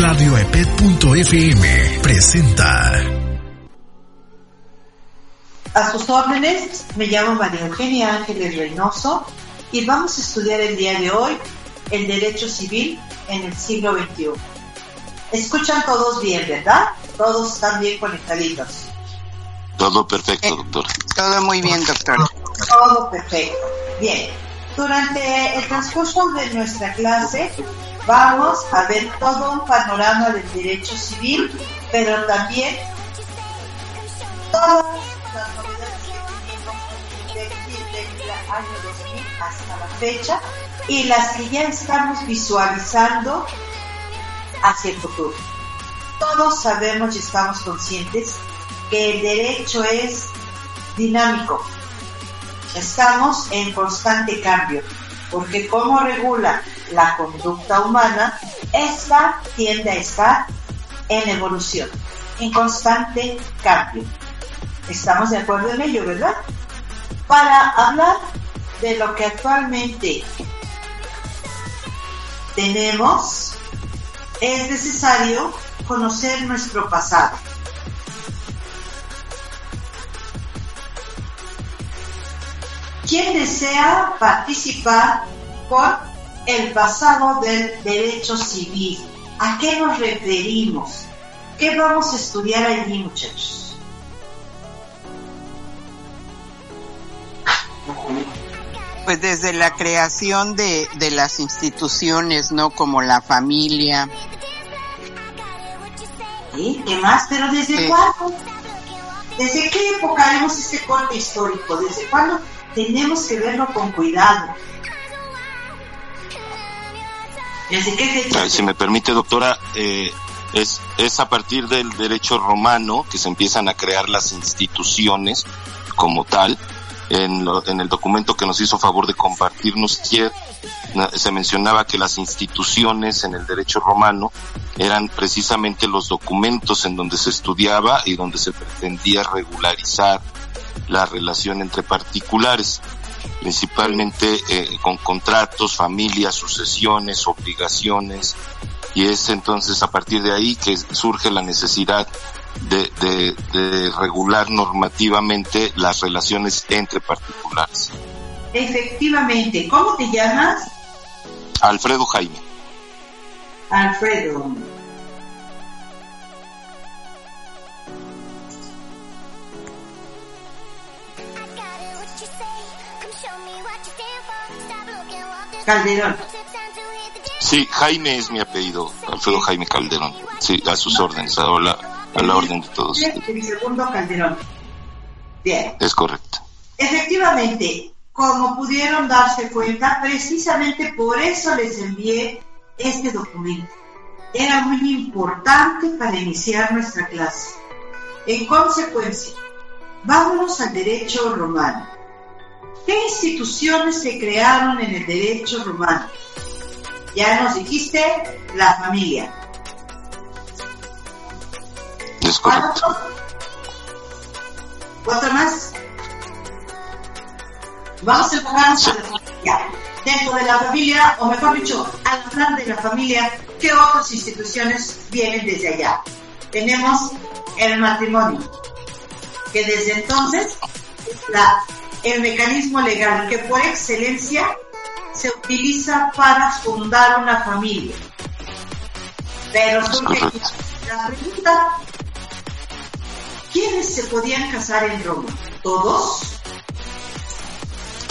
Radioepet.fm presenta. A sus órdenes, me llamo María Eugenia Ángeles Reynoso y vamos a estudiar el día de hoy el derecho civil en el siglo XXI. Escuchan todos bien, ¿verdad? Todos están bien conectaditos. Todo perfecto, doctor. Todo muy bien, doctor. Todo perfecto. Bien. Durante el transcurso de nuestra clase vamos a ver todo un panorama del derecho civil, pero también todas las novedades que tuvimos desde el año 2000 hasta la fecha y las que ya estamos visualizando hacia el futuro. Todos sabemos y estamos conscientes que el derecho es dinámico. Estamos en constante cambio, porque como regula la conducta humana, esta tiende a estar en evolución, en constante cambio. Estamos de acuerdo en ello, ¿verdad? Para hablar de lo que actualmente tenemos, es necesario conocer nuestro pasado. ¿Quién desea participar con el pasado del derecho civil? ¿A qué nos referimos? ¿Qué vamos a estudiar allí, muchachos? Pues desde la creación de, de las instituciones, ¿no? Como la familia. ¿Sí? ¿Qué más? ¿Pero desde Sí. cuándo? ¿Desde qué época haremos este corte histórico? ¿Desde cuándo tenemos que verlo con cuidado? Si me permite, doctora, eh, es, es a partir del derecho romano que se empiezan a crear las instituciones como tal. En, lo- en el documento que nos hizo favor de compartirnos ayer, se mencionaba que las instituciones en el derecho romano eran precisamente los documentos en donde se estudiaba y donde se pretendía regularizar la relación entre particulares, principalmente eh, con contratos, familias, sucesiones, obligaciones, y es entonces a partir de ahí que surge la necesidad de, de- de regular normativamente las relaciones entre particulares. Efectivamente. ¿Cómo te llamas? Alfredo Jaime. Alfredo. Calderón. Sí, Jaime es mi apellido, Alfredo Jaime Calderón. Sí, a sus órdenes, a la, a la orden de todos. Segundo Calderón. Bien. Es correcto. Efectivamente, como pudieron darse cuenta, precisamente por eso les envié este documento. Era muy importante para iniciar nuestra clase. En consecuencia, vámonos al derecho romano. ¿Qué instituciones se crearon en el derecho romano? Ya nos dijiste la familia. Es correcto. ¿Cuánto más? Vamos a enfocarnos en la familia. Dentro de la familia, o mejor dicho, al hablar de la familia, ¿qué otras instituciones vienen desde allá? Tenemos el matrimonio, que desde entonces es la, el mecanismo legal que por excelencia se utiliza para fundar una familia. Pero surge la pregunta, ¿quiénes se podían casar en Roma? ¿Todos?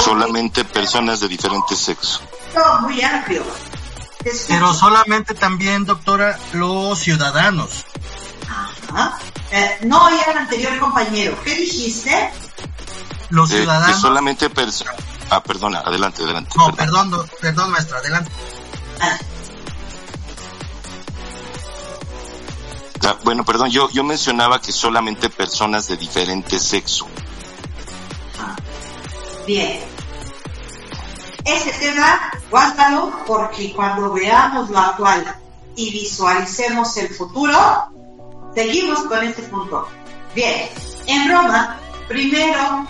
Solamente personas de diferente sexo. No, muy amplio. Pero solamente también, doctora, los ciudadanos. Ajá. Eh, no oí al anterior compañero. ¿Qué dijiste? Los Eh, que ciudadanos. solamente personas... Ah, perdona, adelante, adelante. No, perdón. perdón, perdón, maestra, adelante. Ah, Ah, bueno, perdón, yo, yo mencionaba que solamente personas de diferente sexo. bien. Ese tema, guárdalo porque cuando veamos lo actual y visualicemos el futuro, seguimos con este punto. Bien, en Roma, primero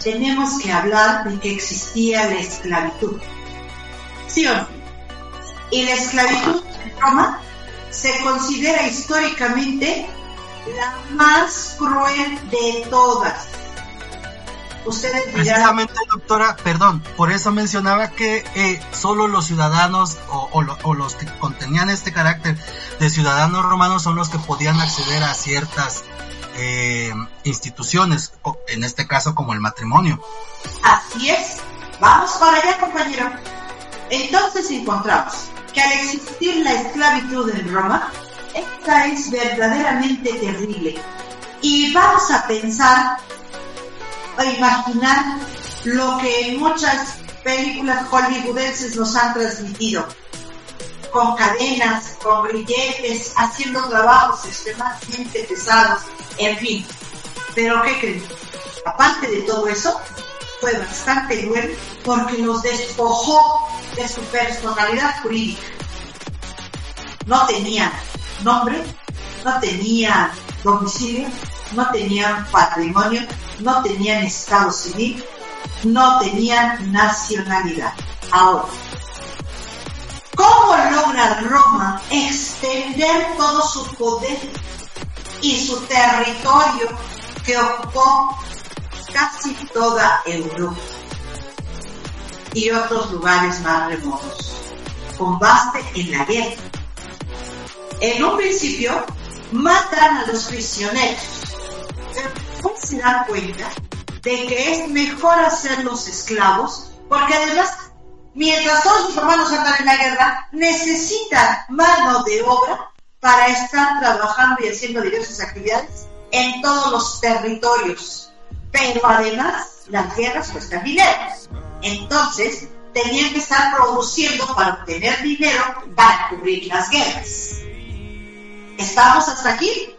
tenemos que hablar de que existía la esclavitud. ¿Sí o no? Y la esclavitud en Roma se considera históricamente la más cruel de todas. Ustedes dirán, Precisamente, doctora, perdón, por eso mencionaba que eh, solo los ciudadanos o, o lo- o los que contenían este carácter de ciudadanos romanos son los que podían acceder a ciertas eh, instituciones, en este caso como el matrimonio. así es, vamos para allá compañero. Entonces encontramos que al existir la esclavitud en Roma, esta es verdaderamente terrible. Y vamos a pensar o imaginar lo que en muchas películas hollywoodenses nos han transmitido. Con cadenas, con grilletes, haciendo trabajos extremadamente pesados, en fin. Pero ¿qué creen? Aparte de todo eso, fue bastante cruel porque los despojó de su personalidad jurídica. No tenían nombre, no tenían domicilio, no tenían patrimonio, no tenían estado civil, no tenían nacionalidad. Ahora, ¿cómo logra Roma extender todo su poder y su territorio que ocupó casi toda Europa y otros lugares más remotos, con base en la guerra. En un principio, matan a los prisioneros, después se dan cuenta de que es mejor hacerlos esclavos, porque además, mientras todos los romanos andan en la guerra, necesitan mano de obra para estar trabajando y haciendo diversas actividades en todos los territorios. Pero además, las guerras cuestan dinero. Entonces, tenían que estar produciendo para obtener dinero para cubrir las guerras. ¿Estamos hasta aquí?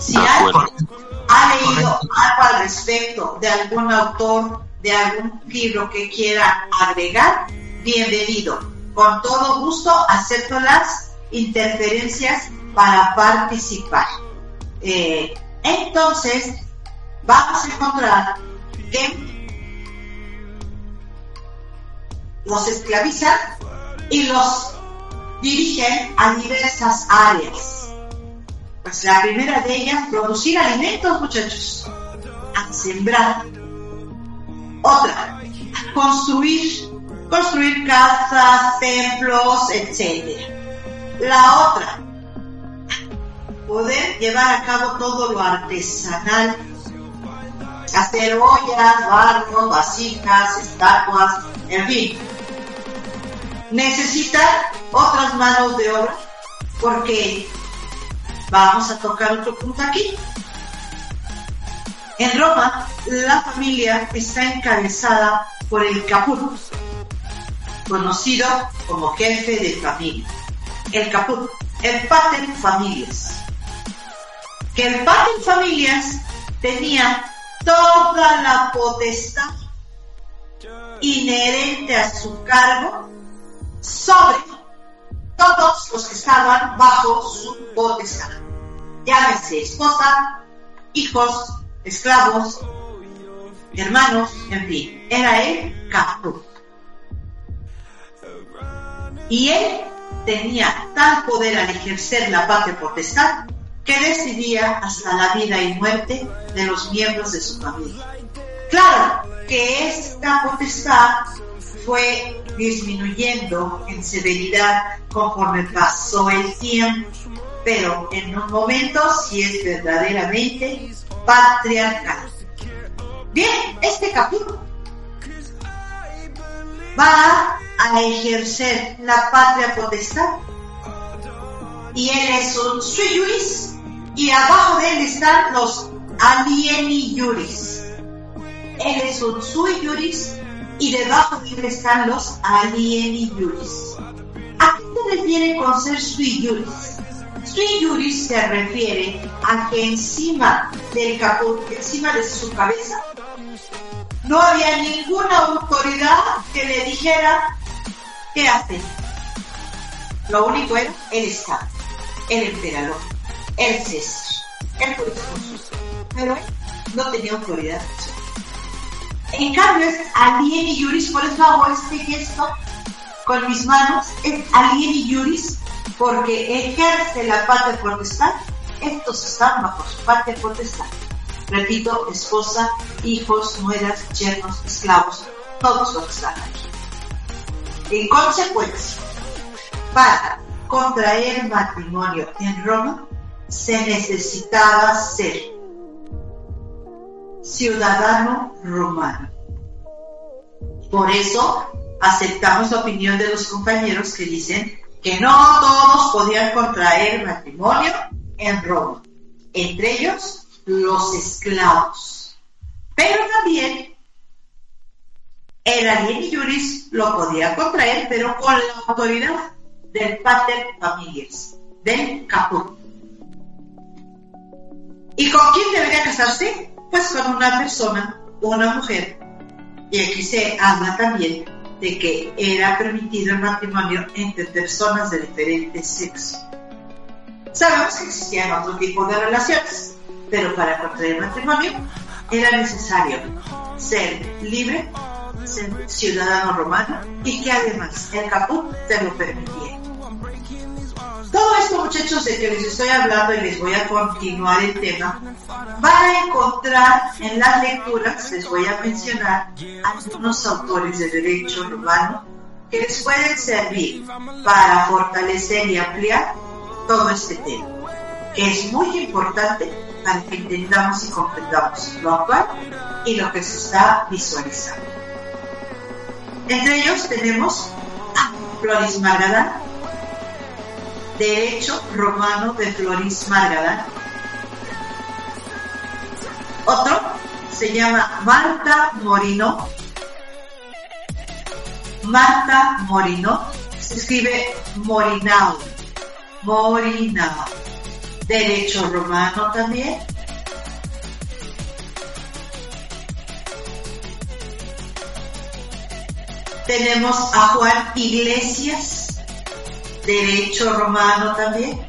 Si alguien ha leído algo al respecto de algún autor, de algún libro que quiera agregar, bienvenido. Con todo gusto acepto las interferencias para participar. Eh, entonces, vamos a encontrar que los esclavizan y los dirigen a diversas áreas. Pues la primera de ellas, producir alimentos, muchachos, a sembrar. Otra, a construir, construir casas, templos, etc. La otra, poder llevar a cabo todo lo artesanal, hacer ollas, barcos, vasijas, estatuas, en fin. Necesitan otras manos de obra porque vamos a tocar otro punto aquí. En Roma, la familia está encabezada por el caput, conocido como jefe de familia. El caput, el pater familias. Que el pater familias tenía toda la potestad inherente a su cargo sobre todos los que estaban bajo su potestad. Llámese esposa, hijos, esclavos, hermanos, en fin, era el caput. Y él tenía tal poder al ejercer la patria potestad que decidía hasta la vida y muerte de los miembros de su familia. Claro que esta potestad fue disminuyendo en severidad conforme pasó el tiempo, pero en un momento sí es verdaderamente patriarcal. Bien, este capítulo va a ejercer la patria potestad y él es un sui y abajo de él están los alieni juris. Él es un sui y debajo de él están los alieni juris. ¿A qué se refiere con ser sui juris? Sui juris se refiere a que encima del caput, encima de su cabeza, no había ninguna autoridad que le dijera qué hacer. Lo único era el Estado, el emperador, el César, el jurisconsulto. Pero él no tenía autoridad. En cambio es alieni juris, por eso hago este gesto con mis manos es alieni juris porque ejerce la patria potestad. Estos están bajo su patria potestad. Repito, esposa, hijos, nueras, yernos, esclavos, todos los que están aquí. En consecuencia, para contraer matrimonio en Roma se necesitaba ser ciudadano romano. Por eso aceptamos la opinión de los compañeros que dicen que no todos podían contraer matrimonio en Roma, entre ellos los esclavos. Pero también el alien juris lo podía contraer, pero con la autoridad del pater familias, del caput. ¿Y con quién debería casarse? Pues con una persona, una mujer. Y aquí se habla también de que era permitido el matrimonio entre personas de diferentes sexos. Sabemos que existían otro tipo de relaciones, pero para contraer matrimonio era necesario ser libre, ser ciudadano romano y que además el caput te lo permitía. Todo esto, muchachos, de que les estoy hablando y les voy a continuar el tema, van a encontrar en las lecturas, les voy a mencionar algunos autores de derecho romano que les pueden servir para fortalecer y ampliar todo este tema, que es muy importante para que entendamos y comprendamos lo actual y lo que se está visualizando. Entre ellos tenemos a Floris Margadán, Derecho Romano de Floris Margadán. Otro se llama Marta Morino. Marta Morino. Se escribe Morinao. Morinao. Derecho Romano también. Tenemos a Juan Iglesias, derecho romano también.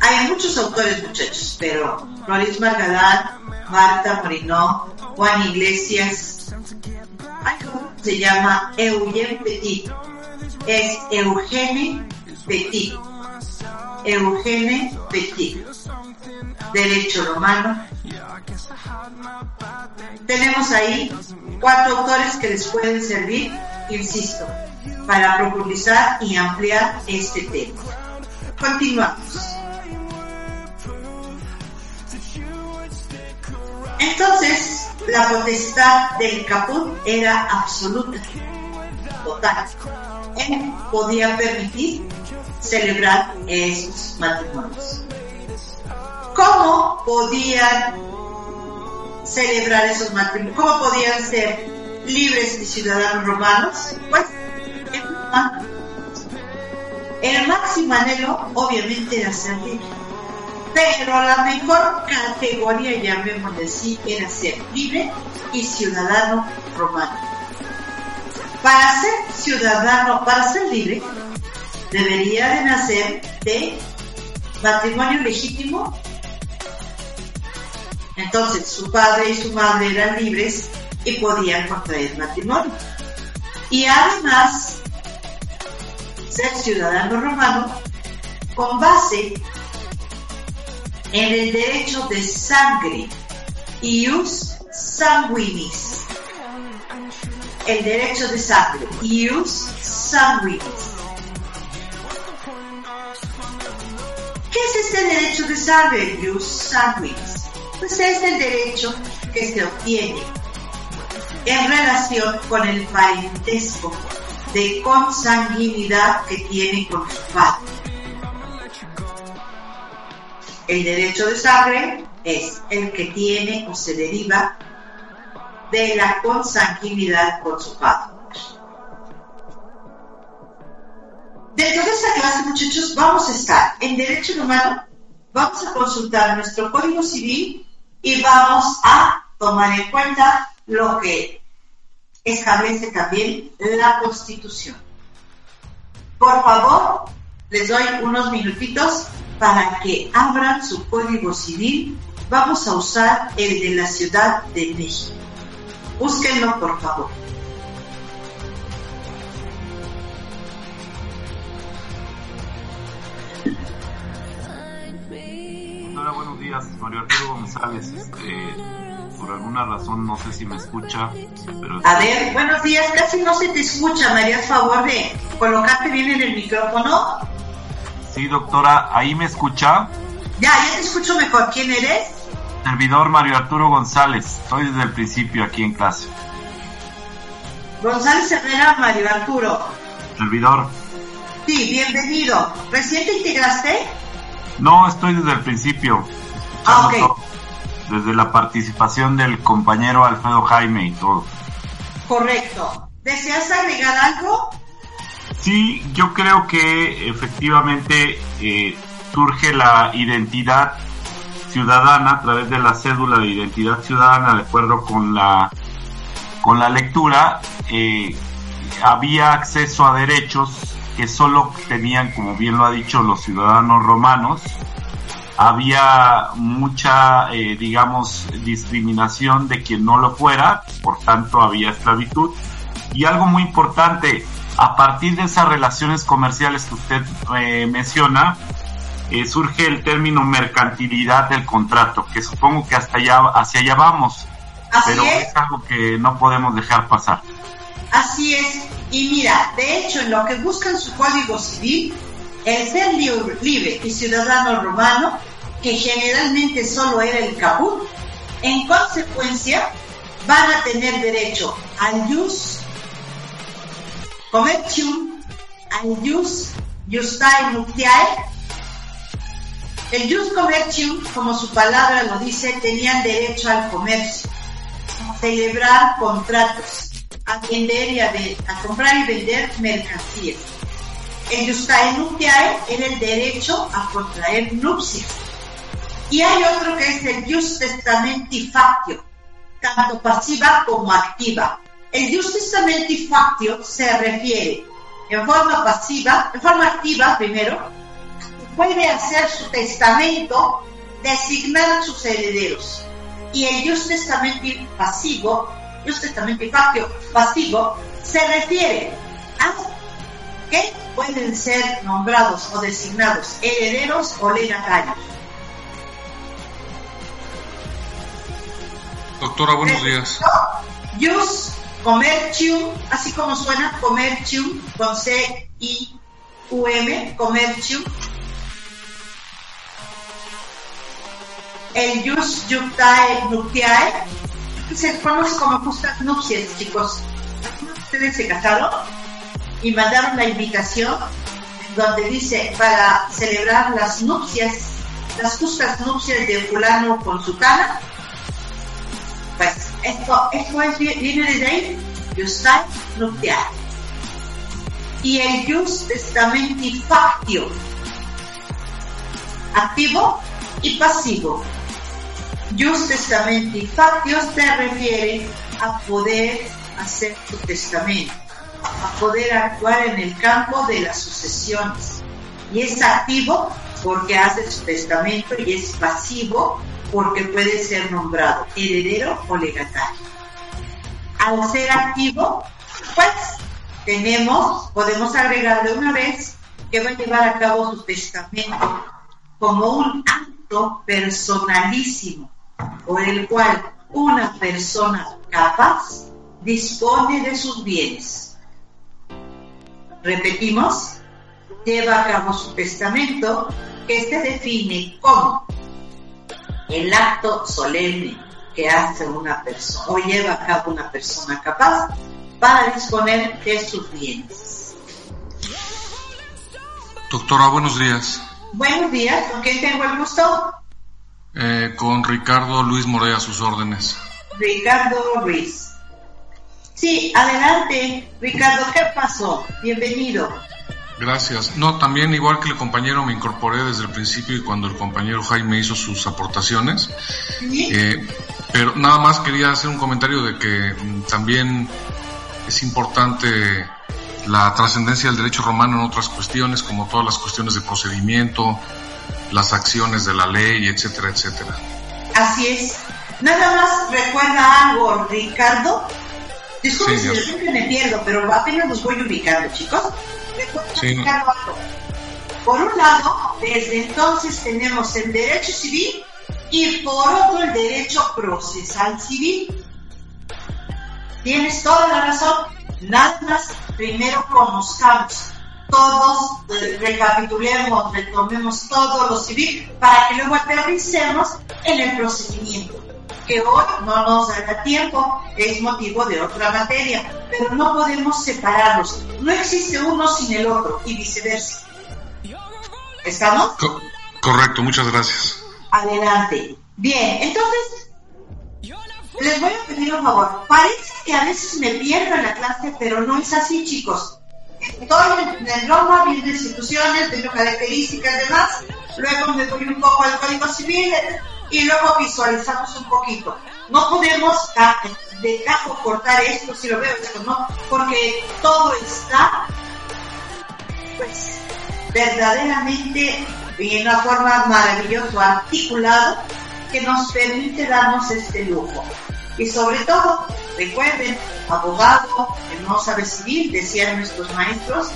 Hay muchos autores, muchachos, pero Floris Margadán, Marta Morinó, Juan Iglesias, hay uno que se llama Eugène Petit, es Eugene Petit, Eugene Petit, derecho romano. Tenemos ahí cuatro autores que les pueden servir, insisto, para profundizar y ampliar este tema. Continuamos. Entonces, la potestad del caput era absoluta, total. Él podía permitir celebrar esos matrimonios. ¿Cómo podían celebrar esos matrimonios? ¿Cómo podían ser libres y ciudadanos romanos? Pues, el máximo anhelo obviamente era ser libre, pero la mejor categoría, llamémosle así, era ser libre y ciudadano romano. Para ser ciudadano, para ser libre, debería de nacer de matrimonio legítimo. Entonces su padre y su madre eran libres y podían contraer matrimonio. Y además ser ciudadano romano con base en el derecho de sangre, ius sanguinis. El derecho de sangre, ius sanguinis. ¿Qué es este derecho de sangre, ius sanguinis? Pues es el derecho que se obtiene en relación con el parentesco de consanguinidad que tiene con su padre. El derecho de sangre es el que tiene o se deriva de la consanguinidad con su padre. Dentro de esta clase, muchachos, vamos a estar en Derecho Humano, vamos a consultar nuestro Código Civil y vamos a tomar en cuenta lo que establece también la Constitución. Por favor, les doy unos minutitos para que abran su Código Civil. Vamos a usar el de la Ciudad de México. Búsquenlo, por favor. Hola, buenos días, Mario Arturo González. Este, por alguna razón, no sé si me escucha, pero... A ver, buenos días, casi no se te escucha, me harías favor de colocarte bien en el micrófono. Sí, doctora, ¿ahí me escucha? Ya, ya te escucho mejor. ¿Quién eres? Servidor Mario Arturo González. Estoy desde el principio aquí en clase. González Herrera, Mario Arturo. Servidor. Sí, bienvenido. ¿Recién te integraste? No, estoy desde el principio. Ah, ok. Todo, Desde la participación del compañero Alfredo Jaime y todo. Correcto. ¿Deseas agregar algo? Sí, yo creo que efectivamente eh, surge la identidad ciudadana a través de la cédula de identidad ciudadana, de acuerdo con la con la lectura, eh, había acceso a derechos que solo tenían, como bien lo ha dicho, los ciudadanos romanos. Había mucha, eh, digamos, discriminación de quien no lo fuera, por tanto había esclavitud. Y algo muy importante, a partir de esas relaciones comerciales que usted eh, menciona, eh, surge el término mercantilidad del contrato, que supongo que hasta allá, hacia allá vamos, Así pero es. es algo que no podemos dejar pasar. Así es. Y mira, de hecho, en lo que busca en su código civil, el ser libre, y ciudadano romano, que generalmente solo era el caput, en consecuencia van a tener derecho al jus commercium, al jus justae nuptiae. El jus commercium, como su palabra lo dice, tenían derecho al comercio, celebrar contratos, a vender y a, ve- a comprar y vender mercancías. El nuptiae era el derecho a contraer nupcias. Y hay otro que es el jus testamenti factio, tanto pasiva como activa. El jus testamenti factio se refiere en forma pasiva, en forma activa primero, puede hacer su testamento, designar sus herederos. Y el jus testamenti pasivo, jus testamenti factio pasivo, se refiere a que pueden ser nombrados o designados herederos o legatarios. Doctora, buenos días. Jus commercium, así como suena commercium con C I U M, commercium. El jus juctae nuptiae, que se conoce como justas nupcias, chicos. ¿Algunos de ustedes se casaron y mandaron la invitación donde dice para celebrar las nupcias, las justas nupcias de fulano con sutana? Pues esto, esto es, viene desde ahí, Justae nuptiae. Y el Jus testamenti factio, activo y pasivo. Jus testamenti factio se refiere a poder hacer su testamento, a poder actuar en el campo de las sucesiones. Y es activo porque hace su testamento y es pasivo porque puede ser nombrado heredero o legatario. Al ser activo, pues tenemos, podemos agregar de una vez que va a llevar a cabo su testamento como un acto personalísimo por el cual una persona capaz dispone de sus bienes. Repetimos, lleva a cabo su testamento que se define como el acto solemne que hace una persona o lleva a cabo una persona capaz para disponer de sus bienes. Doctora, buenos días. Buenos días, ¿con quién tengo el gusto? Eh, con Ricardo Luis Morea, a sus órdenes. Ricardo Ruiz. Sí, adelante, Ricardo, ¿qué pasó? Bienvenido. Gracias. No, también igual que el compañero me incorporé desde el principio y cuando el compañero Jaime hizo sus aportaciones. ¿Sí? Eh, pero nada más quería hacer un comentario de que mm, también es importante la trascendencia del derecho romano en otras cuestiones, como todas las cuestiones de procedimiento, las acciones de la ley, etcétera, etcétera. Así es. Nada más recuerda algo, Ricardo. Disculpe Sí, si de repente me pierdo, pero apenas los voy ubicando, chicos. Recuerda, Sí. Ricardo, algo. Por un lado, desde entonces tenemos el derecho civil y por otro el derecho procesal civil. Tienes toda la razón. Nada más, primero conozcamos todos, recapitulemos, retomemos todo lo civil para que luego aterricemos en el procedimiento que hoy no nos da tiempo, es motivo de otra materia, pero no podemos separarlos. No existe uno sin el otro y viceversa. ¿Estamos? correcto, muchas gracias. Adelante. Bien, entonces, les voy a pedir un favor. Parece que a veces me pierdo en la clase, pero no es así, chicos. Estoy en Roma, viendo instituciones, viendo características, demás. Luego me voy un poco al Código Civil, y luego visualizamos un poquito. No podemos dejar o cortar esto, si lo veo esto, ¿no? Porque todo está, pues, verdaderamente y en una forma maravillosa, articulado, que nos permite darnos este lujo. Y sobre todo, recuerden, abogado que no sabe civil, decían nuestros maestros,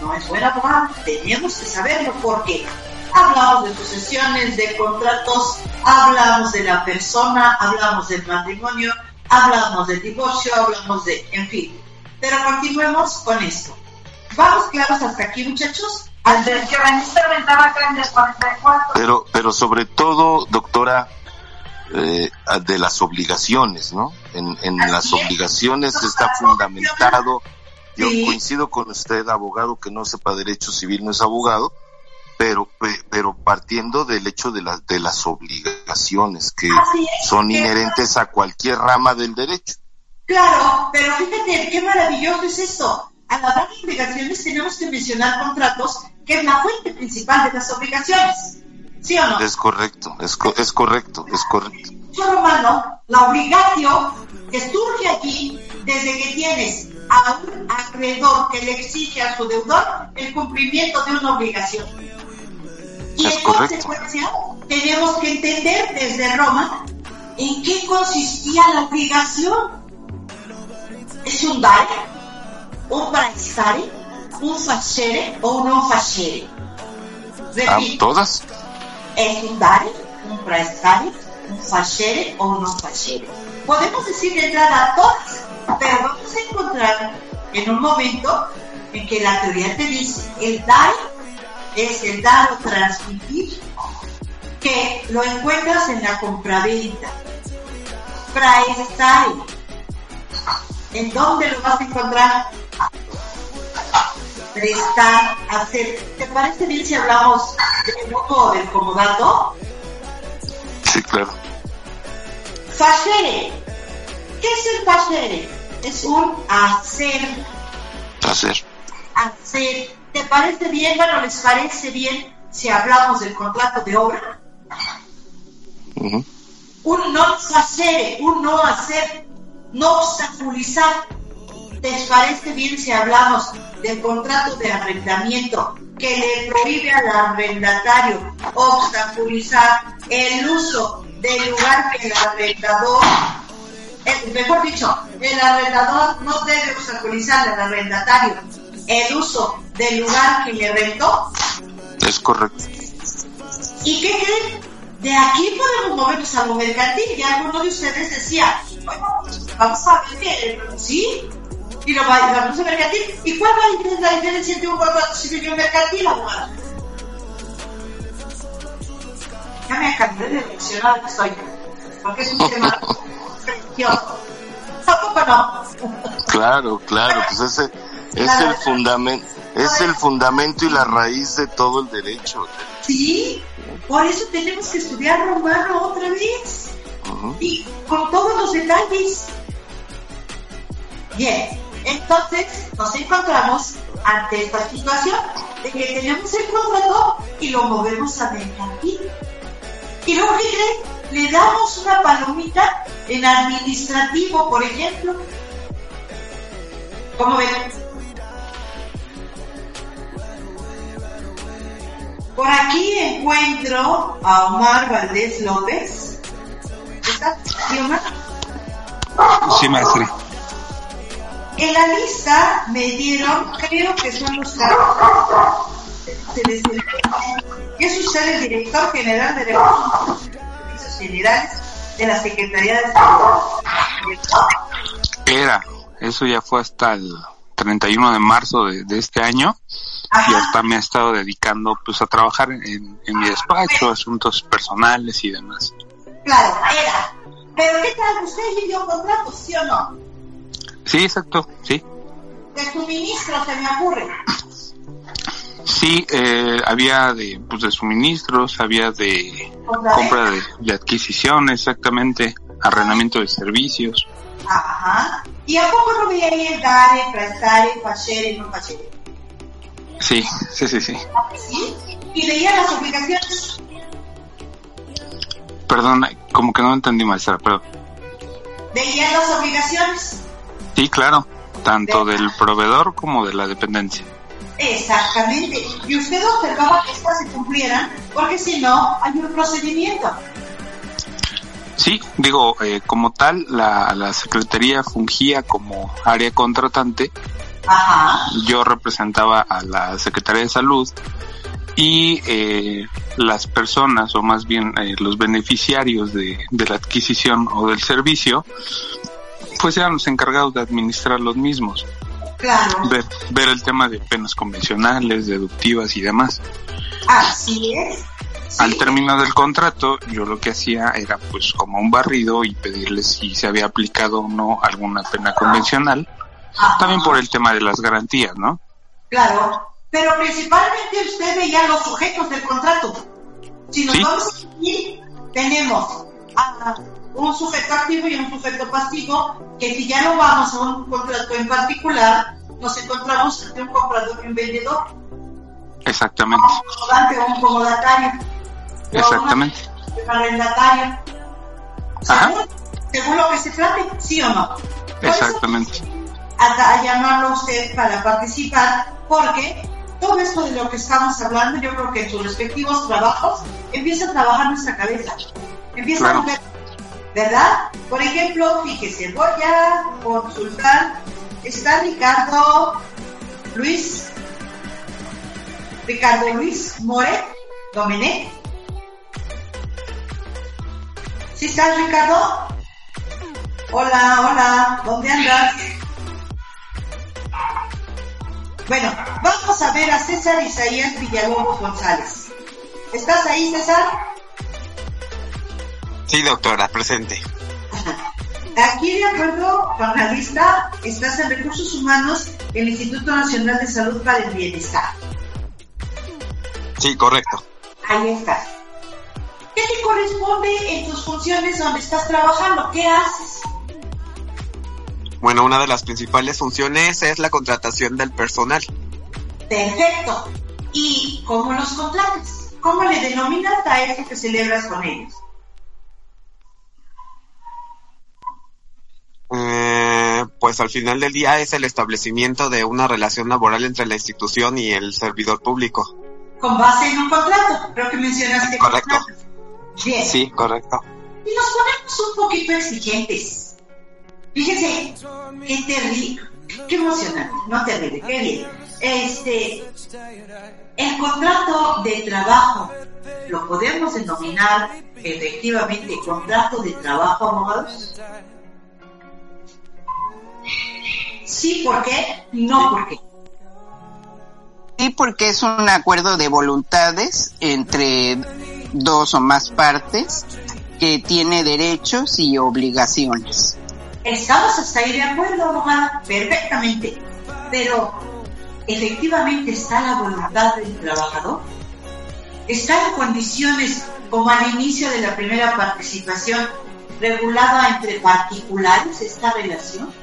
no es buen abogado, tenemos que saberlo porque hablamos de sucesiones, de contratos, hablamos de la persona, hablamos del matrimonio, hablamos del divorcio, hablamos de, en fin. Pero continuemos con esto. ¿Vamos claros hasta aquí, muchachos? Pero, pero sobre todo, doctora, eh, de las obligaciones, ¿no? En, en las obligaciones está fundamentado. Yo coincido con usted, abogado que no sepa derecho civil no es abogado, pero pero partiendo del hecho de las de las obligaciones que son inherentes a cualquier rama del derecho. Claro, pero fíjate qué maravilloso es esto. Al hablar de obligaciones tenemos que mencionar contratos, que es la fuente principal de las obligaciones. ¿Sí o no? Es correcto, es, es correcto, es correcto. Romano, la obligación que surge aquí desde que tienes a un acreedor que le exige a su deudor el cumplimiento de una obligación. Y en consecuencia, tenemos que entender desde Roma en qué consistía la obligación. ¿Es un dare, un praestare, un facere o un non facere? Repito, ¿Todas? ¿Es un dare, un praestare, un facere o un facere? Podemos decir de entrada todas, pero vamos a encontrar en un momento en que la teoría te dice el dare es el dar o transmitir, que lo encuentras en la compraventa. Praestar. ¿En dónde lo vas a encontrar? Prestar, hacer. ¿Te parece bien si hablamos de poco del comodato? Sí, claro. Facere. ¿Qué es el facere? Es un hacer. Hacer. Hacer ¿Te parece bien, bueno, les parece bien si hablamos del contrato de obra? Un no hacer, un no hacer, no obstaculizar. ¿Les parece bien si hablamos del contrato de arrendamiento que le prohíbe al arrendatario obstaculizar el uso del lugar que el arrendador, eh, mejor dicho, el arrendador no debe obstaculizar al arrendatario el uso del lugar que le rentó. Es correcto. ¿Y qué creen? De aquí podemos movernos a lo mercantil. Y alguno de ustedes decía, bueno, vamos a ver que sí, y lo vamos a mercantil. ¿Y cuál va a ser la diferencia entre un contrato civil y un mercantil? Ya me cambié de dirección que estoy, porque es un tema precioso. Tampoco no. Claro, claro, pues ese es el fundamento, es el fundamento y la raíz de todo el derecho. Sí, por eso tenemos que estudiar romano otra vez. Y con todos los detalles. Bien, entonces nos encontramos ante esta situación de que tenemos el contrato y lo movemos a mercantil. Y luego, ¿qué? Le damos una palomita en administrativo, por ejemplo. ¿Cómo ven? Por aquí encuentro a Omar Valdés López. ¿Estás, Omar? Sí, maestri. En la lista me dieron, creo que son los ¿Qué sucede el director general de Servicios Generales de la Secretaría de Salud? Era, eso ya fue hasta el 31 de marzo de, de este año y hasta me he estado dedicando pues a trabajar en, en mi despacho, asuntos personales y demás. Claro, era. Pero ¿qué tal? ¿Usted le dio contrato, sí o no? Sí, exacto, sí. De suministro se me ocurre. Sí, eh, había de, pues, de suministros, había de compra de, de adquisición, exactamente, arrendamiento de servicios. Ajá. ¿Y a poco no el dare, prestare, facere, no facere? Sí, sí, sí, sí. ¿Sí? ¿Y leía las obligaciones? Perdón, como que no entendí, maestra, pero ¿Veía las obligaciones? Sí, claro, tanto del proveedor como de la dependencia. Exactamente. Y usted observaba que estas se cumplieran, porque si no, hay un procedimiento. Sí, digo, eh, como tal, la, la Secretaría fungía como área contratante, Ajá. yo representaba a la Secretaría de Salud y eh, las personas, o más bien eh, los beneficiarios de, de la adquisición o del servicio, pues eran los encargados de administrar los mismos, Claro. ver, ver el tema de penas convencionales, deductivas y demás. Así es. Al término del contrato, yo lo que hacía era pues como un barrido y pedirles si se había aplicado o no alguna pena convencional, también por el tema de las garantías, ¿no? Claro. Pero principalmente usted veía los sujetos del contrato. Si nos Sí. vamos a ir, tenemos a un sujeto activo y un sujeto pasivo, que si ya no vamos a un contrato en particular, nos encontramos ante un comprador y un vendedor, Exactamente, o ante un comodatario. o exactamente. un arrendatario. Ajá. Según, según lo que se trate, sí o no. Por eso Exactamente. a, a llamarlo a usted para participar, porque todo esto de lo que estamos hablando, yo creo que en sus respectivos trabajos empieza a trabajar nuestra cabeza, empieza Claro. a ¿verdad? Por ejemplo, fíjese, voy a consultar, está Ricardo Luis, Ricardo Luis More, Domenech. ¿Sí estás, Ricardo? Hola, hola, ¿dónde andas? Bueno, vamos a ver a César Isaías Villalobos González. ¿Estás ahí, César? Sí, doctora, presente. Aquí, de acuerdo con la lista, estás en Recursos Humanos, el Instituto Nacional de Salud para el Bienestar. Sí, correcto. Ahí estás. ¿Qué te corresponde en tus funciones donde estás trabajando? ¿Qué haces? Bueno, una de las principales funciones es la contratación del personal. Perfecto. ¿Y cómo los contratas? ¿Cómo le denominas a eso que celebras con ellos? Eh, pues al final del día es el establecimiento de una relación laboral entre la institución y el servidor público. Con base en un contrato, creo que mencionaste Correcto. Bien. Sí, correcto. Y nos ponemos un poquito exigentes. Fíjense, qué terrible, qué emocionante, no terrible, qué bien. Este, el contrato de trabajo, lo podemos denominar efectivamente contrato de trabajo, abogados. Sí, ¿por qué? No, ¿por qué? Sí, porque es un acuerdo de voluntades entre dos o más partes que tiene derechos y obligaciones. Estamos hasta ahí de acuerdo, abogada, perfectamente. Pero, ¿efectivamente está la voluntad del trabajador? ¿Está en condiciones, como al inicio de la primera participación, regulada entre particulares esta relación?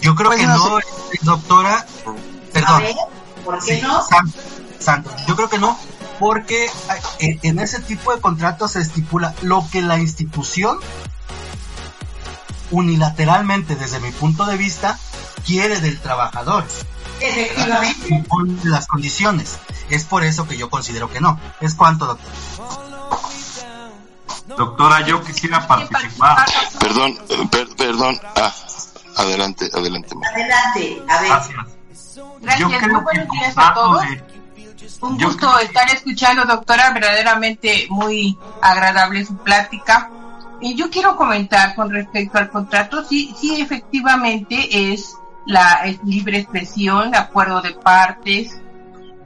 Yo creo Pues que no no, doctora. A Perdón. ver, ¿por qué Sí, no? San-. Yo creo que no, porque eh, en ese tipo de contratos se estipula lo que la institución unilateralmente, desde mi punto de vista, quiere del trabajador. Efectivamente. Con las condiciones. Es por eso que yo considero que no. ¿Es cuánto, doctor? Doctora, yo quisiera participar. Perdón, eh, per- perdón. Ah, adelante, adelante. Adelante, a ver. Gracias. Yo Gracias, creo muy buenos días a todos. de, Un gusto estar escuchando, doctora, verdaderamente muy agradable su plática. Y yo quiero comentar con respecto al contrato, sí, sí, efectivamente es la libre expresión, acuerdo de partes,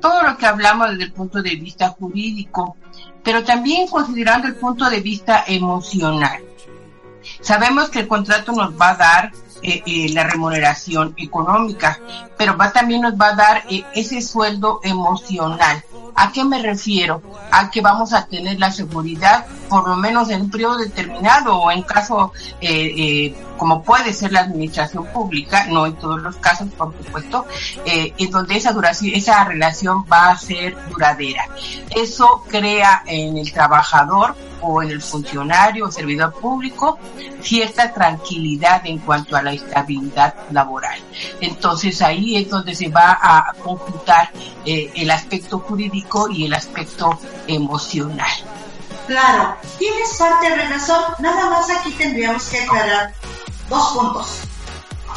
todo lo que hablamos desde el punto de vista jurídico, pero también considerando el punto de vista emocional. Sabemos que el contrato nos va a dar eh, eh, la remuneración económica, pero va, también nos va a dar eh, ese sueldo emocional. ¿A qué me refiero? A que vamos a tener la seguridad, por lo menos en un periodo determinado o en caso como puede ser la administración pública, no en todos los casos, por supuesto, en donde esa duración, esa relación va a ser duradera. Eso crea en el trabajador o en el funcionario o servidor público cierta tranquilidad en cuanto a la estabilidad laboral. Entonces ahí es donde se va a computar eh, el aspecto jurídico y el aspecto emocional. Claro, tienes parte de razón, nada más aquí tendríamos que aclarar dos puntos.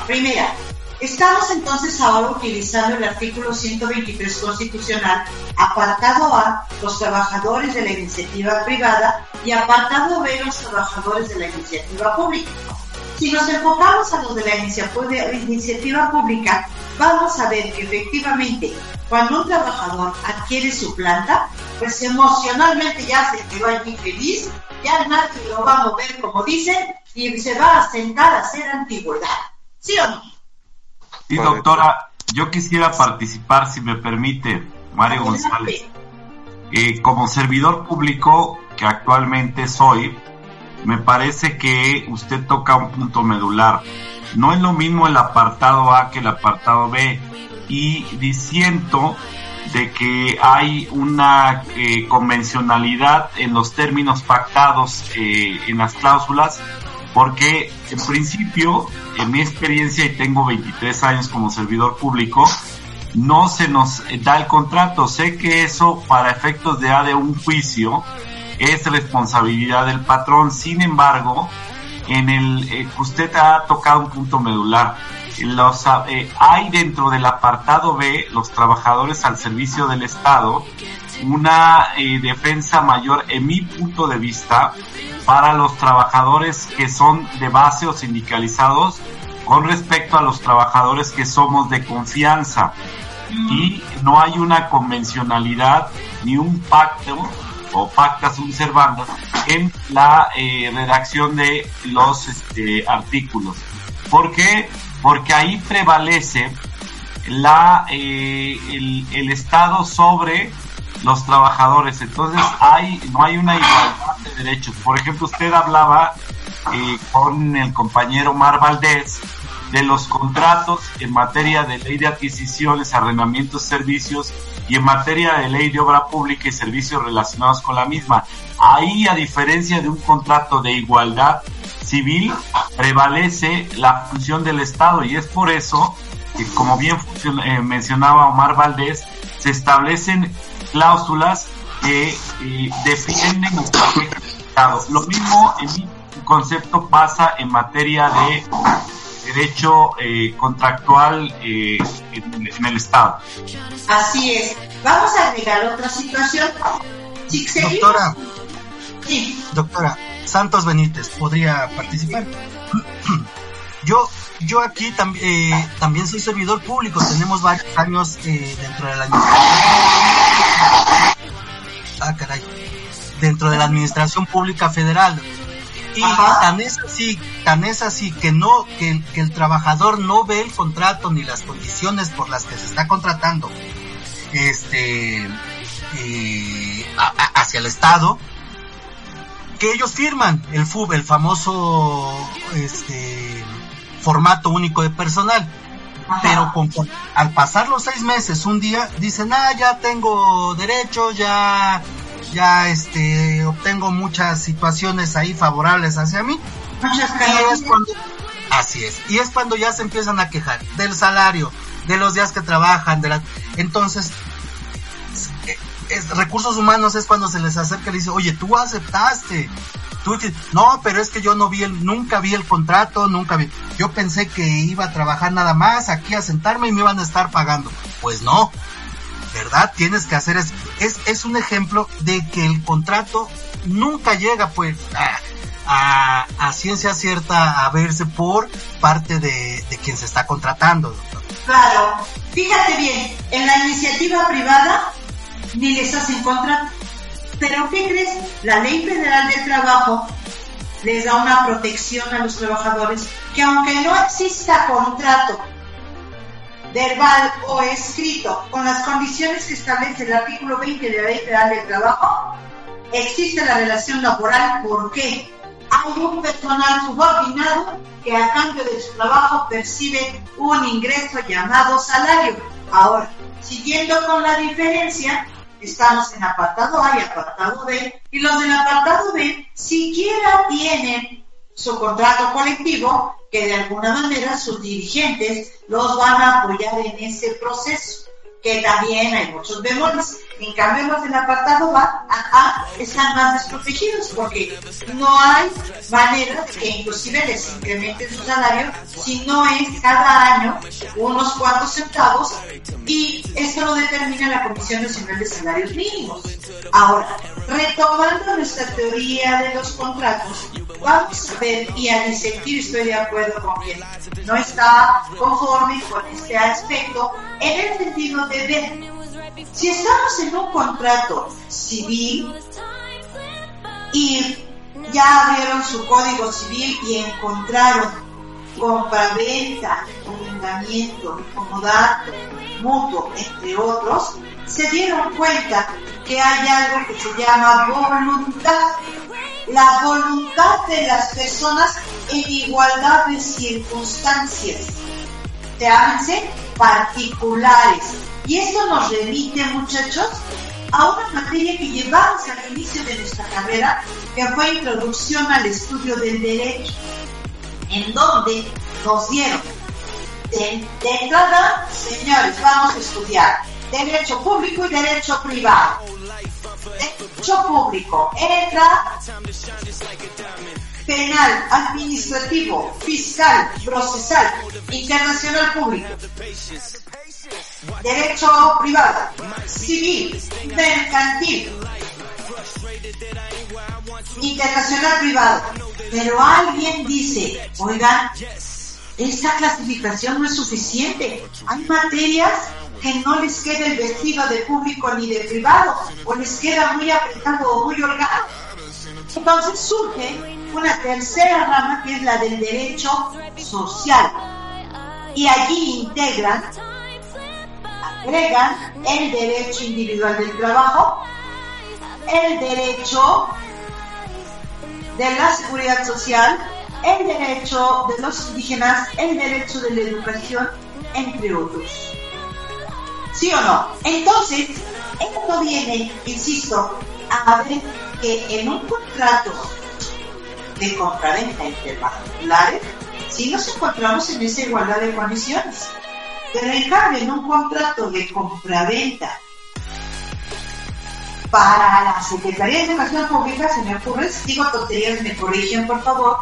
Primera, Estamos entonces ahora utilizando el artículo 123 constitucional, apartado A, los trabajadores de la iniciativa privada y apartado B, los trabajadores de la iniciativa pública. Si nos enfocamos a los de la iniciativa pública, vamos a ver que efectivamente cuando un trabajador adquiere su planta, pues emocionalmente ya se quedó allí feliz, ya nadie lo va a mover como dicen y se va a sentar a hacer antigüedad. ¿Sí o no? Sí, doctora, yo quisiera participar, si me permite, Mario González. Eh, como servidor público que actualmente soy, me parece que usted toca un punto medular. No es lo mismo el apartado A que el apartado B. Y diciendo de que hay una eh, convencionalidad en los términos pactados eh, en las cláusulas porque en principio, en mi experiencia, y tengo 23 años como servidor público, no se nos da el contrato. Sé que eso, para efectos de A de un juicio, es responsabilidad del patrón. Sin embargo, en el eh, usted ha tocado un punto medular. Eh, hay dentro del apartado B los trabajadores al servicio del Estado una eh, defensa mayor en mi punto de vista para los trabajadores que son de base o sindicalizados con respecto a los trabajadores que somos de confianza. Y no hay una convencionalidad ni un pacto o pactas un servando en la eh, redacción de los este, artículos. ¿Por qué? Porque ahí prevalece la, eh, el, el Estado sobre los trabajadores. Entonces hay, no hay una igualdad de derechos. Por ejemplo, usted hablaba eh, con el compañero Mar Valdés de los contratos en materia de ley de adquisiciones, arrendamientos, servicios y en materia de ley de obra pública y servicios relacionados con la misma. Ahí, a diferencia de un contrato de igualdad civil, prevalece la función del Estado y es por eso que, como bien eh, mencionaba Omar Valdés, se establecen cláusulas que eh, defienden Lo mismo en mi concepto pasa en materia de derecho eh, contractual eh, en, el Estado. Así es. Vamos a agregar otra situación. doctora, doctora, Santos Benítez, ¿podría participar? yo yo aquí eh, también soy servidor público, tenemos varios años dentro de la ah, caray, dentro de la administración pública federal. Y tan es así, tan es así que no, que, el trabajador no ve el contrato ni las condiciones por las que se está contratando, este, eh, hacia el Estado, que ellos firman el FUB, el famoso, este, formato único de personal. Pero al pasar los seis meses, un día dicen, ah, ya tengo derechos, ya, ya este, obtengo muchas situaciones ahí favorables hacia mí. Y es cuando, así es. Y es cuando ya se empiezan a quejar del salario, de los días que trabajan, de la, entonces, recursos humanos es cuando se les acerca y dice, oye, tú aceptaste, no, pero es que yo no vi el, nunca vi el contrato, nunca vi. Yo pensé que iba a trabajar nada más aquí a sentarme y me iban a estar pagando. Pues no. Verdad tienes que hacer es, es, es un ejemplo de que el contrato nunca llega pues a, a, ciencia cierta a verse por parte de, de quien se está contratando, doctor. Claro, fíjate bien, en la iniciativa privada ni les hacen contrato. Pero ¿qué crees? La ley federal del trabajo les da una protección a los trabajadores que aunque no exista contrato verbal o escrito con las condiciones que establece el artículo 20 de la Ley Federal del Trabajo, existe la relación laboral. ¿Por qué? Hay un personal subordinado que a cambio de su trabajo percibe un ingreso llamado salario. Ahora, siguiendo con la diferencia, estamos en apartado A y apartado B, y los del apartado B siquiera tienen su contrato colectivo que de alguna manera sus dirigentes los van a apoyar en ese proceso, que también hay muchos bemoles. En cambio, los del apartado A, A están más desprotegidos porque no hay manera que inclusive les incrementen su salario si no es cada año unos cuantos centavos y esto lo determina la Comisión Nacional de Salarios Mínimos. Ahora, retomando nuestra teoría de los contratos, vamos a ver y a disentir, estoy de acuerdo con quien no está conforme con este aspecto, en el sentido de ver si estamos en un contrato civil y ya abrieron su código civil y encontraron compraventa, arrendamiento, comodato, mutuo, entre otros, se dieron cuenta que hay algo que se llama voluntad. La voluntad de las personas en igualdad de circunstancias. Llámense particulares. Y esto nos remite, muchachos, a una materia que llevamos al inicio de nuestra carrera, que fue Introducción al Estudio del Derecho, en donde nos dieron de, entrada, señores, vamos a estudiar derecho público y derecho privado. Derecho público entra penal, administrativo, fiscal, procesal, internacional público derecho privado, civil, mercantil, internacional privado. Pero alguien dice, oigan, esta clasificación no es suficiente. Hay materias que no les queda el vestido de público ni de privado, o les queda muy apretado o muy holgado. Entonces surge una tercera rama que es la del derecho social. Y allí integran agregan el derecho individual del trabajo, el derecho de la seguridad social, el derecho de los indígenas, el derecho de la educación, entre otros. ¿Sí o no? Entonces, esto viene, insisto, a ver que en un contrato de compraventa entre particulares, si nos encontramos en esa igualdad de condiciones. Pero en un contrato de compraventa para la Secretaría de Educación Pública, se me ocurre, si digo tonterías, me corrigen por favor,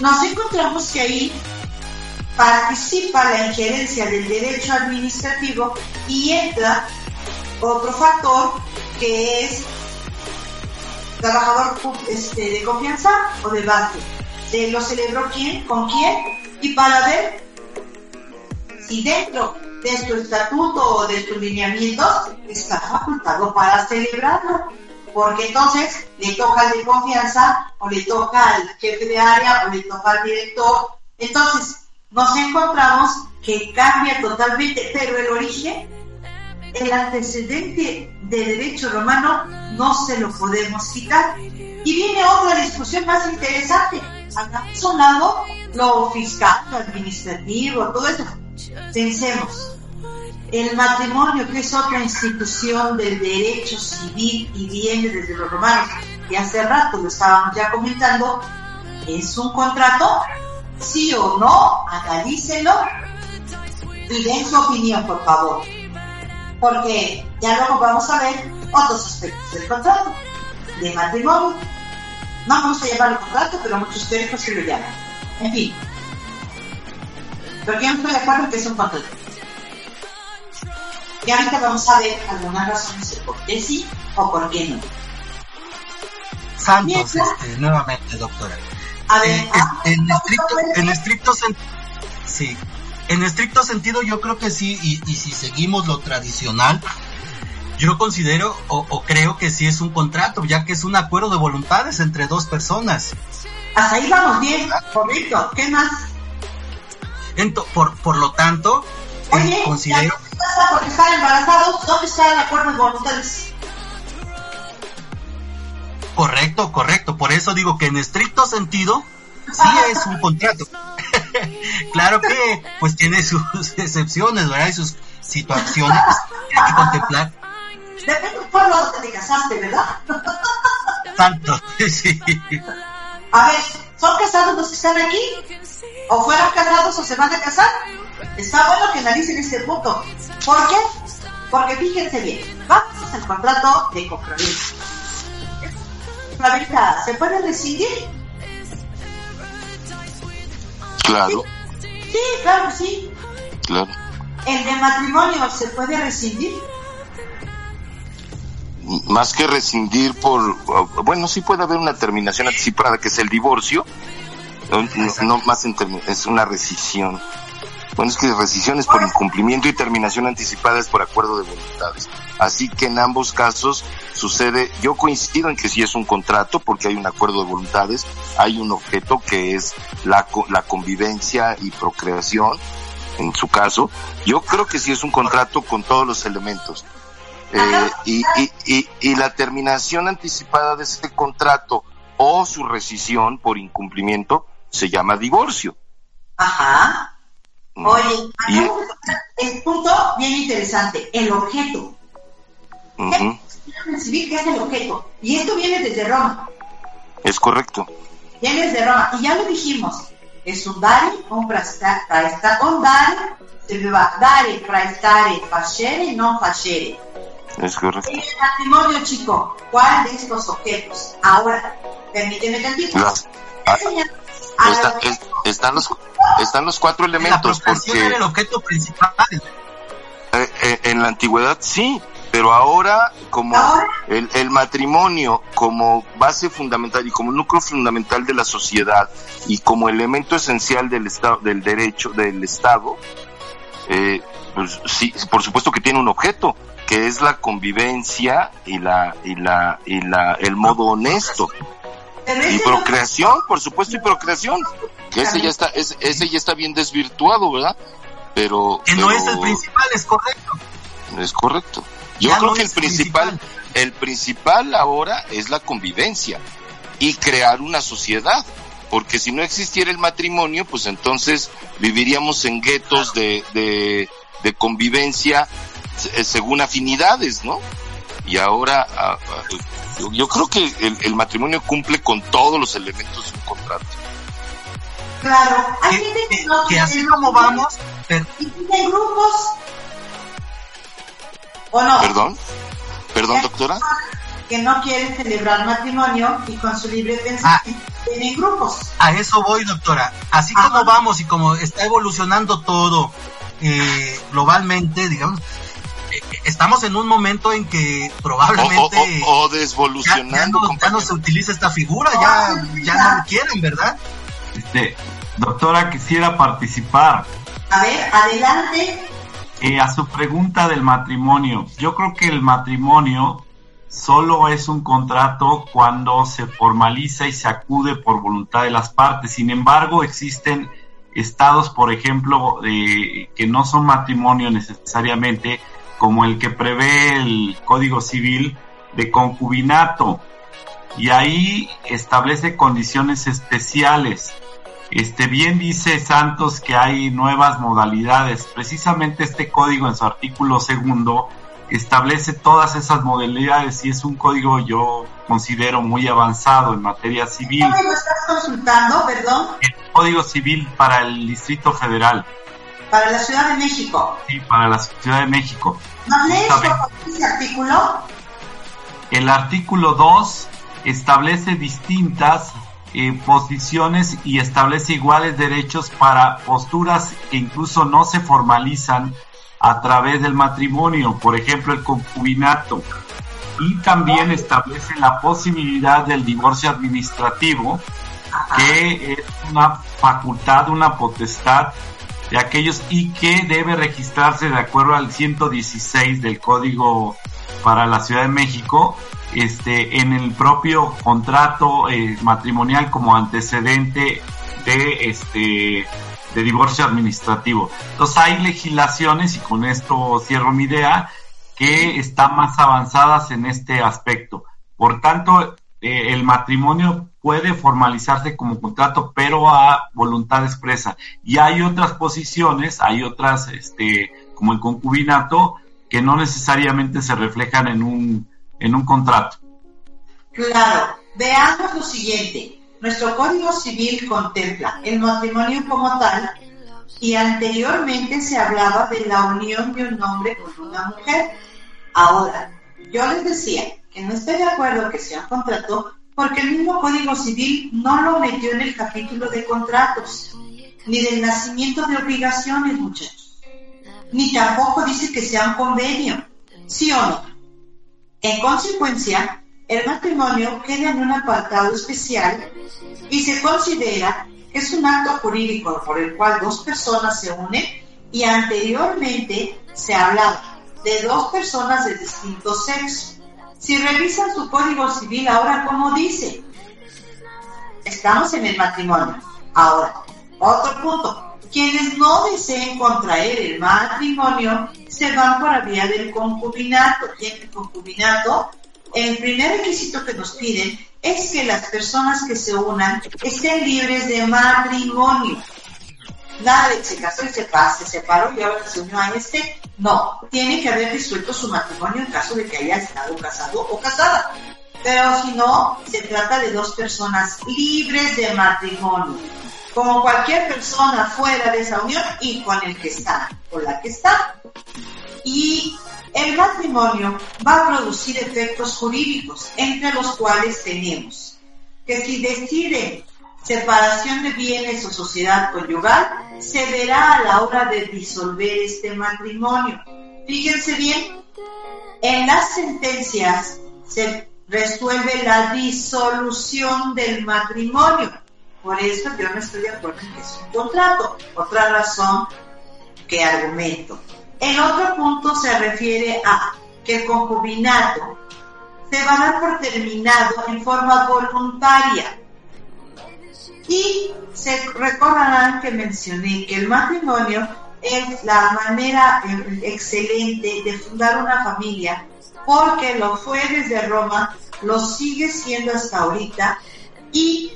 nos encontramos que ahí participa la injerencia del derecho administrativo y entra otro factor que es trabajador este, de confianza o de base. Se lo celebró quién, con quién y para ver y dentro de tu estatuto o de tus lineamientos está facultado para celebrarlo. Porque entonces le toca al de confianza, o le toca al jefe de área, o le toca al director. Entonces, nos encontramos que cambia totalmente, pero el origen, el antecedente de derecho romano, no se lo podemos quitar. Y viene otra discusión más interesante. Acá sonado lo fiscal, lo administrativo, todo eso Pensemos, el matrimonio, que es otra institución del derecho civil y viene desde los romanos, y hace rato lo estábamos ya comentando, ¿es un contrato? ¿Sí o no? Analícenlo y den su opinión, por favor. Porque ya luego vamos a ver otros aspectos del contrato, de matrimonio. No vamos a llamarlo contrato, pero muchos teóricos sí lo llaman. En fin, porque yo no estoy de acuerdo que es un contrato. Y ahorita vamos a ver algunas razones de por qué sí o por qué no. Santos, este, nuevamente, doctora. A ver, Eh, ah, es- en estricto, en estricto sentido, sí, en estricto sentido yo creo que sí, y, y si seguimos lo tradicional, yo considero o, o creo que sí es un contrato, ya que es un acuerdo de voluntades entre dos personas. Hasta ahí vamos bien, correcto. ¿Qué más? Ento- por, por lo tanto, eh, Oye, considero, ¿qué pasa porque están embarazados? ¿Dónde está el acuerdo de voluntades? correcto, correcto, por eso digo que en estricto sentido, sí es un contrato. claro que pues tiene sus excepciones, ¿verdad? Y sus situaciones que hay que contemplar. Depende del pueblo donde te casaste, ¿verdad? Tanto, sí. A ver, ¿son casados los que están aquí? ¿O fueron casados o se van a casar? Está bueno que analicen este punto. ¿Por qué? Porque fíjense bien, vamos al contrato de compromiso. Flavita, ¿se puede rescindir? Claro, Sí, claro que sí. claro. ¿El de matrimonio se puede rescindir? Más que rescindir por, bueno, sí puede haber una terminación anticipada que es el divorcio, no, más en es una rescisión. Bueno, es que rescisión es por incumplimiento y terminación anticipada es por acuerdo de voluntades. Así que en ambos casos sucede, yo coincido en que sí es un contrato porque hay un acuerdo de voluntades, hay un objeto que es la, la convivencia y procreación, en su caso. Yo creo que sí es un contrato con todos los elementos. Eh, y, y, y, y la terminación anticipada de ese contrato o su rescisión por incumplimiento se llama divorcio. Ajá. ¿no? Oye, Y- tocar el punto bien interesante, el objeto. El civil, ¿qué es el objeto? Y esto viene desde Roma. es correcto. Viene desde Roma. Y ya lo dijimos. Es un dare, un presta, presta, un dare, se doveva dare, prestare, facere, non facere. Es correcto. En el matrimonio, chico, ¿cuál de estos objetos? Ahora, permíteme tantito. Las- ah, a la- está- es- están, los, están los cuatro La elementos procreación porque era el objeto principal. eh, eh, en la antigüedad sí, pero ahora como Ahora. el, el matrimonio como base fundamental y como núcleo fundamental de la sociedad y como elemento esencial del estado del derecho del estado eh, pues sí por supuesto que tiene un objeto que es la convivencia y la y la y la el modo honesto y procreación por supuesto y procreación que ese ya está ese, ese ya está bien desvirtuado verdad pero Que no pero- es el principal, es correcto. es correcto. Yo Ya creo no que el principal. el principal ahora es la convivencia y crear una sociedad. Porque si no existiera el matrimonio, pues entonces viviríamos en guetos de, de, de convivencia eh, según afinidades, ¿no? Y ahora, ah, ah, yo, yo creo que el, el matrimonio cumple con todos los elementos de un contrato. Claro, hay gente que no que quiere así como vamos, pero- y grupos. ¿O no? ¿Perdón? ¿Perdón, doctora? Que no quieren celebrar matrimonio y con su libre pensamiento tienen grupos. A eso voy, doctora. Así Ajá. como vamos y como está evolucionando todo eh, globalmente, digamos, eh, estamos en un momento en que O, o, probablemente o- o ya, ya desvolucionando, no, ya no se utiliza esta figura, ya, ya no lo quieren, ¿verdad? Este, doctora, quisiera participar. A ver, adelante. Eh, a su pregunta del matrimonio, yo creo que el matrimonio solo es un contrato cuando se formaliza y se acude por voluntad de las partes. Sin embargo, existen estados, por ejemplo, que no son matrimonio necesariamente, como el que prevé el Código Civil de concubinato. Y ahí establece condiciones especiales. Este bien dice Santos que hay nuevas modalidades. Precisamente este código en su artículo segundo establece todas esas modalidades y es un código yo considero muy avanzado en materia civil. ¿Cómo lo estás consultando, perdón? El Código Civil para el Distrito Federal Para la Ciudad de México. y para la Ciudad de México. ¿Nos lees ese artículo? El artículo 2 establece distintas eh, posiciones y establece iguales derechos para posturas que incluso no se formalizan a través del matrimonio, por ejemplo el concubinato, y también establece la posibilidad del divorcio administrativo, que es una facultad, una potestad de aquellos y que debe registrarse de acuerdo al 116 del Código para la Ciudad de México, este, en el propio contrato eh, matrimonial como antecedente de este de divorcio administrativo. Entonces hay legislaciones, y con esto cierro mi idea, que están más avanzadas en este aspecto. Por tanto, eh, el matrimonio puede formalizarse como contrato, pero a voluntad expresa. Y hay otras posiciones, hay otras, este, como el concubinato, que no necesariamente se reflejan en un, en un contrato. Claro, veamos lo siguiente. Nuestro Código Civil contempla el matrimonio como tal y anteriormente se hablaba de la unión de un hombre con una mujer. Ahora, yo les decía que no estoy de acuerdo que sea un contrato porque el mismo Código Civil no lo metió en el capítulo de contratos, ni del nacimiento de obligaciones, muchachos. Ni tampoco dice que sea un convenio, ¿sí o no? En consecuencia, el matrimonio queda en un apartado especial y se considera que es un acto jurídico por el cual dos personas se unen y anteriormente se hablaba de dos personas de distinto sexo. Si revisan su código civil ahora, como dice? Estamos en el matrimonio. Ahora, otro punto. Quienes no deseen contraer el matrimonio se van por la vía del concubinato. Y el concubinato el primer requisito que nos piden es que las personas que se unan estén libres de matrimonio. Nada de se casó y se, se separó y ahora se unió a este. No, tiene que haber disuelto su matrimonio en caso de que haya estado casado o casada. Pero si no, se trata de dos personas libres de matrimonio. Como cualquier persona fuera de esa unión y con el que está, con la que está. Y el matrimonio va a producir efectos jurídicos, entre los cuales tenemos que si decide separación de bienes o sociedad conyugal, se verá a la hora de disolver este matrimonio. Fíjense bien, en las sentencias se resuelve la disolución del matrimonio. Por eso yo no estoy de acuerdo en que es un contrato. Otra razón que argumento. El otro punto se refiere a que el concubinato se va a dar por terminado en forma voluntaria. Y se recordarán que mencioné que el matrimonio es la manera excelente de fundar una familia porque lo fue desde Roma, lo sigue siendo hasta ahorita y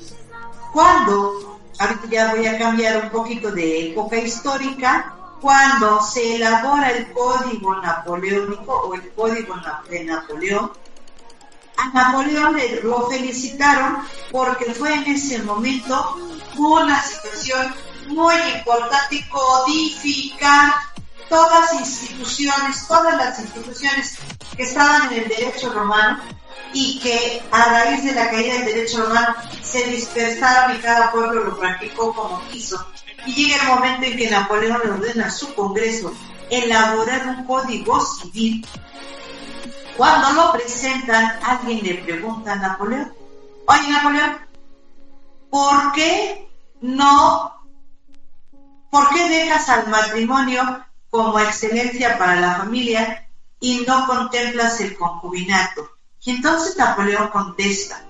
cuando, ahorita ya voy a cambiar un poquito de época histórica, cuando se elabora el código napoleónico o el código de Napoleón, a Napoleón le, lo felicitaron porque fue en ese momento una situación muy importante codificar todas las instituciones, todas las instituciones que estaban en el derecho romano y que a raíz de la caída del derecho romano se dispersaron y cada pueblo lo practicó como quiso y llega el momento en que Napoleón le ordena a su Congreso elaborar un código civil. Cuando lo presentan, alguien le pregunta a Napoleón, oye Napoleón, ¿por qué no, por qué dejas al matrimonio como excelencia para la familia y no contemplas el concubinato? Y entonces Napoleón contesta,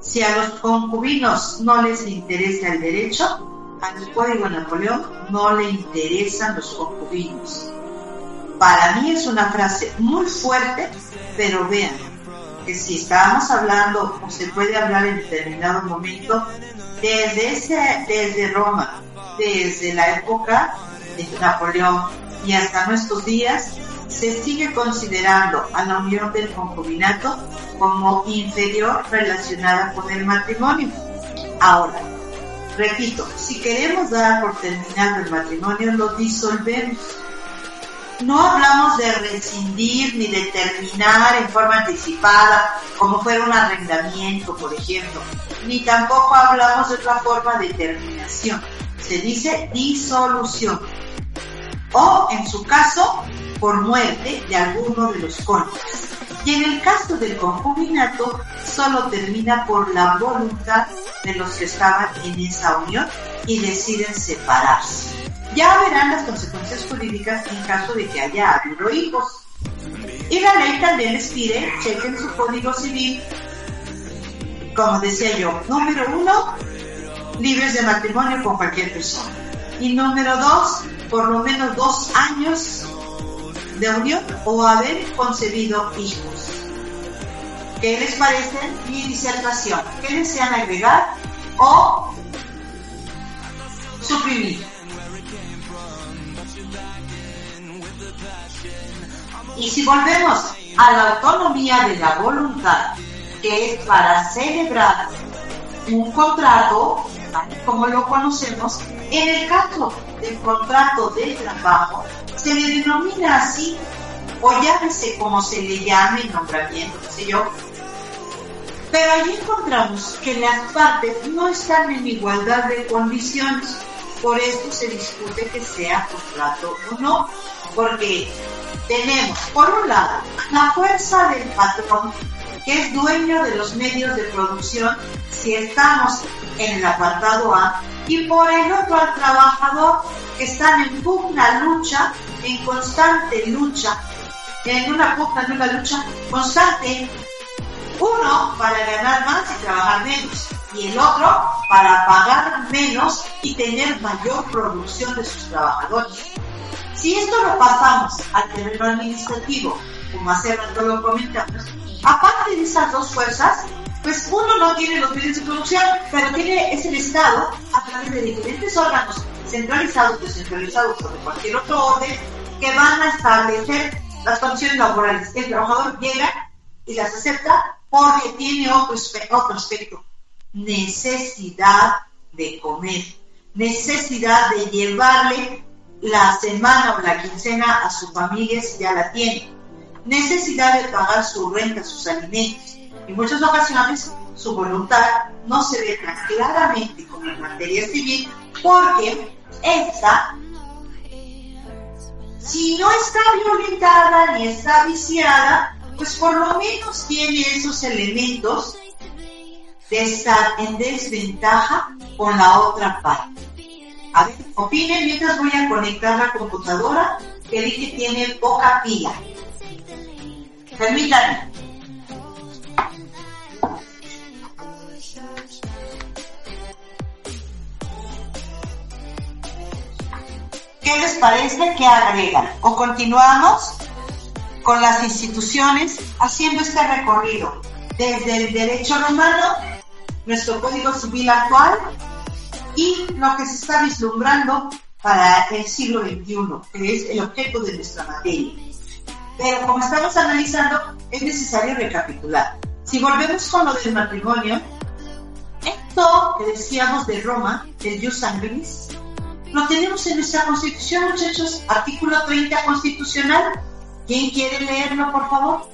si a los concubinos no les interesa el derecho, al código Napoleón no le interesan los concubinos. Para mí es una frase muy fuerte, pero vean que si estábamos hablando, o se puede hablar en determinado momento, desde, desde Roma, desde la época de Napoleón y hasta nuestros días, se sigue considerando a la unión del concubinato como inferior relacionada con el matrimonio. Ahora, Repito, si queremos dar por terminado el matrimonio, lo disolvemos. No hablamos de rescindir ni de terminar en forma anticipada, como fuera un arrendamiento, por ejemplo, ni tampoco hablamos de otra forma de terminación. Se dice disolución. o, en su caso, por muerte de alguno de los cónyuges. Y en el caso del concubinato, solo termina por la voluntad de los que estaban en esa unión y deciden separarse. Ya verán las consecuencias jurídicas en caso de que haya habido hijos. Y la ley también les pide, chequen su código civil, como decía yo, número uno, libres de matrimonio con cualquier persona. Y número dos, por lo menos dos años de unión o haber concebido hijos. ¿Qué les parece mi disertación? ¿Qué desean agregar o suprimir? Y si volvemos a la autonomía de la voluntad, que es para celebrar un contrato, como lo conocemos, en el caso del contrato de trabajo, se le denomina así, o llámese como se le llame, nombramiento, qué sé yo, pero allí encontramos que las partes no están en igualdad de condiciones, por esto se discute que sea contrato o no, porque tenemos, por un lado, la fuerza del patrón, que es dueño de los medios de producción, si estamos en el apartado A, y por el otro al trabajador, que están en pugna lucha, en constante lucha, en una pugna, en una lucha constante, uno para ganar más y trabajar menos, y el otro para pagar menos y tener mayor producción de sus trabajadores. Si esto lo pasamos al terreno administrativo, como hace rato lo comentamos, aparte de esas dos fuerzas, pues uno no tiene los medios de producción, pero tiene, es el Estado, a través de diferentes órganos centralizados, descentralizados o de cualquier otro orden, que van a establecer las condiciones laborales. El trabajador llega y las acepta porque tiene otro, otro aspecto, necesidad de comer, necesidad de llevarle la semana o la quincena a su familia si ya la tiene, necesidad de pagar su renta, sus alimentos. En muchas ocasiones su voluntad no se ve tan claramente como en materia civil porque esta, si no está violentada ni está viciada, pues por lo menos tiene esos elementos de estar en desventaja con la otra parte. Opinen mientras voy a conectar la computadora que que tiene poca pila. Permítanme. ¿Qué les parece que agregan? ¿O continuamos con las instituciones haciendo este recorrido desde el derecho romano, nuestro código civil actual, y lo que se está vislumbrando para el siglo XXI, que es el objeto de nuestra materia. Pero como estamos analizando, es necesario recapitular. Si volvemos con lo del matrimonio, esto que decíamos de Roma, del Jus Sanguinis, lo tenemos en nuestra Constitución, muchachos, artículo 30 constitucional. ¿Quién quiere leerlo, por favor?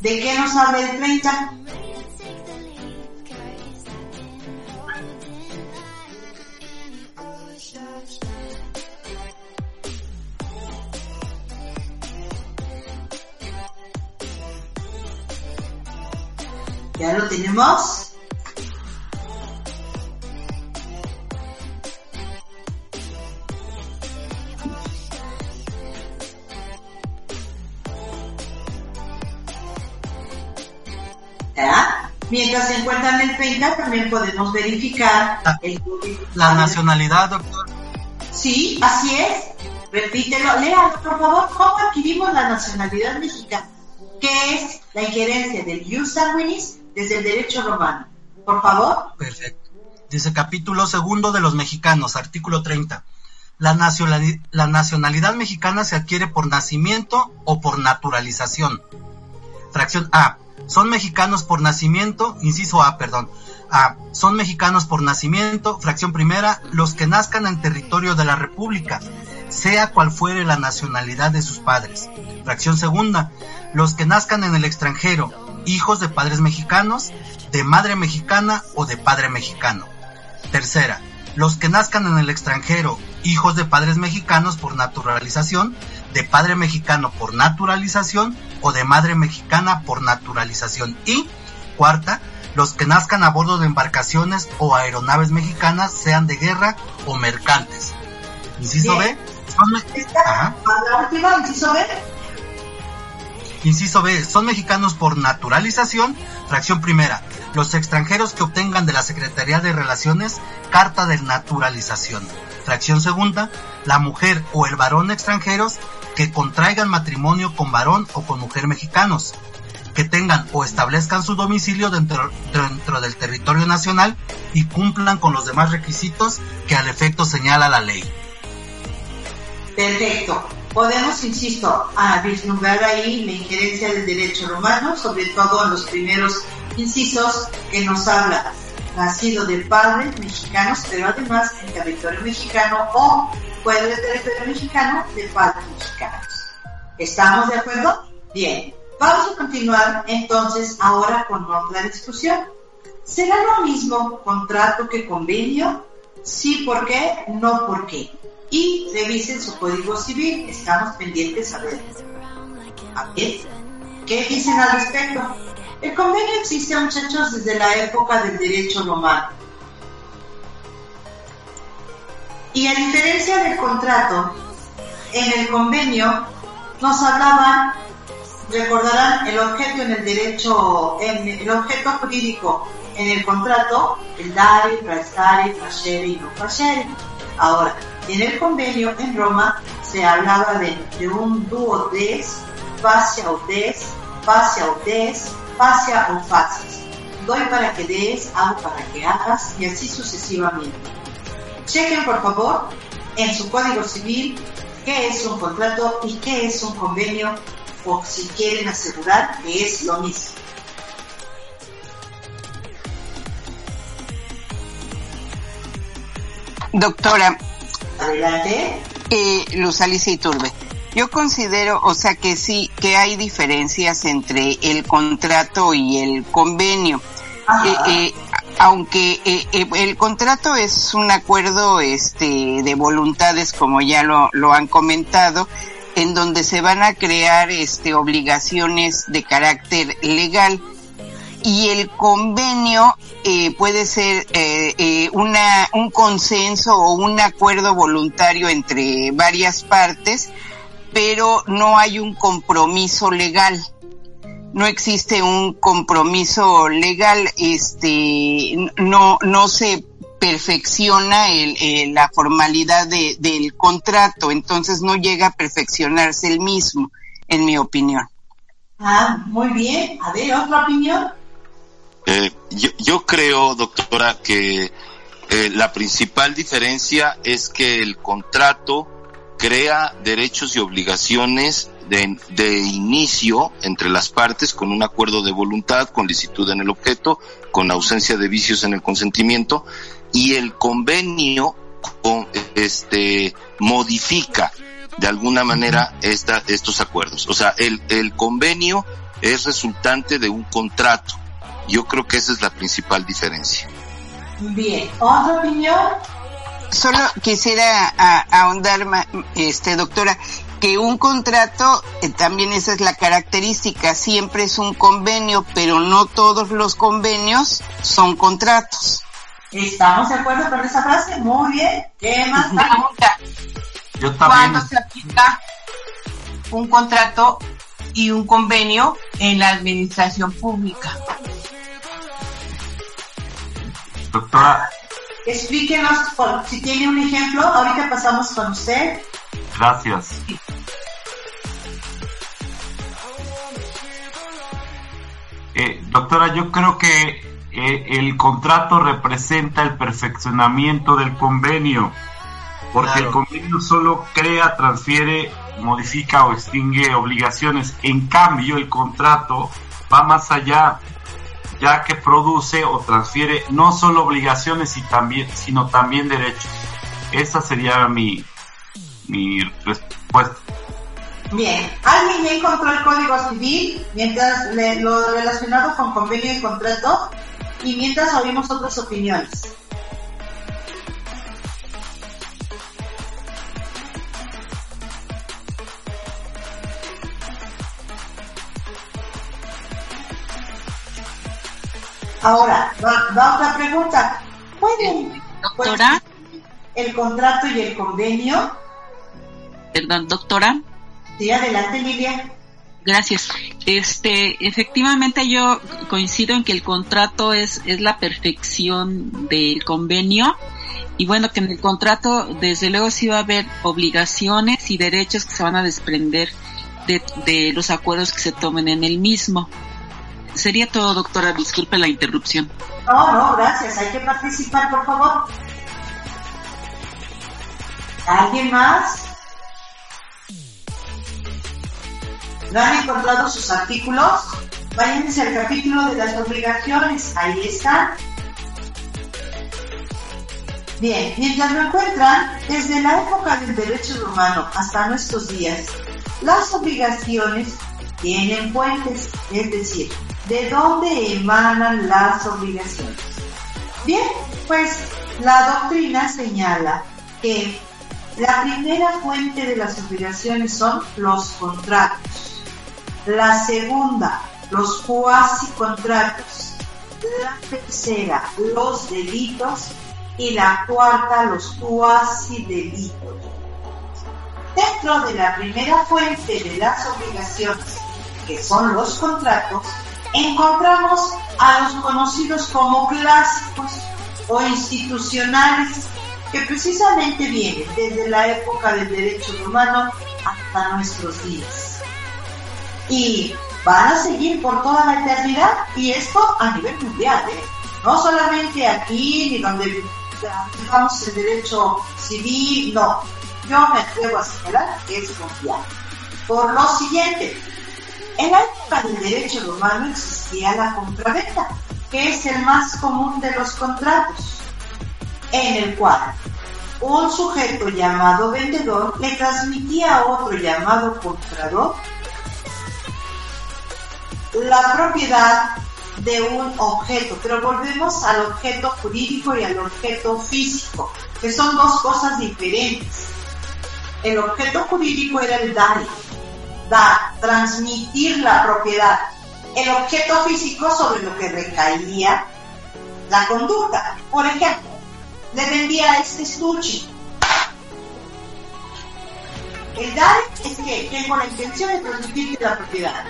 ¿De qué nos habla el 30? ¿Ya lo tenemos? Mientras se encuentran en el 30, también podemos verificar el La nacionalidad, doctor. Sí, así es. Repítelo, léalo, por favor. ¿Cómo adquirimos la nacionalidad mexicana? ¿Qué es la injerencia del ius sanguinis desde el derecho romano? Por favor. Perfecto. Dice capítulo segundo de los mexicanos, artículo 30. La nacionalidad, la nacionalidad mexicana se adquiere por nacimiento o por naturalización. Fracción A. Son mexicanos por nacimiento, inciso A, perdón. A. Son mexicanos por nacimiento, fracción primera, los que nazcan en territorio de la República, sea cual fuere la nacionalidad de sus padres. Fracción segunda, los que nazcan en el extranjero, hijos de padres mexicanos, de madre mexicana o de padre mexicano. Tercera, los que nazcan en el extranjero, hijos de padres mexicanos por naturalización, de padre mexicano por naturalización o de madre mexicana por naturalización. Y cuarta, los que nazcan a bordo de embarcaciones o aeronaves mexicanas, sean de guerra o mercantes. Inciso B. Ajá. La última, inciso B. Inciso B. Son mexicanos por naturalización. Fracción primera. Los extranjeros que obtengan de la Secretaría de Relaciones carta de naturalización. Fracción segunda. La mujer o el varón extranjeros que contraigan matrimonio con varón o con mujer mexicanos que tengan o establezcan su domicilio dentro, del territorio nacional y cumplan con los demás requisitos que al efecto señala la ley. Perfecto. Podemos, insisto, a vislumbrar ahí la injerencia del derecho romano, sobre todo en los primeros incisos que nos habla nacido de padres mexicanos, pero además en territorio mexicano o fuera del territorio mexicano de padres mexicanos. ¿Estamos de acuerdo? Bien. Vamos a continuar entonces ahora con otra discusión. ¿Será lo mismo contrato que convenio? Sí, ¿por qué? No, ¿por qué? Y revisen su código civil. Estamos pendientes a ver. A ¿qué dicen al respecto? El convenio existe, muchachos, desde la época del derecho romano. Y a diferencia del contrato, en el convenio nos hablaban recordarán el objeto en el derecho, el objeto jurídico en el contrato, el dare, prestare, facere y no facere. Ahora, en el convenio en Roma se hablaba de, un duo des, fascia o des, fascia o des, fascia o facies. Doy para que des, hago para que hagas y así sucesivamente. Chequen por favor en su código civil qué es un contrato y qué es un convenio o si quieren asegurar que es lo mismo. Doctora. Adelante. Eh, Luz Alicia Iturbe. Yo considero, o sea, que sí, que hay diferencias entre el contrato y el convenio. Eh, eh, aunque eh, el contrato es un acuerdo este, de voluntades, como ya lo, lo han comentado, en donde se van a crear este, obligaciones de carácter legal y el convenio eh, puede ser eh, eh, una, un consenso o un acuerdo voluntario entre varias partes, pero no hay un compromiso legal. No existe un compromiso legal, este, no, no se perfecciona el, la formalidad de, del contrato, entonces no llega a perfeccionarse el mismo, en mi opinión. Ah, muy bien. A ver, ¿otra opinión? Eh, yo, yo, creo, doctora, que eh, la principal diferencia es que el contrato crea derechos y obligaciones de, de, inicio entre las partes con un acuerdo de voluntad, con licitud en el objeto, con ausencia de vicios en el consentimiento y el convenio este modifica de alguna manera esta, estos acuerdos. O sea, el, el convenio es resultante de un contrato. Yo creo que esa es la principal diferencia. Bien, ¿otra opinión? Solo quisiera ahondar, este, doctora, que un contrato, eh, también esa es la característica, siempre es un convenio, pero no todos los convenios son contratos. ¿Estamos de acuerdo con esa frase? Muy bien. ¿Qué más? Pregunta. Yo también. ¿Cuándo se aplica un contrato y un convenio en la administración pública? Doctora. Explíquenos por, si tiene un ejemplo. Ahorita pasamos con usted. Gracias. Eh, doctora, yo creo que eh, el contrato representa el perfeccionamiento del convenio, porque claro. el convenio solo crea, transfiere, modifica o extingue obligaciones. En cambio, el contrato va más allá, ya que produce o transfiere no solo obligaciones y también, sino también derechos. Esa sería mi, mi respuesta. Bien, ¿alguien ya encontró el Código Civil mientras le, lo relacionado con convenio y contrato? y mientras oímos otras opiniones. Ahora, va, otra pregunta. ¿Pueden, doctora? el contrato y el convenio? Perdón, doctora. Sí, adelante, Lilia. Gracias. Este, efectivamente yo coincido en que el contrato es, es la perfección del convenio y bueno, que en el contrato desde luego sí va a haber obligaciones y derechos que se van a desprender de, de los acuerdos que se tomen en el mismo. Sería todo, doctora. Disculpe la interrupción. No, no, gracias. Hay que participar, por favor. ¿Alguien más? ¿No han encontrado sus artículos? Váyanse al capítulo de las obligaciones. Ahí están. Bien, mientras lo encuentran, desde la época del derecho romano hasta nuestros días, las obligaciones tienen fuentes, es decir, ¿De dónde emanan las obligaciones? Bien, pues la doctrina señala que la primera fuente de las obligaciones son los contratos. La segunda, los cuasi contratos. La tercera, los delitos. Y la cuarta, los cuasi delitos. Dentro de la primera fuente de las obligaciones, que son los contratos, encontramos a los conocidos como clásicos o institucionales que precisamente vienen desde la época del derecho romano hasta nuestros días. Y van a seguir por toda la eternidad y esto a nivel mundial, ¿eh? no solamente aquí ni donde aplicamos el derecho civil, no. Yo me atrevo a señalar que es mundial. Por lo siguiente, en época del derecho romano existía la compraventa, que es el más común de los contratos, en el cual un sujeto llamado vendedor le transmitía a otro llamado comprador la propiedad de un objeto, pero volvemos al objeto jurídico y al objeto físico, que son dos cosas diferentes. El objeto jurídico era el daño, dar, transmitir la propiedad, el objeto físico sobre lo que recaía la conducta. Por ejemplo, le vendía este estuche. El dar es que tengo la intención de transmitirte la propiedad.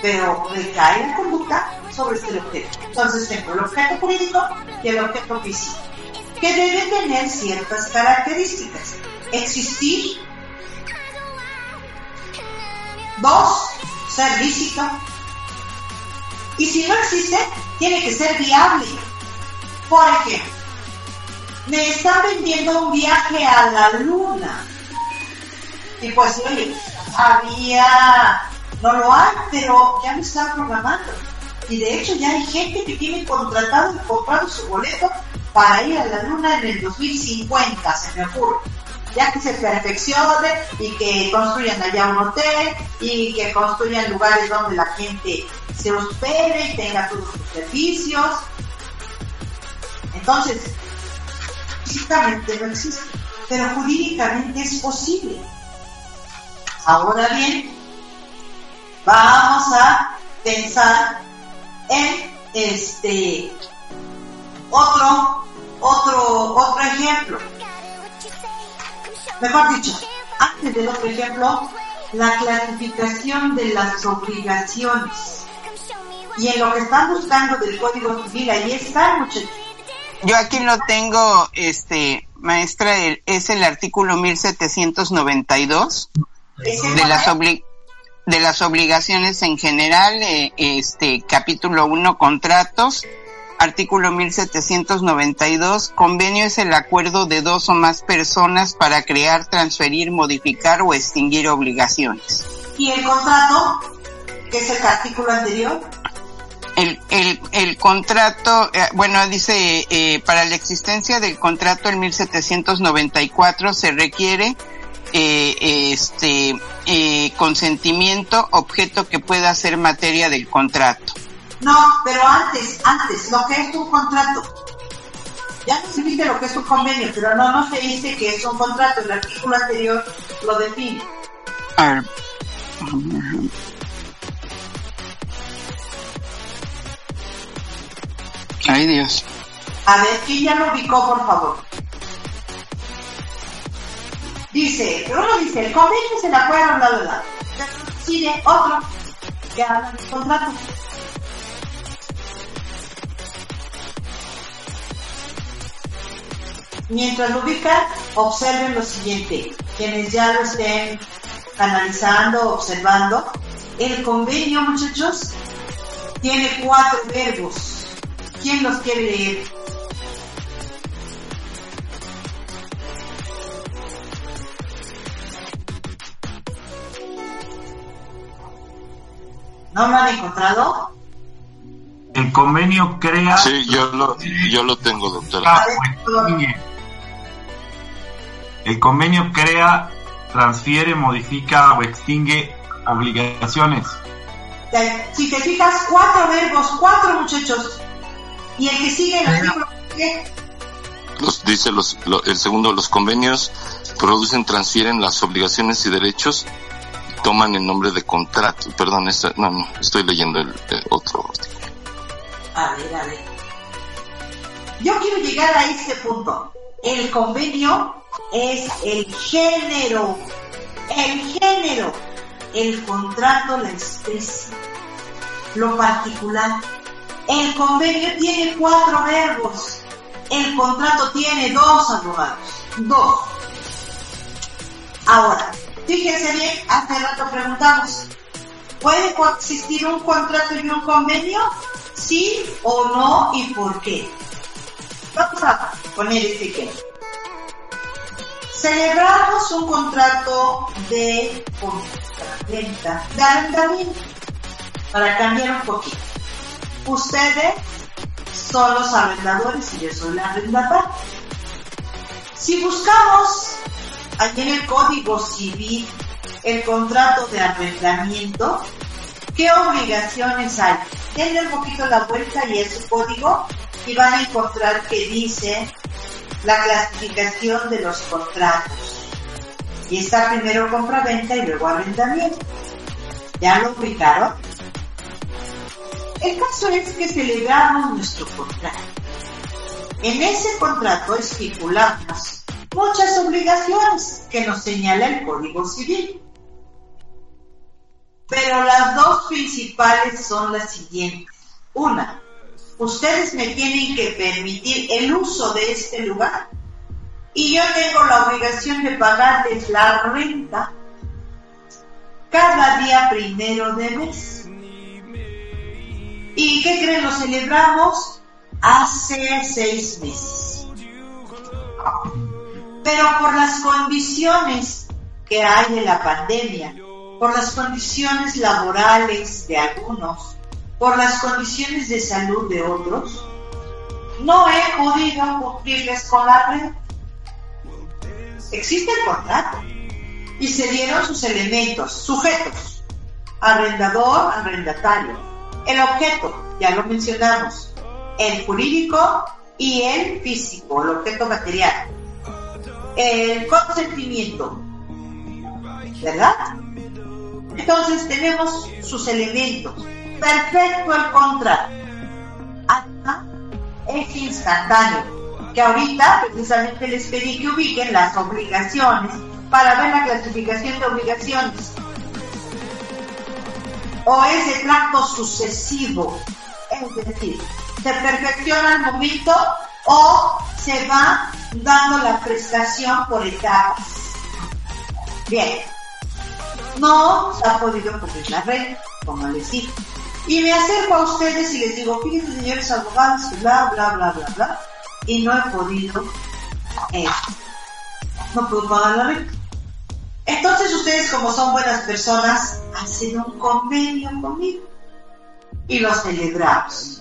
Pero recae la conducta sobre este objeto. Entonces tengo el objeto jurídico y el objeto físico, que debe tener ciertas características. Existir Dos, ser lícito. Y si no existe, tiene que ser viable. Por ejemplo, me están vendiendo un viaje a la luna. Y pues, oye, había, no lo hay, pero ya me están programando. Y de hecho ya hay gente que tiene contratado y comprado su boleto para ir a la luna en el 2050, se me ocurre ya que se perfeccione y que construyan allá un hotel y que construyan lugares donde la gente se hospede y tenga todos sus servicios. Entonces, físicamente no existe, pero jurídicamente es posible. Ahora bien, vamos a pensar en este otro otro otro ejemplo mejor dicho, antes del otro ejemplo, la clasificación de las obligaciones. Y en lo que están buscando del Código Civil, ahí está, muchachos. Yo aquí lo tengo, este, maestra, es el artículo 1792 de las, de las obligaciones en general, eh, este, capítulo 1, contratos, Artículo 1792. Convenio es el acuerdo de dos o más personas para crear, transferir, modificar o extinguir obligaciones. ¿Y el contrato? ¿Qué es el artículo anterior? El, el, el contrato, eh, bueno, dice, eh, para la existencia del contrato en 1794 se requiere eh, este consentimiento, objeto que pueda ser materia del contrato. No, pero antes, antes, lo que es un contrato. Ya no se dice lo que es un convenio, pero no, no se dice que es un contrato. El artículo anterior lo define. A ver. Ay, Dios. A ver, ¿quién ya lo ubicó, por favor? Dice, uno dice, el convenio es el acuerdo, bla, bla, bla. Sigue otro que habla del contrato. Mientras lo ubican, observen lo siguiente. Quienes ya lo estén analizando, observando, el convenio, muchachos, tiene cuatro verbos. ¿Quién los quiere leer? ¿No lo han encontrado? El convenio crea. Sí, yo lo, yo lo tengo, doctora. Ah, pues, El convenio crea, transfiere, modifica o extingue obligaciones. Si te fijas, cuatro verbos, cuatro muchachos. Y el que sigue el artículo, ¿qué? Los, dice los, lo- el segundo, los convenios producen, transfieren las obligaciones y derechos, toman el nombre de contrato. Perdón, esta- no, no, estoy leyendo el, el otro. A ver, a ver. Yo quiero llegar a este punto. El convenio es el género. El género. El contrato, la especie. Lo particular. El convenio tiene cuatro verbos. El contrato tiene dos abogados. Dos. Ahora, fíjense bien, hace rato preguntamos, ¿puede coexistir un contrato y un convenio? ¿Sí o no y por qué? Vamos a poner este ejemplo. Celebramos un contrato de venta, de arrendamiento, para cambiar un poquito. Ustedes son los arrendadores y yo soy la arrendataria. Si buscamos allí en el Código Civil el contrato de arrendamiento, ¿qué obligaciones hay? Denle un poquito la vuelta y es su código y van a encontrar que dice la clasificación de los contratos. Y está primero compra-venta y luego arrendamiento. ¿Ya lo ubicaron? El caso es que celebramos nuestro contrato. En ese contrato estipulamos muchas obligaciones que nos señala el Código Civil. Pero las dos principales son las siguientes. Una, ustedes me tienen que permitir el uso de este lugar y yo tengo la obligación de pagarles la renta cada día primero de mes. ¿Y qué creen? Lo celebramos hace seis meses. Pero por las condiciones que hay de la pandemia, por las condiciones laborales de algunos, por las condiciones de salud de otros, no he podido cumplirles con la red. Existe el contrato y se dieron sus elementos, sujetos, arrendador, arrendatario, el objeto, ya lo mencionamos, el jurídico y el físico, el objeto material, el consentimiento, ¿verdad? Entonces tenemos sus elementos. Perfecto el contrato. Acta es instantáneo. Que ahorita precisamente les pedí que ubiquen las obligaciones para ver la clasificación de obligaciones. O es de tracto sucesivo. Es decir, se perfecciona al momento o se va dando la prestación por etapas. Bien, no se ha podido cumplir la red, como les dije. Y me acerco a ustedes y les digo, fíjense señores abogados, bla, bla, bla, bla, bla, y no he podido, eh, no puedo pagar la red. Entonces ustedes, como son buenas personas, hacen un convenio conmigo y lo celebramos.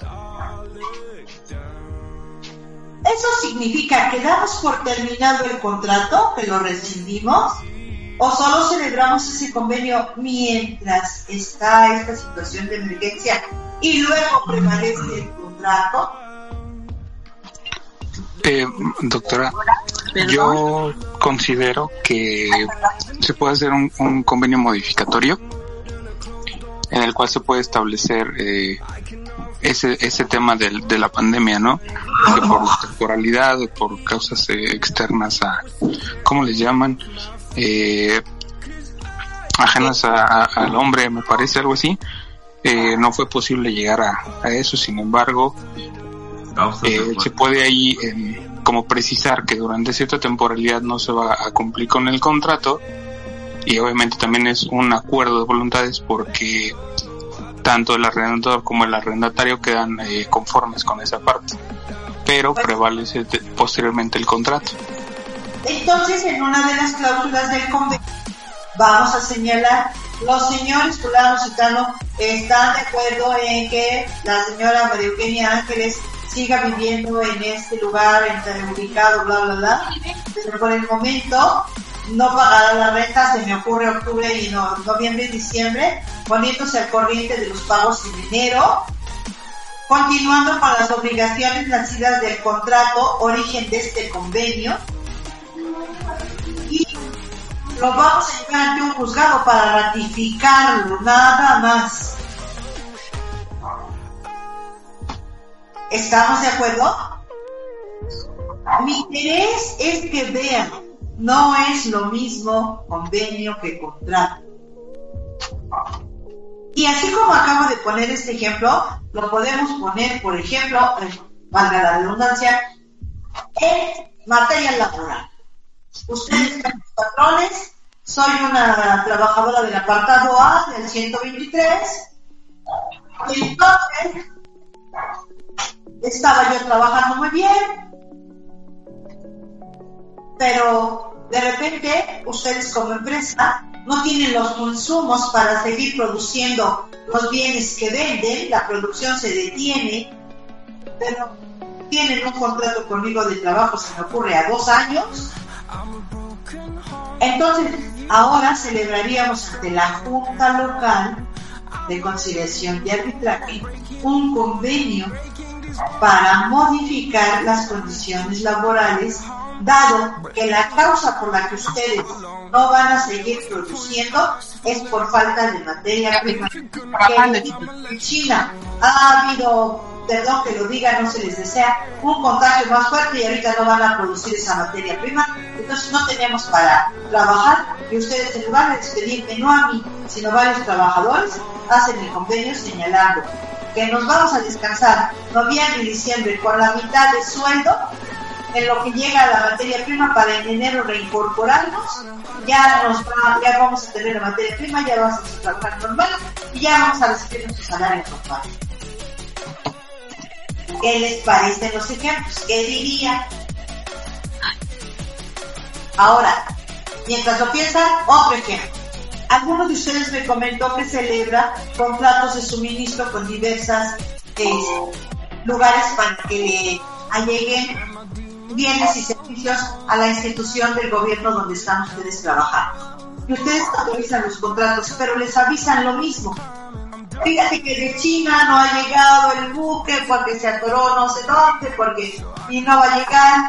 ¿Eso significa que damos por terminado el contrato, que lo rescindimos? ¿O solo celebramos ese convenio mientras está esta situación de emergencia y luego prevalece el contrato. Eh, doctora, yo considero que se puede hacer un, un convenio modificatorio en el cual se puede establecer eh, ese, ese tema de la pandemia, ¿no? Que por temporalidad o por causas eh, externas a, ¿cómo les llaman? Eh, ajenas a- a- al hombre, me parece, algo así. Eh, no fue posible llegar a, a eso, sin embargo, eh, se puede ahí eh, como precisar que durante cierta temporalidad no se va a cumplir con el contrato. Y obviamente también es un acuerdo de voluntades porque tanto el arrendador como el arrendatario quedan eh, conformes con esa parte. Pero prevalece posteriormente el contrato Entonces, en una de las cláusulas del convenio, vamos a señalar, los señores fulano citano están de acuerdo en que la señora María Eugenia Ángeles siga viviendo en este lugar, en ubicado, bla, bla, bla, pero por el momento no pagará la renta, se me ocurre octubre y no, noviembre y diciembre, poniéndose al corriente de los pagos en enero, continuando con las obligaciones nacidas del contrato, origen de este convenio, y lo vamos a llevar ante un juzgado para ratificarlo, nada más. ¿Estamos de acuerdo? Mi interés es que vean, no es lo mismo convenio que contrato. Y así como acabo de poner este ejemplo, lo podemos poner, por ejemplo, valga la redundancia, en materia laboral. Ustedes son los patrones, soy una trabajadora del apartado A del 123, y entonces estaba yo trabajando muy bien, pero de repente ustedes como empresa no tienen los consumos para seguir produciendo los bienes que venden, la producción se detiene, pero tienen un contrato conmigo de trabajo, se me ocurre, a dos años. Entonces, ahora celebraríamos ante la Junta Local de Conciliación y Arbitraje un convenio para modificar las condiciones laborales, dado que la causa por la que ustedes no van a seguir produciendo es por falta de materia prima. Que en China ha habido, perdón que lo diga, no se les desea, un contagio más fuerte y ahorita no van a producir esa materia prima, entonces no tenemos para trabajar y ustedes en lugar de despedirme no a mí, sino a varios trabajadores, hacen el convenio señalando que nos vamos a descansar noviembre y diciembre con la mitad de sueldo en lo que llega la materia prima para en enero reincorporarnos, ya nos va- ya vamos a tener la materia prima, ya vamos a trabajar normal y ya vamos a recibir nuestro salario normal. ¿Qué les parecen los ejemplos? ¿Qué diría? Ahora, mientras lo piensan, otro ejemplo. Alguno de ustedes me comentó que celebra contratos de suministro con diversas eh, lugares para que le alleguen bienes y servicios a la institución del gobierno donde están ustedes trabajando. Y ustedes autorizan los contratos, pero les avisan lo mismo. Fíjate que de China no ha llegado el buque porque se atoró no sé dónde, porque y no va a llegar.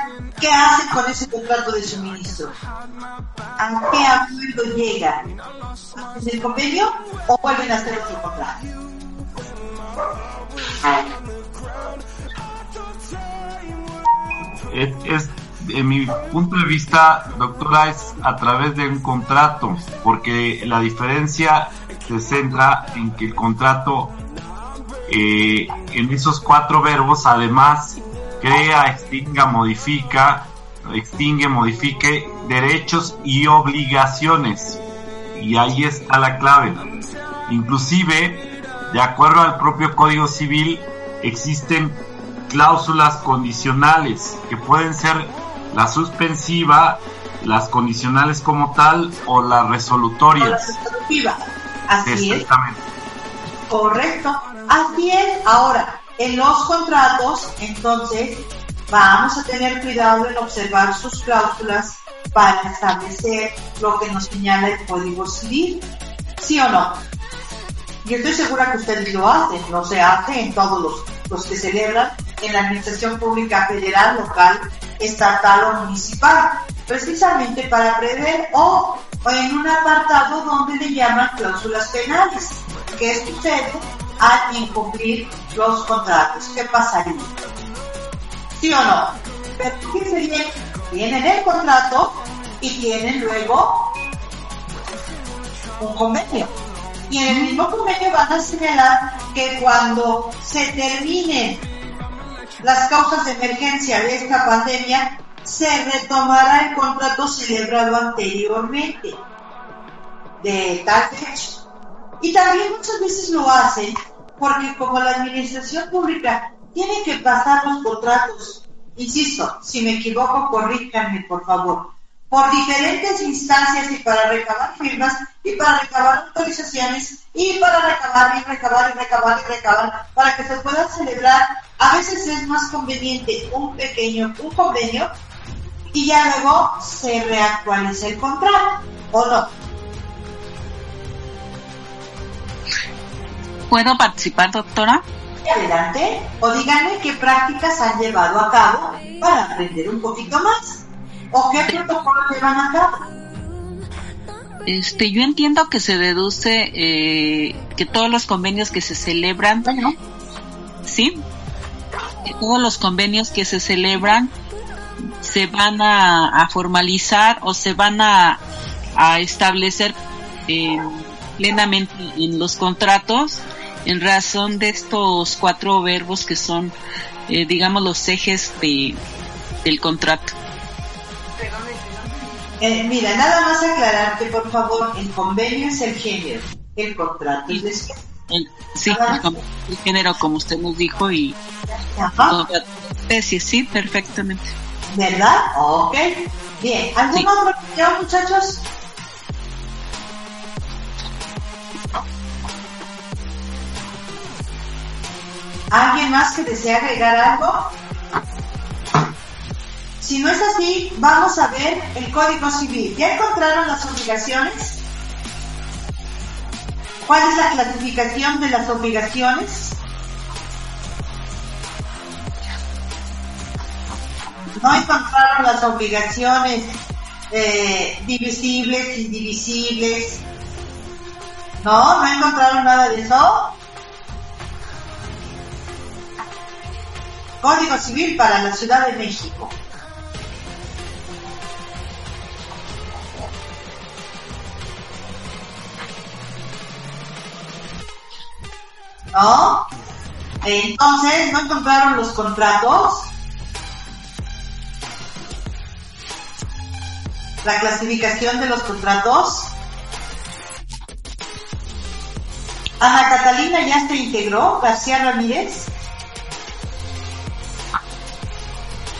¿Qué hacen con ese contrato de suministro? ¿A qué acuerdo llegan? ¿En el convenio o vuelven a hacer otro contrato? En mi punto de vista, doctora, es a través de un contrato, porque la diferencia se centra en que el contrato, eh, en esos cuatro verbos, además, crea, extinga, modifica, extingue, modifique derechos y obligaciones. Y ahí está la clave. Inclusive, de acuerdo al propio Código Civil, existen cláusulas condicionales que pueden ser la suspensiva, las condicionales como tal o las O resolutorias. resolutiva. Así es. Exactamente. Correcto. Así es. Ahora, en los contratos, entonces, vamos a tener cuidado en observar sus cláusulas para establecer lo que nos señala el Código Civil. ¿Sí o no? yo estoy segura que ustedes lo hacen, no se hace en todos los, los que celebran en la Administración Pública Federal, local, estatal o municipal, precisamente para prever o, en un apartado donde le llaman cláusulas penales. ¿Qué sucede al incumplir los contratos? ¿Qué pasaría? ¿Sí o no? Pero fíjense bien, tienen el contrato y tienen luego un convenio. Y en el mismo convenio van a señalar que cuando se terminen las causas de emergencia de esta pandemia, se retomará el contrato celebrado anteriormente de tal fecha. Y también muchas veces lo hacen porque como la administración pública tiene que pasar los contratos, insisto, si me equivoco, corríjanme por favor, por diferentes instancias y para recabar firmas y para recabar autorizaciones y para recabar y recabar y recabar y recabar para que se pueda celebrar. A veces es más conveniente un pequeño, un convenio y ya luego se reactualiza el contrato, ¿o no? ¿Puedo participar, doctora? Adelante, o díganme qué prácticas han llevado a cabo para aprender un poquito más. ¿O qué protocolos llevan a cabo? Este, yo entiendo que se deduce eh, que todos los convenios que se celebran, sí, que todos los convenios que se celebran se van a, formalizar o se van a, a establecer eh, plenamente en los contratos en razón de estos cuatro verbos que son, eh, digamos, los ejes de, del contrato. Eh, mira, nada más aclararte, por favor, el convenio es el género, el contrato es el, sí, el, género, como usted nos dijo, y especie, sí, perfectamente. ¿Verdad? Ok. Bien, ¿algún otro muchachos? ¿Alguien más que desea agregar algo? Si no es así, vamos a ver el Código Civil. ¿Ya encontraron las obligaciones? ¿Cuál es la clasificación de las obligaciones? No encontraron las obligaciones eh, divisibles, indivisibles. ¿No? ¿No encontraron nada de eso? Código Civil para la Ciudad de México. ¿No? Entonces, ¿no encontraron los contratos? La clasificación de los contratos. Ana Catalina ya se integró, García Ramírez.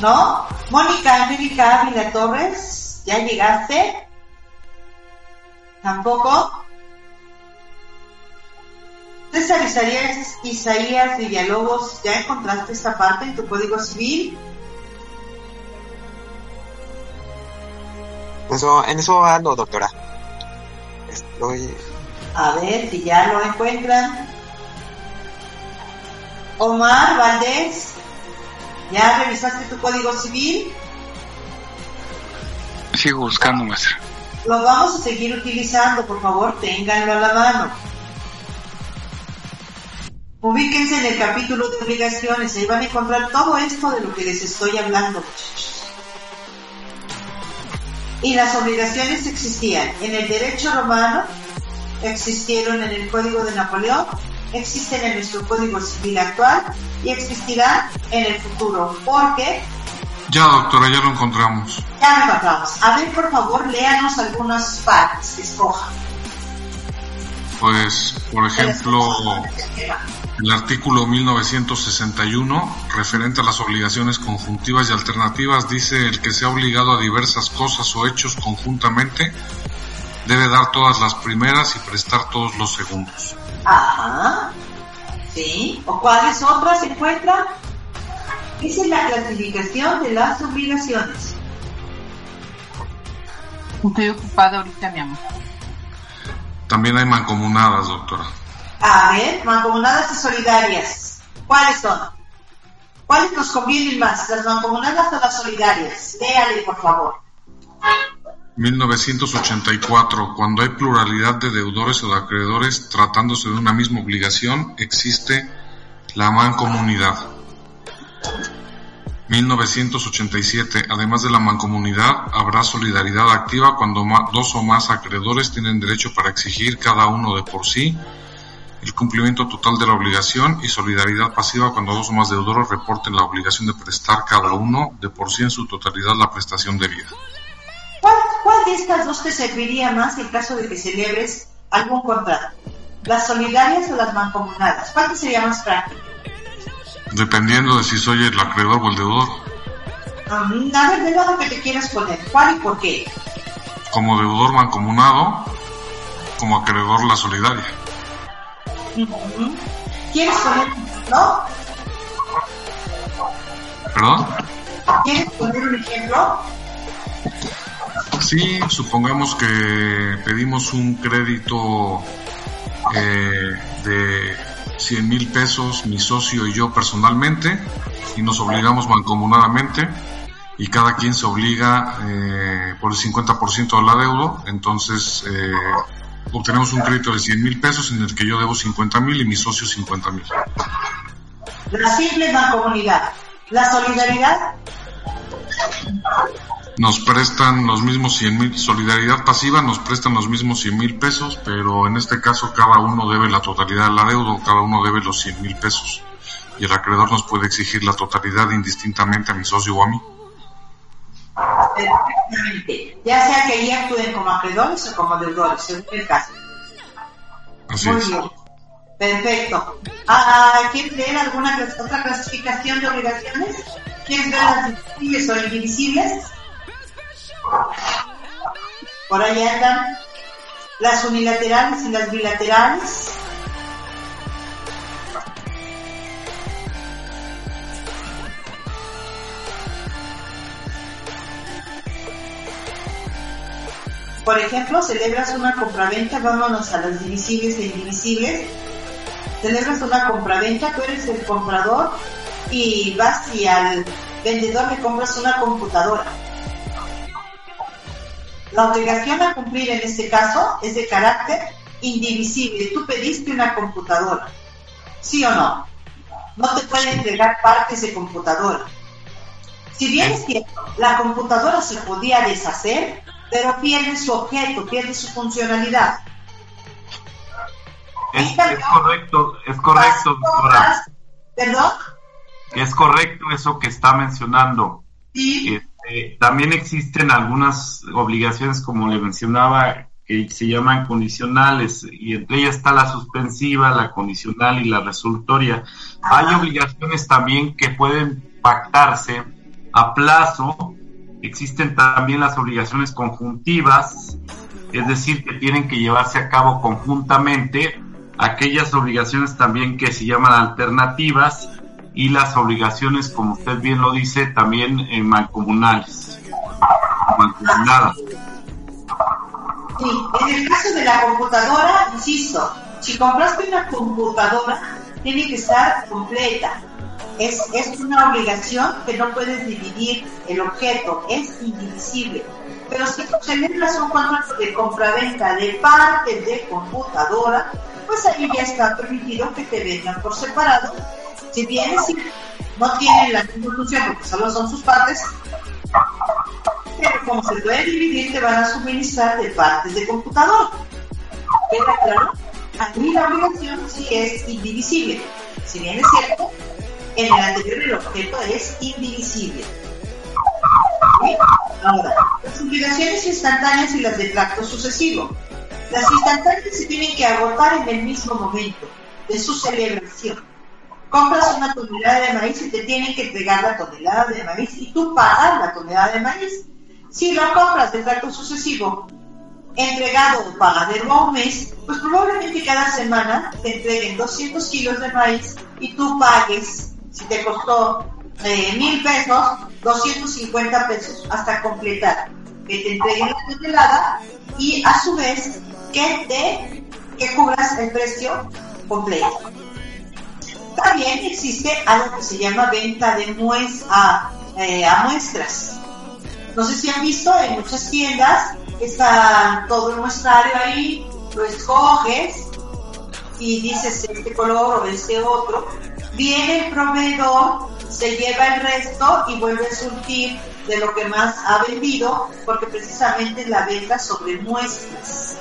¿No? Mónica América Ávila Torres, ¿ya llegaste? ¿Tampoco? César Isaías, Isaías Villalobos, ¿ya encontraste esta parte en tu código civil? Eso, en eso ando, doctora. Estoy... A ver si ya lo encuentran. Omar Valdés, ¿Ya revisaste tu código civil? Sigo buscando, maestra. Lo vamos a seguir utilizando, por favor, ténganlo a la mano. Ubíquense en el capítulo de obligaciones, ahí van a encontrar todo esto de lo que les estoy hablando, Y las obligaciones existían en el derecho romano, existieron en el código de Napoleón, existen en nuestro código civil actual y existirán en el futuro. Porque ya, doctora, ya lo encontramos. Ya lo encontramos. A ver, por favor, léanos algunas partes, escoja. Pues, por ejemplo, el artículo 1961, referente a las obligaciones conjuntivas y alternativas, dice el que sea obligado a diversas cosas o hechos conjuntamente debe dar todas las primeras y prestar todos los segundos. Ajá. ¿Sí? ¿O cuáles otras se encuentran? Esa es la clasificación de las obligaciones. Estoy ocupada ahorita, mi amor. También hay mancomunadas, doctora. A ver, mancomunadas y solidarias. ¿Cuáles son? ¿Cuáles nos convienen más, las mancomunadas o las solidarias? Léale, por favor. 1984. Cuando hay pluralidad de deudores o de acreedores tratándose de una misma obligación, existe la mancomunidad. 1987. Además de la mancomunidad, habrá solidaridad activa cuando dos o más acreedores tienen derecho para exigir cada uno de por sí el cumplimiento total de la obligación y solidaridad pasiva cuando dos o más deudores reporten la obligación de prestar cada uno de por sí en su totalidad la prestación debida. ¿Cuál, ¿Cuál de estas dos te serviría más en caso de que celebres algún contrato? ¿Las solidarias o las mancomunadas? ¿Cuál te sería más práctico? Dependiendo de si soy el acreedor o el deudor. a ver, de lado que te quieras poner. ¿Cuál y por qué? Como deudor mancomunado, como acreedor la solidaria. ¿Quieres poner no? ¿Perdón? ¿Quieres poner un ejemplo? Sí, supongamos que pedimos un crédito eh, de 100 mil pesos mi socio y yo personalmente y nos obligamos mancomunadamente y cada quien se obliga eh, por el 50% del adeudo, entonces eh, obtenemos un crédito de 100 mil pesos en el que yo debo 50 mil y mi socio 50 mil. La simple mancomunidad. La solidaridad nos prestan los mismos 100 mil, solidaridad pasiva nos prestan los mismos 100 mil pesos, pero en este caso cada uno debe la totalidad del adeudo, cada uno debe los 100 mil pesos. Y el acreedor nos puede exigir la totalidad indistintamente a mi socio o a mí. Perfectamente. Ya sea que ahí actúen como acreedores o como deudores, según el caso. Así Muy es. bien. Perfecto. Ah, ¿Quieres leer alguna otra clasificación de obligaciones? ¿Quieres ver las divisibles o indivisibles? Por ahí andan las unilaterales y las bilaterales. Por ejemplo, celebras una compraventa, vámonos a las divisibles e indivisibles. Celebras una compraventa, tú eres el comprador y vas y al vendedor le compras una computadora. La obligación a cumplir en este caso es de carácter indivisible. Tú pediste una computadora, ¿sí o no? No te puede entregar partes de computadora. Si bien es cierto, la computadora se podía deshacer, pero pierde su objeto, pierde su funcionalidad. Es, es correcto, es correcto, doctora. ¿Perdón? Es correcto eso que está mencionando. Este, también existen algunas obligaciones, como le mencionaba, que se llaman condicionales, y entre ellas está la suspensiva, la condicional y la resolutoria. Hay obligaciones también que pueden pactarse a plazo. Existen también las obligaciones conjuntivas, es decir, que tienen que llevarse a cabo conjuntamente. Aquellas obligaciones también que se llaman alternativas y las obligaciones, como usted bien lo dice, también eh, mancomunales, mancomunadas. Sí, en el caso de la computadora, insisto, si compraste una computadora, tiene que estar completa. Es, es una obligación que no puedes dividir el objeto, es indivisible. Pero si celebras un contrato de compraventa de parte de computadora, pues ahí ya está permitido que te vendan por separado. Si bien no tienen la misma función porque solo son sus partes, pero como se puede dividir, te van a suministrar de partes de computador. ¿Queda claro? Aquí la obligación sí es indivisible. Si bien es cierto, en el anterior el objeto es indivisible. Ahora, las obligaciones instantáneas y las de tracto sucesivo. Las instantáneas se tienen que agotar en el mismo momento de su celebración. Compras una tonelada de maíz y te tienen que entregar la tonelada de maíz y tú pagas la tonelada de maíz. Si lo compras de tracto sucesivo, entregado o pagadero a un mes, pues probablemente cada semana te entreguen 200 kilos de maíz y tú pagues, si te costó eh, mil pesos, 250 pesos hasta completar. Que te entreguen la tonelada y a su vez que te que cubras el precio completa. También existe algo que se llama venta de eh, muestras. No sé si han visto, en muchas tiendas está todo el muestrario ahí, lo escoges y dices este color o este otro. Viene el proveedor, se lleva el resto y vuelve a surtir de lo que más ha vendido, porque precisamente la venta sobre muestras.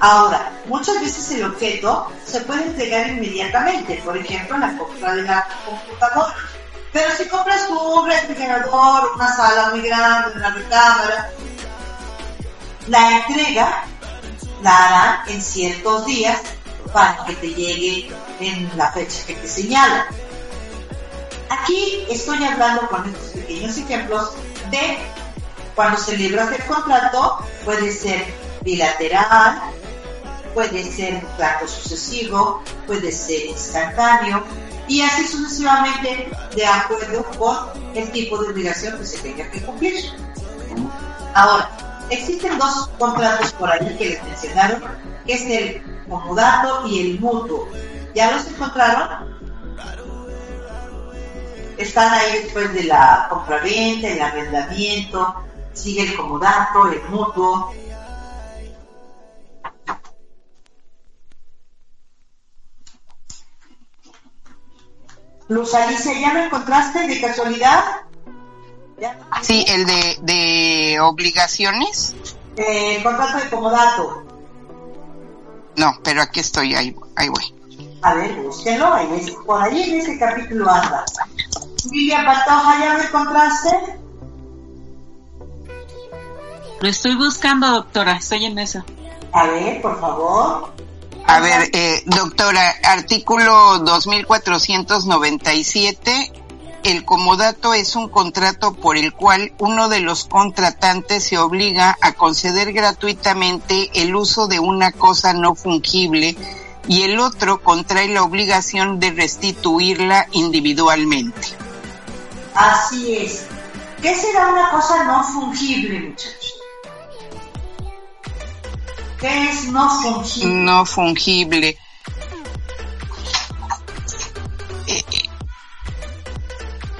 Ahora, muchas veces el objeto se puede entregar inmediatamente, por ejemplo, en la compra de la computadora. Pero si compras un refrigerador, una sala muy grande, una recámara, la entrega la harán en ciertos días para que te llegue en la fecha que te señala. Aquí estoy hablando con estos pequeños ejemplos de cuando celebras el contrato, puede ser bilateral, puede ser un trato sucesivo, puede ser instantáneo y así sucesivamente de acuerdo con el tipo de obligación que se tenga que cumplir. Ahora, existen dos contratos por ahí que les mencionaron, que es el comodato y el mutuo. ¿Ya los encontraron? Están ahí después de la compraventa, el arrendamiento, sigue el comodato, el mutuo, Luz Alicia, ¿ya lo encontraste de casualidad? Sí, el de, de obligaciones. Eh, el contrato de comodato. No, pero aquí estoy, ahí, ahí voy. A ver, búsquelo, ahí por ahí en ese capítulo anda. Lilia Patoja, ¿ya lo encontraste? Lo estoy buscando, doctora, estoy en eso. A ver, por favor. A ver, eh, doctora, artículo 2497. El comodato es un contrato por el cual uno de los contratantes se obliga a conceder gratuitamente el uso de una cosa no fungible y el otro contrae la obligación de restituirla individualmente. Así es. ¿Qué será una cosa no fungible, muchachos? ¿Qué es no fungible? No fungible.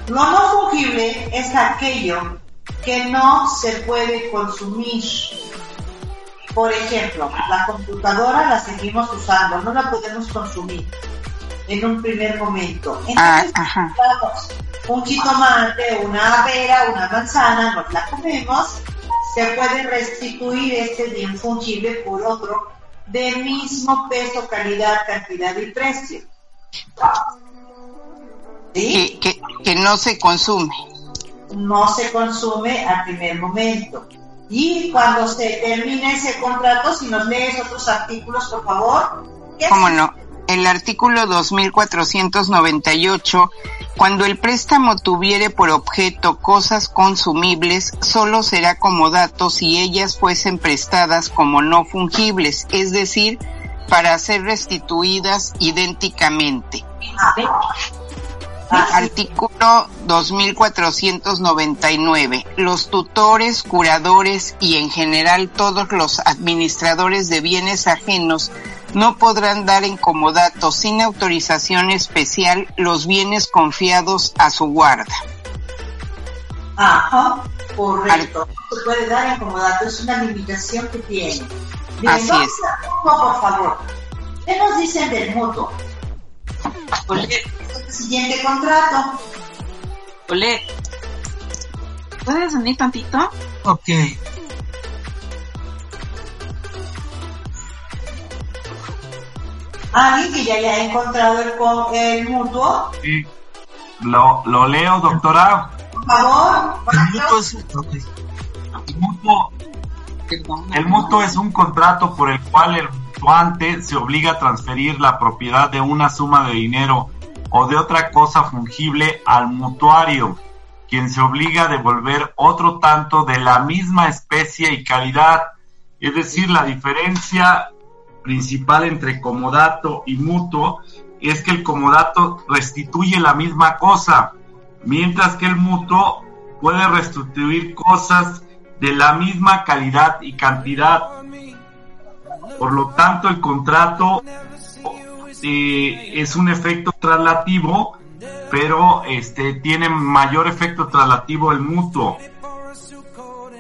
Lo no fungible es aquello que no se puede consumir. Por ejemplo, la computadora la seguimos usando, no la podemos consumir en un primer momento. Ah, Entonces, un jitomate, una pera, una manzana, nos la comemos se puede restituir este bien fungible por otro de mismo peso, calidad, cantidad y precio. ¿Sí? Que, que, no se consume. No se consume al primer momento. Y cuando se termine ese contrato, si nos lees otros artículos, por favor. ¿Cómo no? El artículo 2498 cuando el préstamo tuviere por objeto cosas consumibles, solo será como dato si ellas fuesen prestadas como no fungibles, es decir, para ser restituidas idénticamente. Artículo 2499. Los tutores, curadores y en general todos los administradores de bienes ajenos no podrán dar en comodato sin autorización especial los bienes confiados a su guarda. Ajá, correcto. No se puede dar en comodato, es una limitación que tiene. Así es. por favor. ¿Qué nos dicen del mutuo? Ole, el siguiente contrato. Ole, ¿puedes venir tantito? Ok. ¿Alguien que ya haya encontrado el, el mutuo? Sí. Lo, lo leo, doctora. Por favor. El mutuo es... okay. El mutuo, el mutuo es un contrato por el cual el mutuante se obliga a transferir la propiedad de una suma de dinero o de otra cosa fungible al mutuario, quien se obliga a devolver otro tanto de la misma especie y calidad. Es decir, la diferencia principal entre comodato y mutuo es que el comodato restituye la misma cosa, mientras que el mutuo puede restituir cosas de la misma calidad y cantidad. Por lo tanto, el contrato eh, es un efecto traslativo, pero este tiene mayor efecto traslativo el mutuo.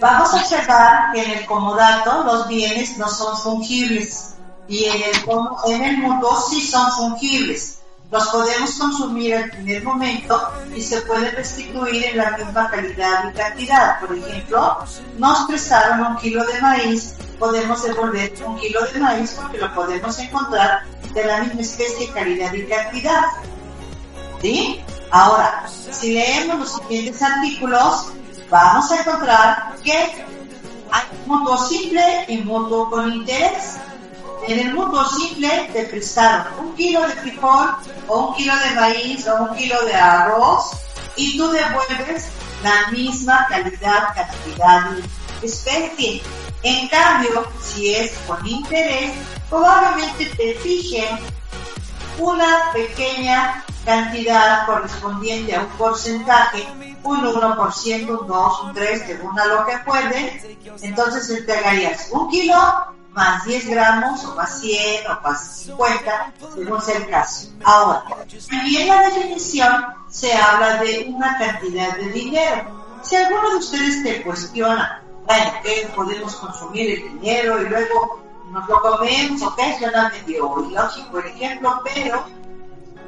Vamos a observar que en el comodato los bienes no son fungibles y en el, en el mutuo sí son fungibles. Los podemos consumir al primer momento y se pueden restituir en la misma calidad y cantidad. Por ejemplo, nos prestaron un kilo de maíz, podemos devolver un kilo de maíz porque lo podemos encontrar de la misma especie, calidad y cantidad. ¿Sí? Ahora, si leemos los siguientes artículos, vamos a encontrar que hay mutuo simple y mutuo con interés. En el mutuo simple te prestaron un kilo de frijol o un kilo de maíz o un kilo de arroz y tú devuelves la misma calidad, cantidad y especie. En cambio, si es con interés, probablemente te fijen una pequeña cantidad correspondiente a un porcentaje, un 1%, un 2, un 3, según a lo que pueden, entonces entregarías un kilo más 10 gramos o más 100 o más 50, según sea el caso. Ahora, también en la definición se habla de una cantidad de dinero. Si alguno de ustedes te cuestiona, bueno, ¿qué podemos consumir el dinero y luego nos lo comemos? Ok, suena medio ilógico el ejemplo, pero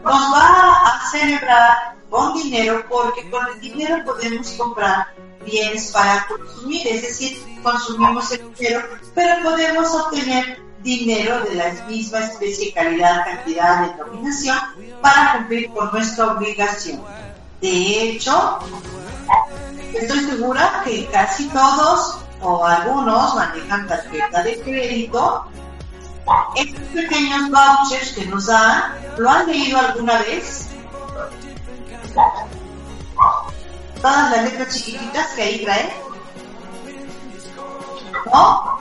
nos va a celebrar con dinero porque con el dinero podemos comprar bienes para consumir, es decir, consumimos el dinero, pero podemos obtener dinero de la misma especie, calidad, cantidad, denominación para cumplir con nuestra obligación. De hecho, estoy segura que casi todos o algunos manejan tarjeta de crédito. Estos pequeños vouchers que nos dan, ¿lo han leído alguna vez? Todas las letras chiquititas que ahí trae. ¿No?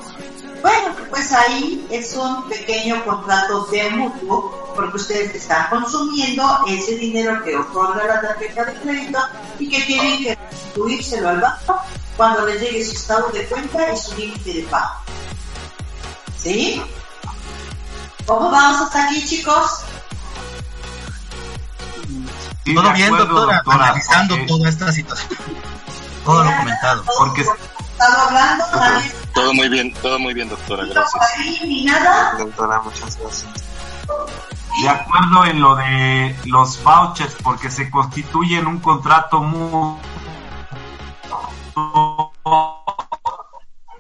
Bueno, pues ahí es un pequeño contrato de mutuo, porque ustedes están consumiendo ese dinero que otorga la tarjeta de crédito y que tienen que restituírselo al banco cuando les llegue su estado de cuenta y su límite de pago. ¿Sí? ¿Cómo vamos hasta aquí, chicos? Todo bien, doctora, analizando toda esta situación. Todo lo comentado. Porque hablando, todo muy bien, todo muy bien, doctora, gracias. Ni nada. Doctora, muchas gracias. De acuerdo en lo de los vouchers, porque se constituyen un contrato muy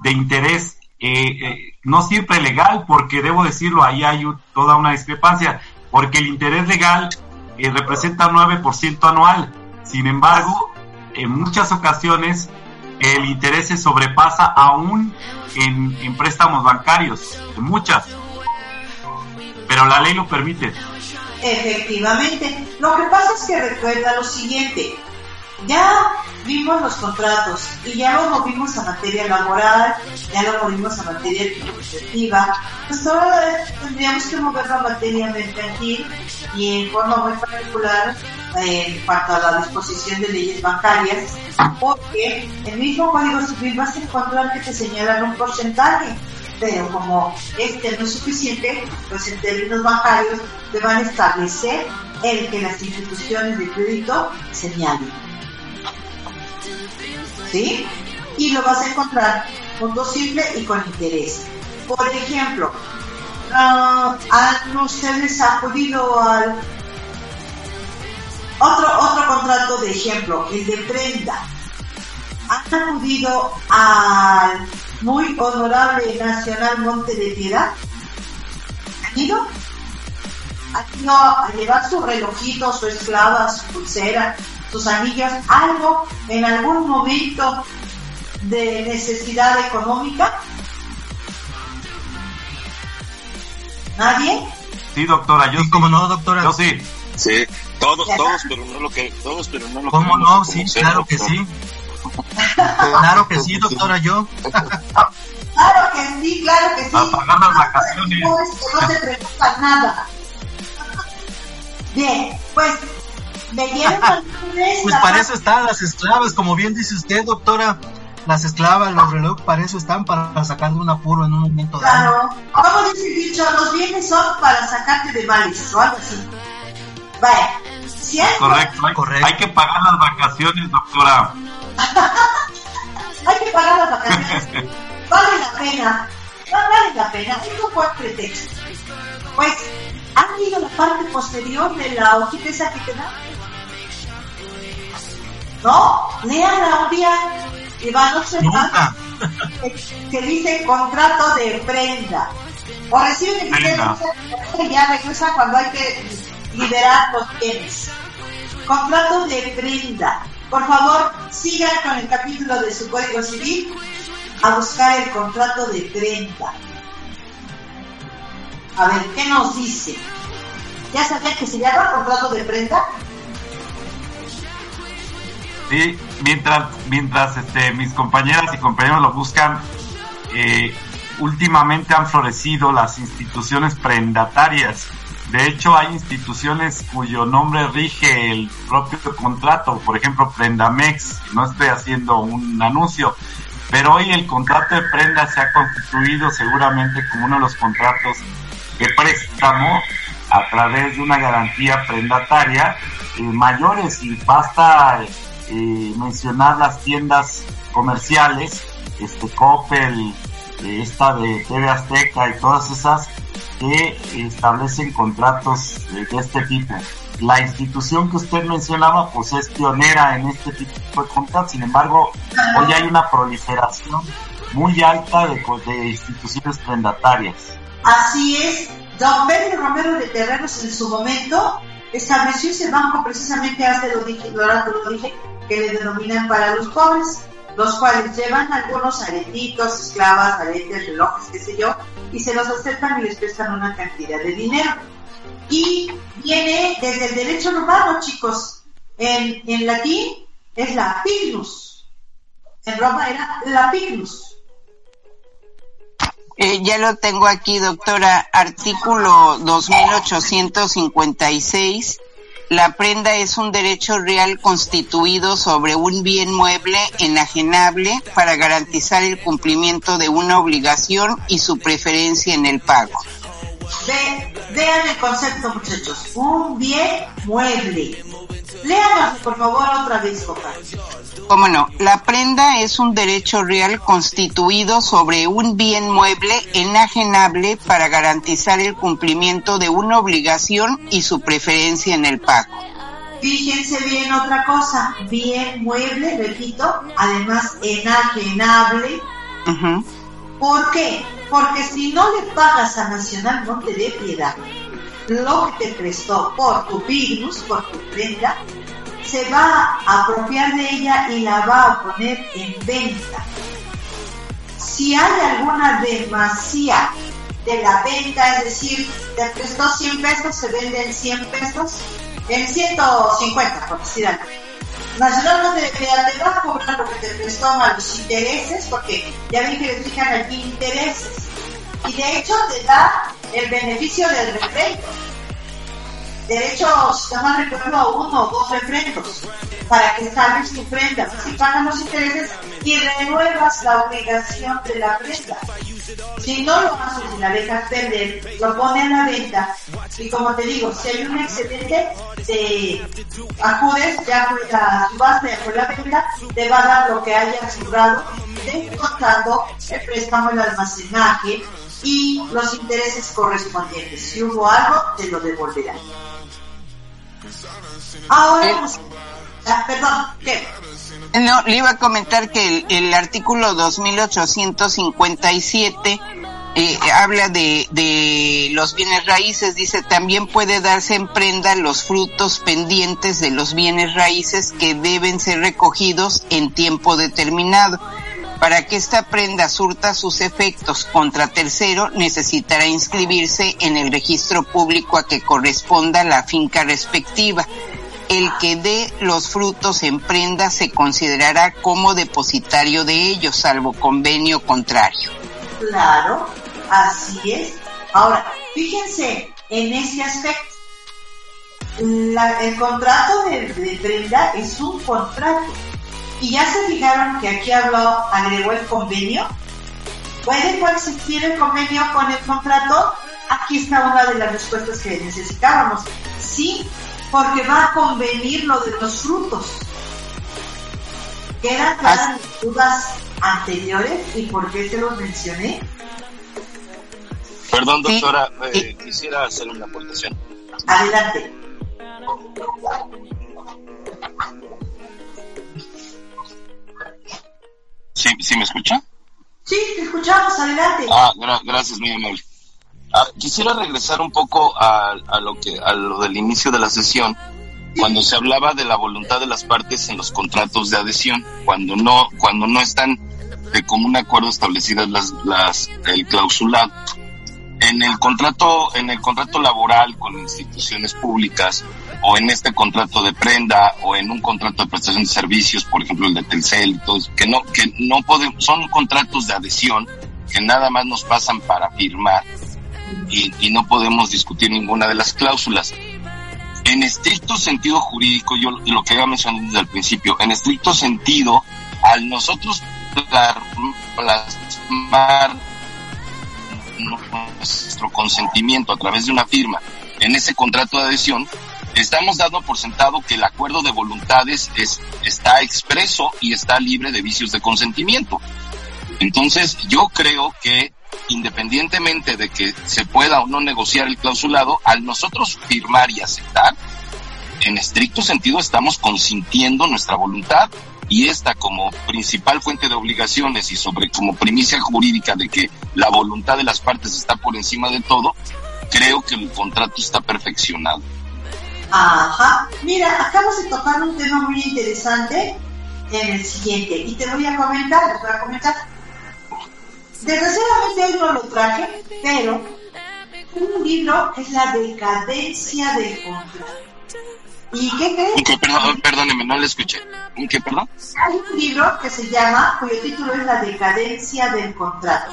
de interés, eh, eh, no siempre legal, porque debo decirlo, ahí hay toda una discrepancia, porque el interés legal eh, representa 9% anual. Sin embargo, en muchas ocasiones el interés se sobrepasa aún en, en préstamos bancarios, en muchas. Pero la ley lo permite. Efectivamente. Lo que pasa es que recuerda lo siguiente. Ya vimos los contratos y ya lo movimos a materia laboral, ya lo movimos a materia administrativa, pues ahora tendríamos que moverlo a materia mercantil y en forma muy particular en cuanto a la disposición de leyes bancarias, porque el mismo Código Civil vas a encontrar que te señalan un porcentaje, pero como este no es suficiente, pues en términos bancarios te van a establecer el que las instituciones de crédito señalen. ¿Sí? Y lo vas a encontrar punto simple y con interés. Por ejemplo, uh, ¿han ustedes acudido al otro, otro contrato de ejemplo, el de prenda? ¿Han acudido al muy honorable Nacional Monte de Piedad? ¿Han ido? ¿Han ido a llevar su relojito, su esclava, su pulsera, sus anillos, algo en algún momento de necesidad económica? ¿Nadie? Sí, doctora, yo sí, como no, doctora. Yo sí. Sí, todos, todos, pero no lo que, todos, pero no lo ¿Cómo no? Sí, claro que sí. claro que sí, doctora, yo. claro que sí, claro que sí. A pagar las vacaciones. No, es que no te nada. Bien, pues me dieron Pues para eso están las esclavas, como bien dice usted, doctora. las esclavas, los relojes, para eso están, para sacarte un apuro en un momento dado. Claro, como dice el dicho, los bienes son para sacarte de males o algo así. Vaya, si hay... Correcto, hay, Correcto. hay que pagar las vacaciones, doctora. hay que pagar las vacaciones. vale la pena, no vale la pena, es un buen pretexto. Pues, ¿han leído la parte posterior de la hojita esa que te da? ¿No? Lean un día y van a observar que dice contrato de prenda. O reciben el dinero y ya regresa cuando hay que liberar los bienes. Contrato de prenda. Por favor, sigan con el capítulo de su Código Civil a buscar el contrato de prenda. A ver, ¿qué nos dice? ¿Ya sabían que se llama contrato de prenda? Sí, mientras, mientras este, mis compañeras y compañeros lo buscan, eh, últimamente han florecido las instituciones prendatarias. De hecho, hay instituciones cuyo nombre rige el propio contrato, por ejemplo, Prendamex, no estoy haciendo un anuncio, pero hoy el contrato de prenda se ha constituido seguramente como uno de los contratos de préstamo a través de una garantía prendataria eh, mayores y basta eh, mencionar las tiendas comerciales, este Coppel, eh, esta de TV Azteca y todas esas que establecen contratos de este tipo. La institución que usted mencionaba pues es pionera en este tipo de contratos, sin embargo hoy hay una proliferación muy alta de, de instituciones prendatarias. Así es, don Pedro Romero de Terreros en su momento estableció ese banco precisamente hace lo dije, lo dije, que le denominan para los pobres, los cuales llevan algunos aretitos, esclavas, aretes, relojes, qué sé yo, y se los aceptan y les prestan una cantidad de dinero. Y viene desde el derecho romano, chicos. En, en latín es la pignus. En Roma era la pignus. Eh, ya lo tengo aquí, doctora. Artículo 2856 la prenda es un derecho real constituido sobre un bien mueble enajenable para garantizar el cumplimiento de una obligación y su preferencia en el pago. Vean el concepto, muchachos. Un bien mueble. Léanos, por favor, otra vez, papá. Cómo no, la prenda es un derecho real constituido sobre un bien mueble enajenable para garantizar el cumplimiento de una obligación y su preferencia en el pago. Fíjense bien otra cosa, bien mueble, repito, además enajenable. ¿Por qué? Porque si no le pagas a Nacional no te dé piedad, lo que te prestó por tu virus, por tu prenda, se va a apropiar de ella y la va a poner en venta. Si hay alguna demasía de la venta, es decir, te prestó 100 pesos, se vende en 100 pesos, en 150, por decir algo. Nacional no te, te, va a cobrar lo que te prestó a los intereses, porque ya ven que les fijan aquí intereses. Y de hecho te da el beneficio del refrendo derechos, si no recuerdo, uno o dos refrendos para que salves tu prenda. Si pagan los intereses y renuevas la obligación de la prenda. Si no lo haces y la dejas perder, lo pone a la venta. Y como te digo, si hay un excedente, te acudes, ya fue la subasta, ya fue la venta, te va a dar lo que haya asegurado, contando el préstamo, el almacenaje y los intereses correspondientes. Si hubo algo, te lo devolverán. Ahora, eh, ah, perdón, ¿qué? No, le iba a comentar que el, artículo 2857 eh, habla de, de los bienes raíces, dice también puede darse en prenda los frutos pendientes de los bienes raíces que deben ser recogidos en tiempo determinado. Para que esta prenda surta sus efectos contra tercero, necesitará inscribirse en el registro público a que corresponda la finca respectiva el que dé los frutos en prenda se considerará como depositario de ellos, salvo convenio contrario. Claro, así es. Ahora, fíjense en ese aspecto. el contrato de, prenda es un contrato. Y ya se fijaron que aquí habló, agregó el convenio. ¿Puede coexistir el convenio con el contrato? Aquí está una de las respuestas que necesitábamos. Sí, porque va a convenir lo de los frutos. ¿Quedan las dudas anteriores y por qué se los mencioné? Perdón, doctora, eh, quisiera hacer una aportación. Adelante. ¿Sí, ¿Sí me escucha? Sí, te escuchamos, adelante. Ah, gracias, mi amor. Ah, quisiera regresar un poco a, lo que a lo del inicio de la sesión, cuando se hablaba de la voluntad de las partes en los contratos de adhesión, cuando no cuando no están de común acuerdo establecidas las, las el clausulado. En el contrato en el contrato laboral con instituciones públicas o en este contrato de prenda o en un contrato de prestación de servicios, por ejemplo el de Telcel que no que no podemos son contratos de adhesión que nada más nos pasan para firmar y, y no podemos discutir ninguna de las cláusulas. En estricto sentido jurídico, yo lo que había mencionado desde el principio, en estricto sentido, al nosotros plasmar nuestro consentimiento a través de una firma en ese contrato de adhesión, estamos dando por sentado que el acuerdo de voluntades es, está expreso y está libre de vicios de consentimiento. Entonces, yo creo que independientemente de que se pueda o no negociar el clausulado, al nosotros firmar y aceptar, en estricto sentido estamos consintiendo nuestra voluntad y esta como principal fuente de obligaciones y sobre como primicia jurídica de que la voluntad de las partes está por encima de todo, creo que el contrato está perfeccionado. Ajá, mira, acabas de tocar un tema muy interesante en el siguiente y te voy a comentar, te voy a comentar. Desgraciadamente hoy no lo traje, pero un libro es la decadencia del contrato. ¿Y qué crees? ¿Qué, perdón, perdóneme, no le escuché. ¿Qué, perdón? Hay un libro que se llama, cuyo título es La decadencia del contrato.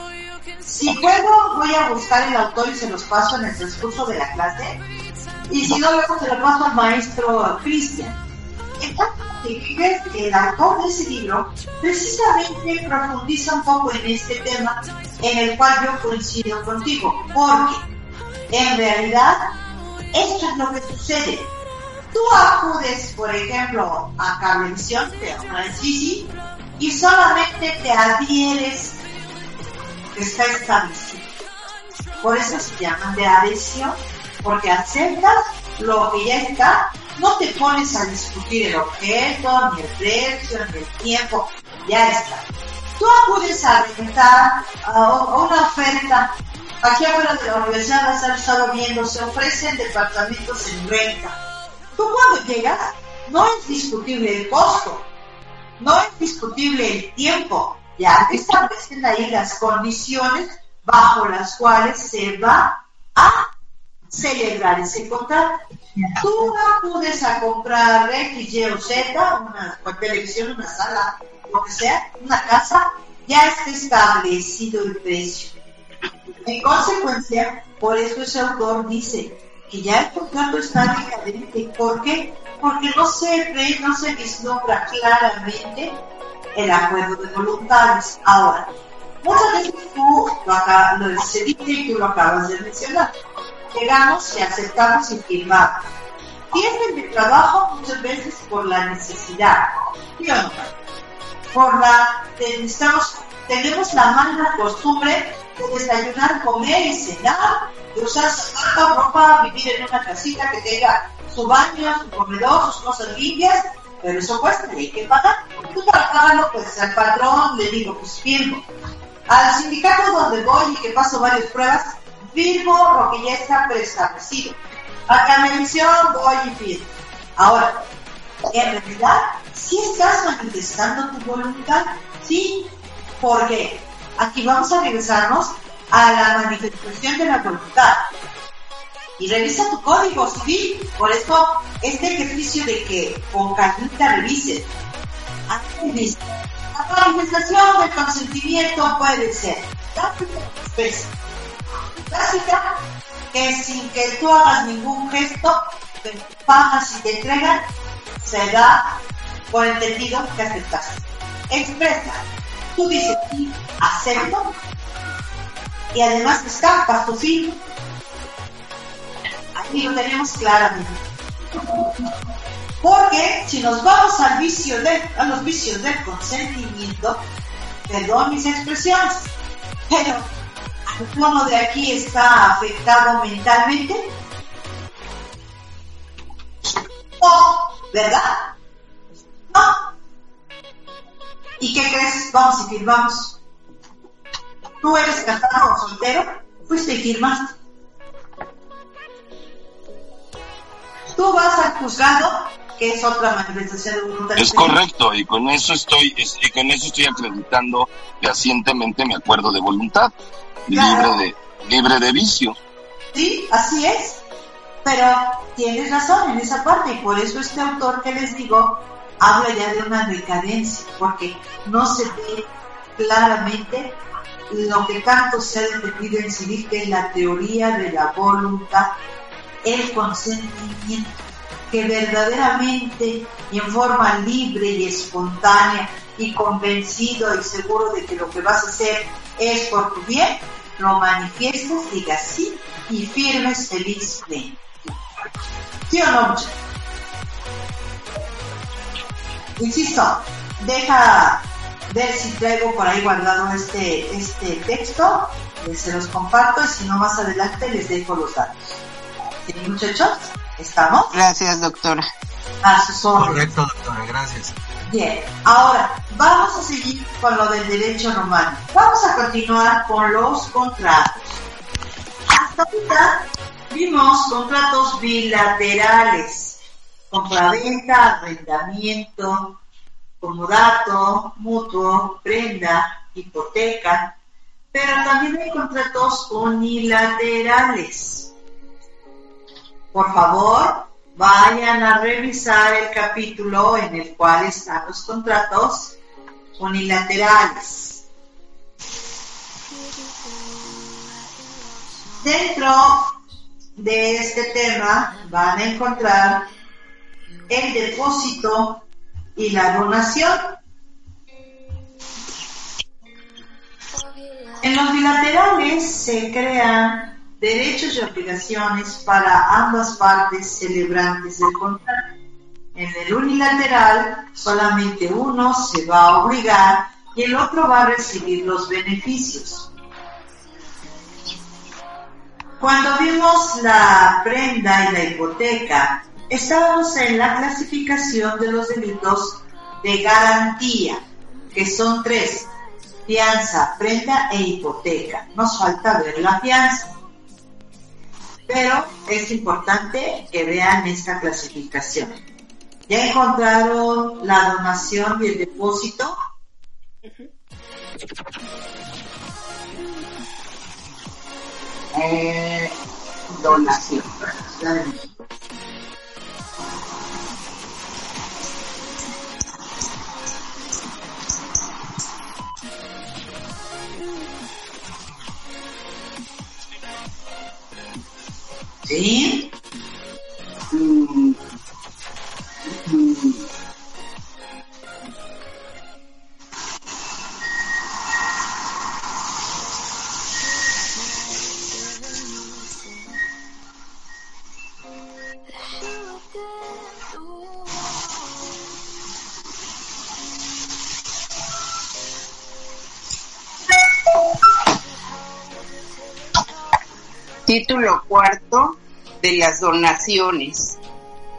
Si puedo, voy a buscar el autor y se los paso en el transcurso de la clase. Y si no, luego se lo paso al maestro Cristian. El autor de ese libro precisamente profundiza un poco en este tema en el cual yo coincido contigo, porque en realidad esto es lo que sucede tú acudes, por ejemplo, a Cablevisión, te Francis, y solamente te adhieres que está establecido. Por eso se llaman de adhesión, porque aceptas lo que ya está, no te pones a discutir el objeto, ni el precio, ni el tiempo, ya está. Tú acudes a rentar a una oferta. Aquí afuera de la universidad vas a estar viendo, se ofrecen departamentos en renta Tú cuando llegas, no es discutible el costo, no es discutible el tiempo, ya establecen ahí las condiciones bajo las cuales se va a celebrar ese contrato. Tú acudes a comprar X, Y o Z, una televisión, una sala, lo que sea, una casa, ya está establecido el precio. En consecuencia, por eso ese autor dice, que ya el contrato está decadente. ¿Por qué? Porque no se ve, no se vislumbra claramente el acuerdo de voluntades. Ahora, muchas veces tú lo, acabas, lo decidiste y tú lo acabas de mencionar. Llegamos y aceptamos y firmamos. Tienen de trabajo muchas veces por la necesidad. ¿Sí o no? Por la, necesitamos, tenemos la mala costumbre de desayunar, comer y cenar de usar zapatos, ropa, vivir en una casita que tenga su baño, su comedor, sus cosas limpias, pero eso cuesta y hay que pagar. Tú pagarlo, pues al patrón le digo, pues firmo. Al sindicato donde voy y que paso varias pruebas, firmo lo que ya está preestablecido. A Camelisión voy y firmo. Ahora, en realidad, si estás manifestando tu voluntad, sí, porque aquí vamos a regresarnos a la manifestación de la voluntad. Y revisa tu código civil. Por eso, este ejercicio de que con calmita revises. La manifestación del consentimiento puede ser básica, que sin que tú hagas ningún gesto, te pagas y te entregan, se da por entendido que aceptaste. Expresa. Tú dices sí, acepto. Y además estampas tu fin. Aquí lo tenemos claramente. Porque si nos vamos al vicio de, a los vicios del consentimiento, perdón mis expresiones, pero ¿alguno de aquí está afectado mentalmente? No, ¿verdad? No. ¿Y qué crees? Vamos y firmamos. ¿Tú eres casado o soltero? Fuiste y firmaste. Tú vas al juzgado, que es otra manifestación de voluntad. Es correcto, y con eso estoy, es- y con eso estoy acreditando fehacientemente mi acuerdo de voluntad, Claro. libre de, libre de vicio. Sí, así es. Pero tienes razón en esa parte y por eso este autor que les digo habla ya de una decadencia, porque no se ve claramente lo que tanto se ha defendido en civil, que es la teoría de la voluntad, el consentimiento, que verdaderamente y en forma libre y espontánea y convencido y seguro de que lo que vas a hacer es por tu bien, lo manifiestas, digas sí y firmes felizmente. ¿Sí o no? Insisto, deja ver si traigo por ahí guardado este, este texto, eh, se los comparto y si no más adelante les dejo los datos. ¿Sí, muchachos? ¿Estamos? Gracias, doctora. A sus órdenes. Correcto, doctora, gracias. Bien, ahora vamos a seguir con lo del derecho romano. Vamos a continuar con los contratos. Hasta ahorita vimos contratos bilaterales, compraventa, arrendamiento, comodato, mutuo, prenda, hipoteca, pero también hay contratos unilaterales. Por favor, vayan a revisar el capítulo en el cual están los contratos unilaterales. Dentro de este tema van a encontrar el depósito y la donación. En los bilaterales se crean derechos y obligaciones para ambas partes celebrantes del contrato. En el unilateral solamente uno se va a obligar y el otro va a recibir los beneficios. Cuando vimos la prenda y la hipoteca, estábamos en la clasificación de los delitos de garantía, que son tres, fianza, prenda e hipoteca. Nos falta ver la fianza. Pero es importante que vean esta clasificación. ¿Ya encontraron la donación y el depósito? Eh, donación. Título cuarto de las donaciones.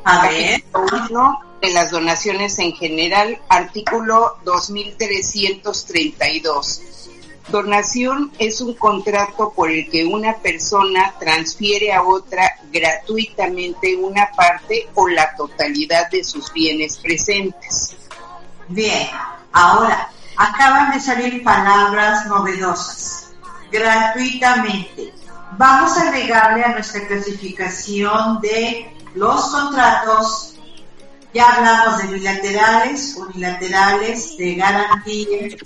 A ver. Uno de las donaciones en general, artículo 2332. Donación es un contrato por el que una persona transfiere a otra gratuitamente una parte o la totalidad de sus bienes presentes. Bien, ahora acaban de salir palabras novedosas. Gratuitamente. Vamos a agregarle a nuestra clasificación de los contratos. Ya hablamos de bilaterales, unilaterales, de garantía.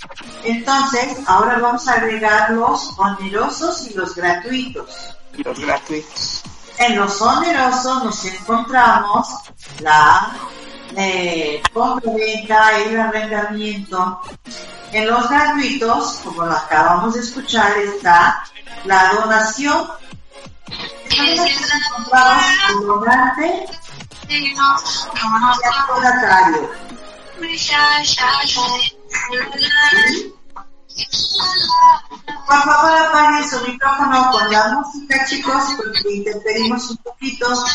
Entonces, ahora vamos a agregar los onerosos y los gratuitos. Los gratuitos. En los onerosos nos encontramos la, eh, compra-venta y el arrendamiento, en los gratuitos, como lo acabamos de escuchar, está la donación. Vamos al donante y al donatario. Por favor, apaguen su micrófono con la música, chicos, porque interferimos un poquito.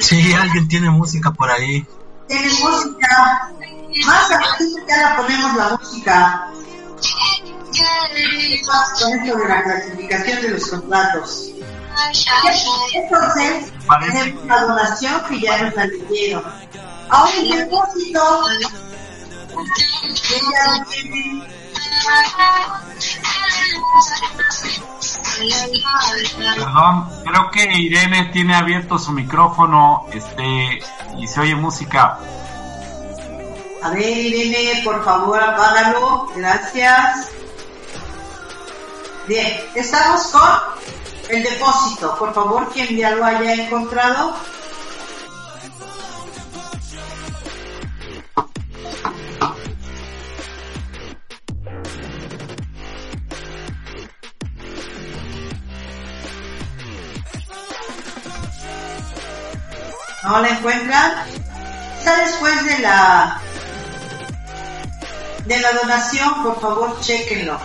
Sí, alguien tiene música por ahí. Tiene música. Más adelante la ponemos la música. Con esto de la clasificación de los contratos. Entonces, tenemos la donación que ya nos la leyeron. Ahora el depósito. Ya lo tienen. Perdón, creo que Irene tiene abierto su micrófono este y se oye música. A ver, Irene, por favor, apágalo. Gracias. Bien, estamos con el depósito. Por favor, quien ya lo haya encontrado. ¿No la encuentran? Está después de la de la donación, por favor, chequenlo.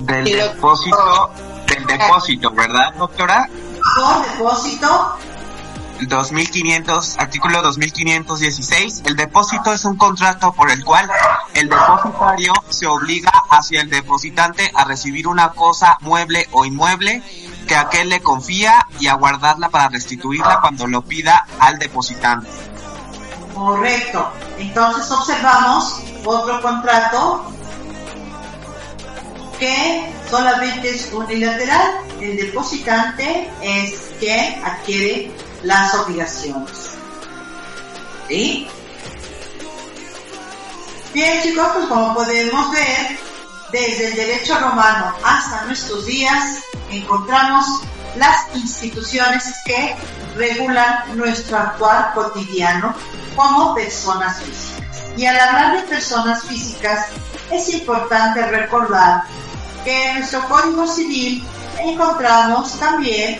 Del depósito, del depósito, ¿verdad, doctora? Por depósito, 2500, artículo 2516, el depósito es un contrato por el cual el depositario se obliga hacia el depositante a recibir una cosa mueble o inmueble que aquel le confía y a guardarla para restituirla cuando lo pida al depositante. correcto. Entonces observamos otro contrato que solamente es unilateral. El depositante es quien adquiere las obligaciones. ¿Sí? Bien chicos, pues como podemos ver, desde el derecho romano hasta nuestros días encontramos las instituciones que regulan nuestro actuar cotidiano como personas físicas. Y al hablar de personas físicas, es importante recordar que nuestro Código Civil encontramos también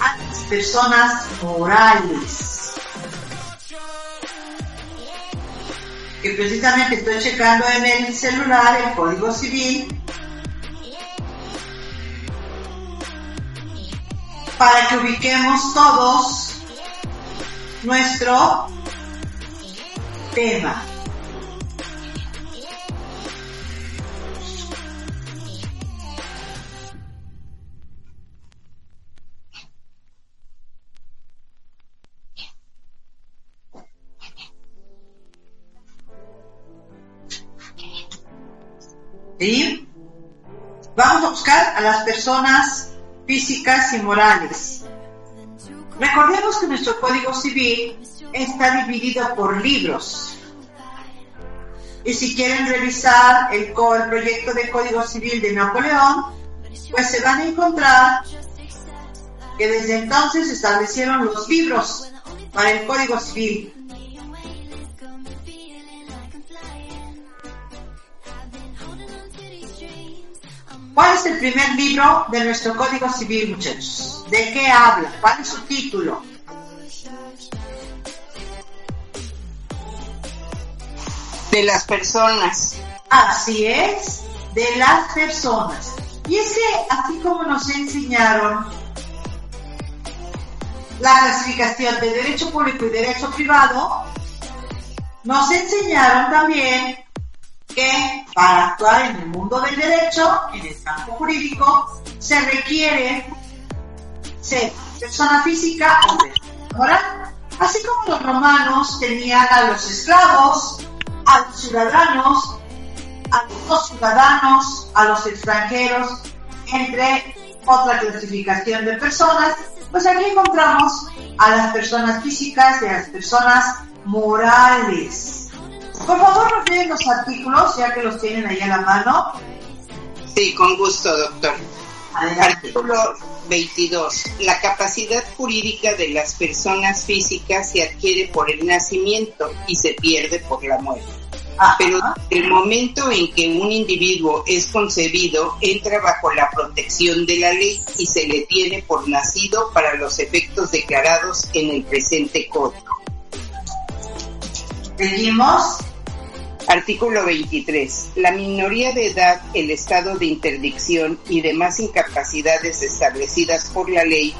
a las personas morales. Que precisamente estoy checando en el celular el Código Civil para que ubiquemos todos nuestro tema. Vamos a buscar a las personas físicas y morales. Recordemos que nuestro Código Civil está dividido por libros. Y si quieren revisar el, el proyecto de Código Civil de Napoleón, pues se van a encontrar que desde entonces establecieron los libros para el Código Civil. ¿Cuál es el primer libro de nuestro Código Civil, muchachos? ¿De qué habla? ¿Cuál es su título? de las personas. Así es, de las personas. Y es que así como nos enseñaron la clasificación de derecho público y derecho privado, nos enseñaron también que para actuar en el mundo del derecho, en el campo jurídico, se requiere ser persona física o persona moral. Así como los romanos tenían a los esclavos, a los ciudadanos, a los no ciudadanos, a los extranjeros, entre otra clasificación de personas, pues aquí encontramos a las personas físicas y a las personas morales. Por favor, nos los artículos, ya que los tienen ahí a la mano. Sí, con gusto, doctor. Artículo 22. La capacidad jurídica de las personas físicas se adquiere por el nacimiento y se pierde por la muerte. Pero el momento en que un individuo es concebido entra bajo la protección de la ley y se le tiene por nacido para los efectos declarados en el presente código. Seguimos. Artículo 23. La minoría de edad, el estado de interdicción y demás incapacidades establecidas por la ley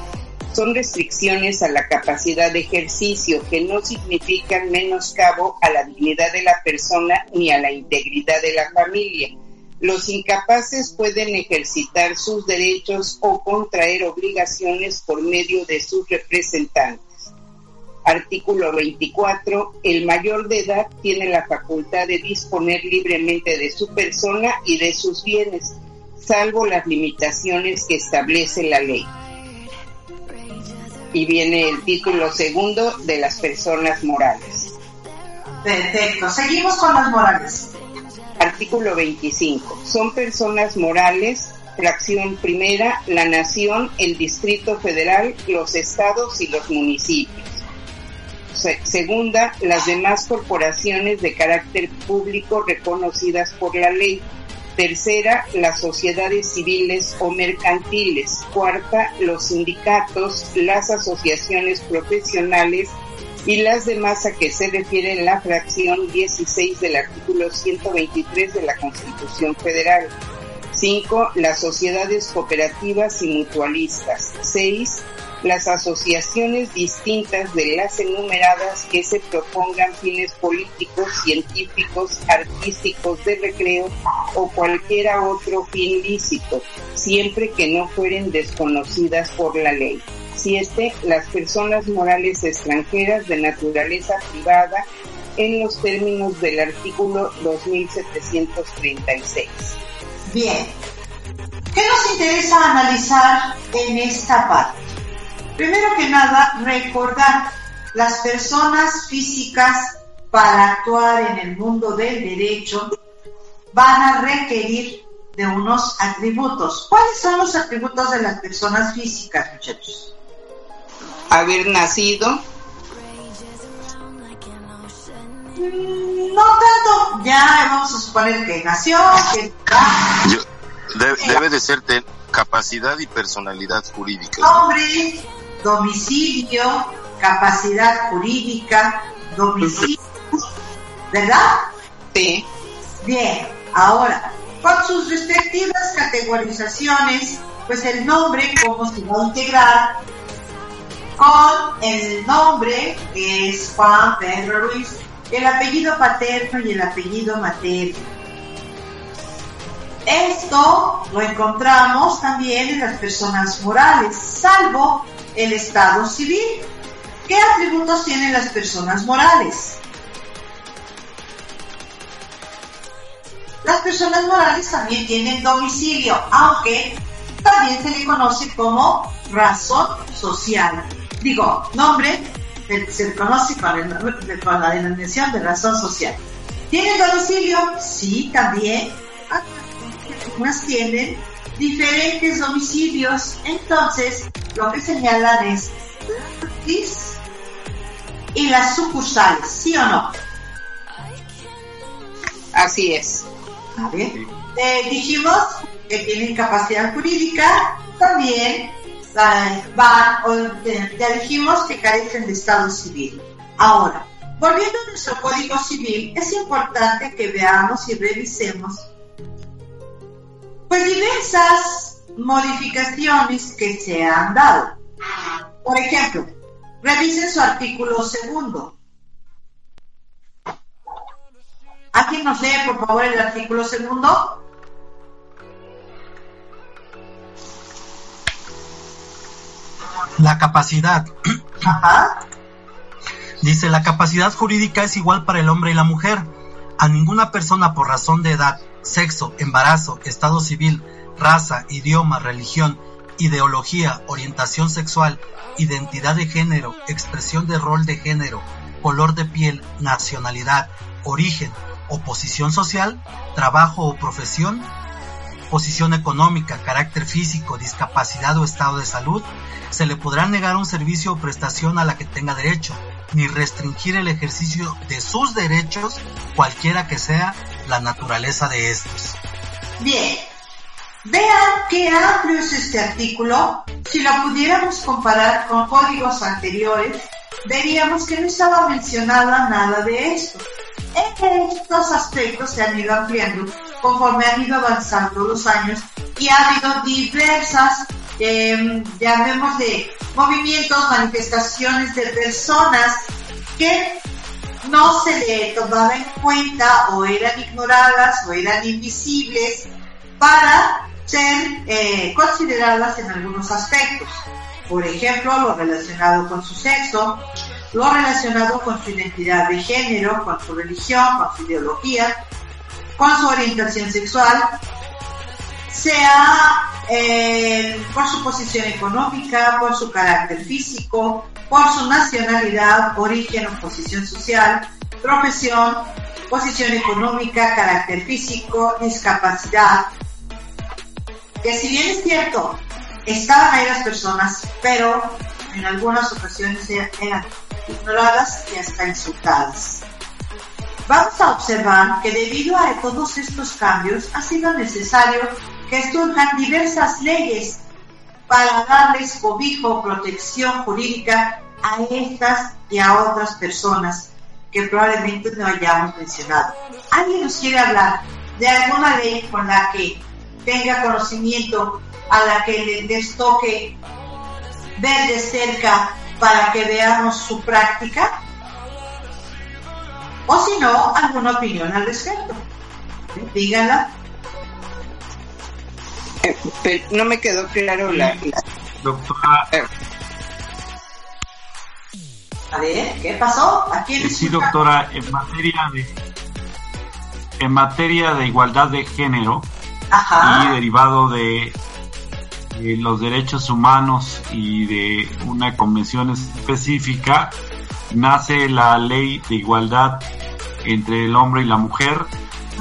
son restricciones a la capacidad de ejercicio que no significan menoscabo a la dignidad de la persona ni a la integridad de la familia. Los incapaces pueden ejercitar sus derechos o contraer obligaciones por medio de sus representantes. Artículo 24. El mayor de edad tiene la facultad de disponer libremente de su persona y de sus bienes, salvo las limitaciones que establece la ley. Y viene el título segundo de las personas morales. Perfecto. Seguimos con las morales. Artículo 25. Son personas morales fracción primera, la nación, el Distrito Federal, los estados y los municipios segunda, las demás corporaciones de carácter público reconocidas por la ley. Tercera, las sociedades civiles o mercantiles. Cuarta, los sindicatos, las asociaciones profesionales y las demás a que se refiere la fracción 16 del artículo 123 de la Constitución Federal. 5. Las sociedades cooperativas y mutualistas. 6 las asociaciones distintas de las enumeradas que se propongan fines políticos, científicos, artísticos, de recreo o cualquiera otro fin lícito, siempre que no fueren desconocidas por la ley. 7. Las personas morales extranjeras de naturaleza privada en los términos del artículo 2736. Bien. ¿Qué nos interesa analizar en esta parte? Primero que nada, recordar las personas físicas para actuar en el mundo del derecho van a requerir de unos atributos. ¿Cuáles son los atributos de las personas físicas, muchachos? Haber nacido. Mm, no tanto, ya vamos a suponer que nació, que... debe, de ser capacidad y personalidad jurídica. Nombre, domicilio, capacidad jurídica, domicilio, ¿verdad? Sí. Bien, ahora, con sus respectivas categorizaciones, pues el nombre, cómo se va a integrar con el nombre, que es Juan Pedro Ruiz, el apellido paterno y el apellido materno. Esto lo encontramos también en las personas morales, salvo el Estado civil. ¿Qué atributos tienen las personas morales? Las personas morales también tienen domicilio, aunque también se le conoce como razón social. Digo, nombre se conoce con, la denominación de razón social. ¿Tienen domicilio? Sí, también. Algunas tienen diferentes domicilios. Entonces, lo que señalan es y las sucursales, ¿sí o no? Así es. Eh, dijimos que tienen capacidad jurídica, también van, ya dijimos que carecen de estado civil. Ahora, volviendo a nuestro código civil, es importante que veamos y revisemos pues diversas modificaciones que se han dado. Por ejemplo, revisen su artículo segundo. ¿Alguien nos lee, por favor, el artículo segundo? La capacidad. Ajá. Dice, la capacidad jurídica es igual para el hombre y la mujer. A ninguna persona por razón de edad, sexo, embarazo, estado civil, raza, idioma, religión ideología, orientación sexual, identidad de género, expresión de rol de género, color de piel, nacionalidad, origen o posición social, trabajo o profesión, posición económica, carácter físico, discapacidad o estado de salud, se le podrá negar un servicio o prestación a la que tenga derecho, ni restringir el ejercicio de sus derechos, cualquiera que sea la naturaleza de estos. Bien, vean qué amplio es este artículo. Si lo pudiéramos comparar con códigos anteriores, veríamos que no estaba mencionada nada de esto. Estos aspectos se han ido ampliando conforme han ido avanzando los años y ha habido diversas, eh, de movimientos, manifestaciones de personas que no se le tomaba en cuenta o eran ignoradas o eran invisibles para ser eh, consideradas en algunos aspectos. Por ejemplo, lo relacionado con su sexo, lo relacionado con su identidad de género, con su religión, con su ideología, con su orientación sexual, sea eh, por su posición económica, por su carácter físico, por su nacionalidad, origen o posición social, profesión, posición económica, carácter físico, discapacidad. Que si bien es cierto, estaban ahí las personas, pero en algunas ocasiones eran ignoradas y hasta insultadas. Vamos a observar que debido a todos estos cambios ha sido necesario que surjan diversas leyes para darles cobijo, protección jurídica a estas y a otras personas que probablemente no hayamos mencionado. ¿Alguien nos quiere hablar de alguna ley con la que tenga conocimiento, a la que les toque ver de cerca para que veamos su práctica? O si no, alguna opinión al respecto. Díganla. Eh, no me quedó claro la... Doctora... Eh. A ver, ¿qué pasó? ¿A quién Sí, doctora, en materia de... En materia de igualdad de género y derivado de los derechos humanos y de una convención específica, nace la ley de igualdad entre el hombre y la mujer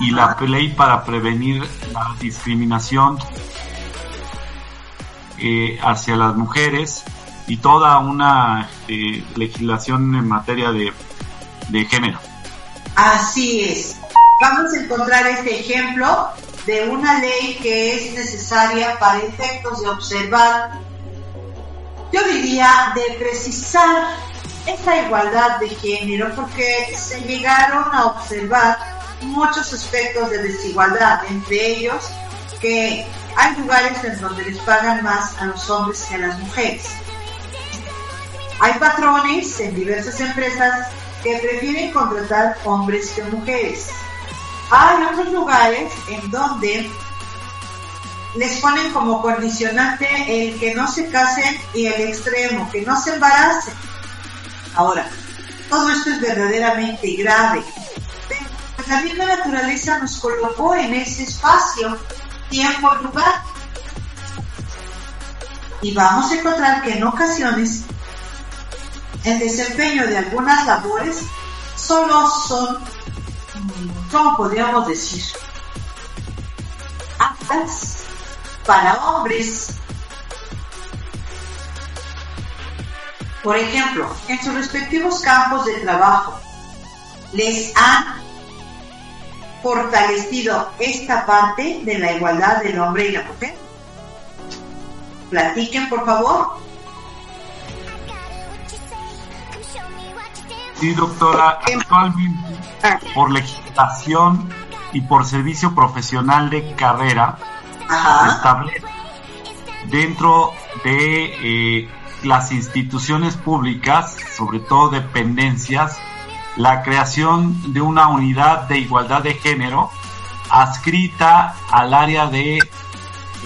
y la ley para prevenir la discriminación eh, hacia las mujeres y toda una eh, legislación en materia de, de género. Así es. Vamos a encontrar este ejemplo de una ley que es necesaria para efectos de observar, yo diría, de precisar esta igualdad de género, porque se llegaron a observar muchos aspectos de desigualdad, entre ellos que hay lugares en donde les pagan más a los hombres que a las mujeres. Hay patrones en diversas empresas que prefieren contratar hombres que mujeres. Hay otros lugares en donde les ponen como condicionante el que no se casen y el extremo, que no se embaracen. Ahora, todo esto es verdaderamente grave. La misma naturaleza nos colocó en ese espacio, tiempo, lugar. Y vamos a encontrar que en ocasiones el desempeño de algunas labores solo son ¿cómo podríamos decir? Aptas para hombres. Por ejemplo, en sus respectivos campos de trabajo, les han fortalecido esta parte de la igualdad del hombre y la mujer. Platiquen, por favor. Sí, doctora, actualmente por legislación y por servicio profesional de carrera se establece dentro de eh, las instituciones públicas, sobre todo dependencias, la creación de una unidad de igualdad de género adscrita al área de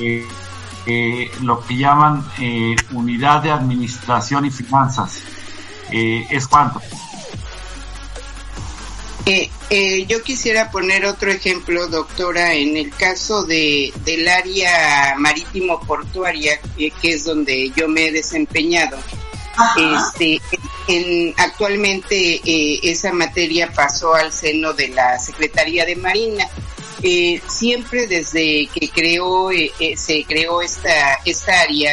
eh, eh, lo que llaman unidad de administración y finanzas. ¿Es cuánto? Eh, eh, yo quisiera poner otro ejemplo, doctora, en el caso de del área marítimo portuaria, eh, que es donde yo me he desempeñado. Este, en, actualmente eh, esa materia pasó al seno de la Secretaría de Marina. Eh, siempre desde que creó se creó esta esta área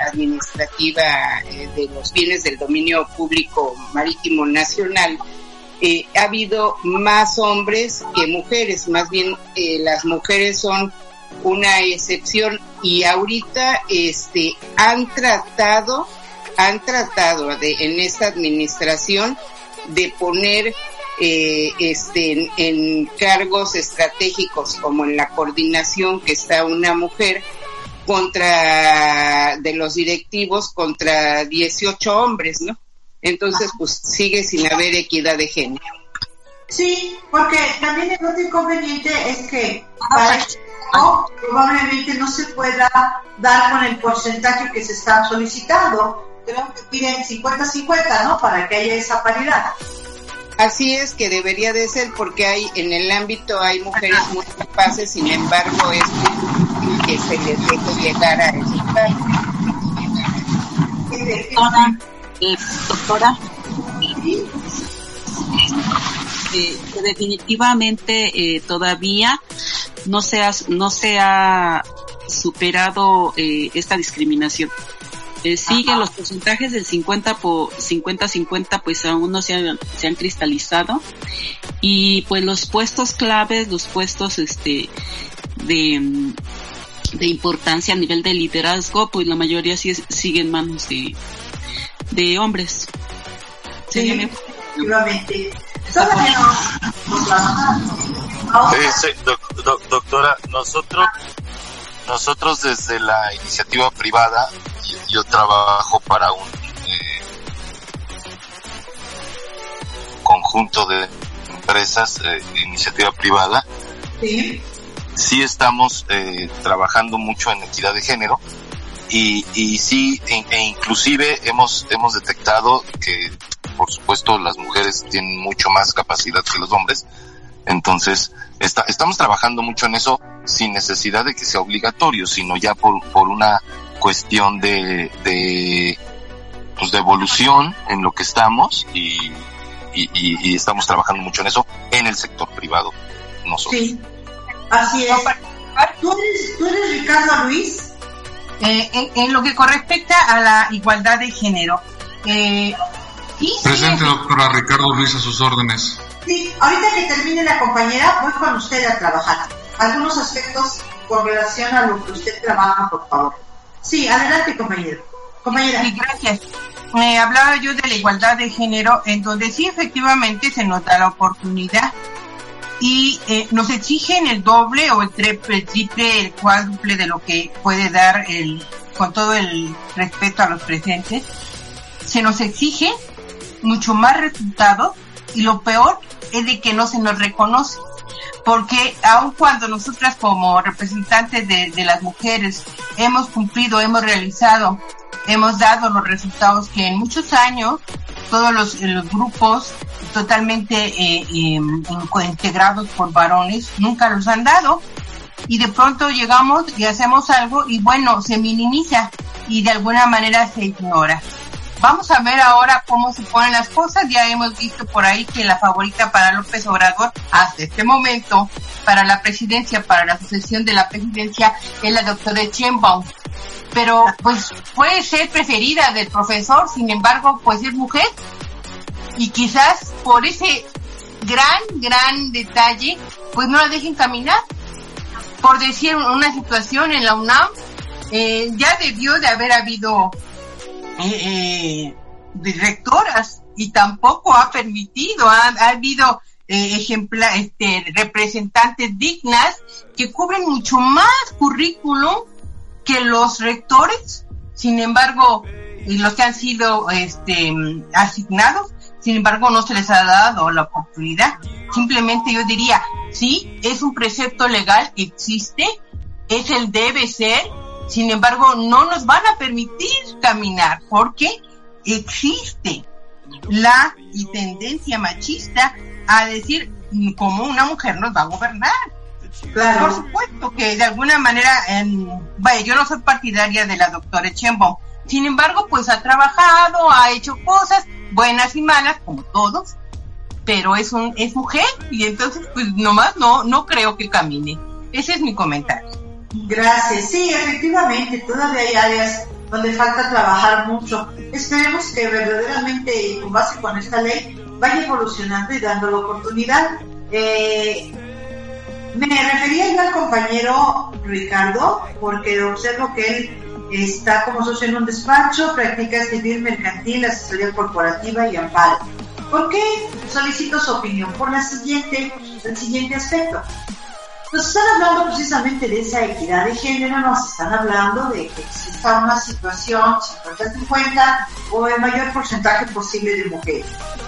administrativa de los bienes del dominio público marítimo nacional eh, ha habido más hombres que mujeres más bien eh, las mujeres son una excepción y ahorita este han tratado han tratado de en esta administración de poner eh, este, en, cargos estratégicos como en la coordinación que está una mujer contra de los directivos contra 18 hombres, ¿no? Entonces, pues sigue sin haber equidad de género. Sí, porque también el otro inconveniente es que para esto probablemente no se pueda dar con el porcentaje que se está solicitando. Creo que piden 50-50, ¿no? Para que haya esa paridad. Así es que debería de ser porque hay en el ámbito hay mujeres muy capaces, sin embargo es difícil que se les deje llegar a. Doctora, eh, doctora, eh, que definitivamente eh, todavía no se ha, no se ha superado esta discriminación. Siguen los porcentajes del 50 por 50-50 pues aún no se han, se han cristalizado y pues los puestos claves, los puestos este de, de importancia a nivel de liderazgo pues la mayoría sí es- sigue en manos de, de hombres. Efectivamente. Sí, doc- doc- doctora, nosotros, nosotros desde la iniciativa privada, yo, yo trabajo para un eh, conjunto de empresas eh, de iniciativa privada, sí, sí estamos eh, trabajando mucho en equidad de género y, y sí, e, e inclusive hemos, hemos detectado que, por supuesto, las mujeres tienen mucho más capacidad que los hombres, entonces está, estamos trabajando mucho en eso sin necesidad de que sea obligatorio, sino ya por, por una cuestión de, de, pues de evolución en lo que estamos y, y, y- y estamos trabajando mucho en eso en el sector privado nosotros. sí. Así es. ¿Tú eres, tú eres Ricardo Luis? Eh, en, en lo que correspecta a la igualdad de género, eh, sí, Presente, doctora Ricardo Luis, a sus órdenes. Sí, ahorita que termine la compañera, voy con usted a trabajar. Algunos aspectos con relación a lo que usted trabaja, por favor. Sí, adelante, compañero. Compañera. Sí, gracias. Eh, hablaba yo de la igualdad de género, en donde sí efectivamente se nos da la oportunidad y eh, nos exigen el doble o el triple, el triple, el cuádruple de lo que puede dar el, con todo el respeto a los presentes. Se nos exige mucho más resultados y lo peor es de que no se nos reconoce. Porque aun cuando nosotras como representantes de, de las mujeres hemos cumplido, hemos realizado, hemos dado los resultados que en muchos años todos los, grupos totalmente eh, eh, integrados por varones nunca los han dado y de pronto llegamos y hacemos algo y bueno, se minimiza y de alguna manera se ignora. Vamos a ver ahora cómo se ponen las cosas. Ya hemos visto por ahí que la favorita para López Obrador hasta este momento para la presidencia, para la sucesión de la presidencia es la doctora Sheinbaum. Pero pues puede ser preferida del profesor, sin embargo, pues es mujer. Y quizás por ese gran, gran detalle, pues no la dejen caminar. Por decir una situación en la UNAM, eh, ya debió de haber habido eh, eh, directoras y tampoco ha permitido, ha, ha habido eh, ejempla, este, representantes dignas que cubren mucho más currículum que los rectores, sin embargo, y los que han sido este, asignados, sin embargo, no se les ha dado la oportunidad. Simplemente yo diría, sí, es un precepto legal que existe, es el debe ser, sin embargo, no nos van a permitir caminar porque existe la y tendencia machista a decir cómo una mujer nos va a gobernar. Claro. Por supuesto que de alguna manera, en, vaya, yo no soy partidaria de la doctora Chembo. Sin embargo, pues ha trabajado, ha hecho cosas buenas y malas, como todos, pero es un es mujer y entonces pues nomás no no creo que camine. Ese es mi comentario. Gracias. Sí, efectivamente, todavía hay áreas donde falta trabajar mucho. Esperemos que verdaderamente, con base con esta ley, vaya evolucionando y dando la oportunidad. Eh, me refería yo al compañero Ricardo, porque observo que él está como socio en un despacho, practica civil mercantil, asesoría corporativa y amparo. ¿Por qué solicito su opinión? Por la siguiente, el siguiente aspecto. Nos están hablando precisamente de esa equidad de género, nos están hablando de que exista una situación 50-50 o el mayor porcentaje posible de mujeres.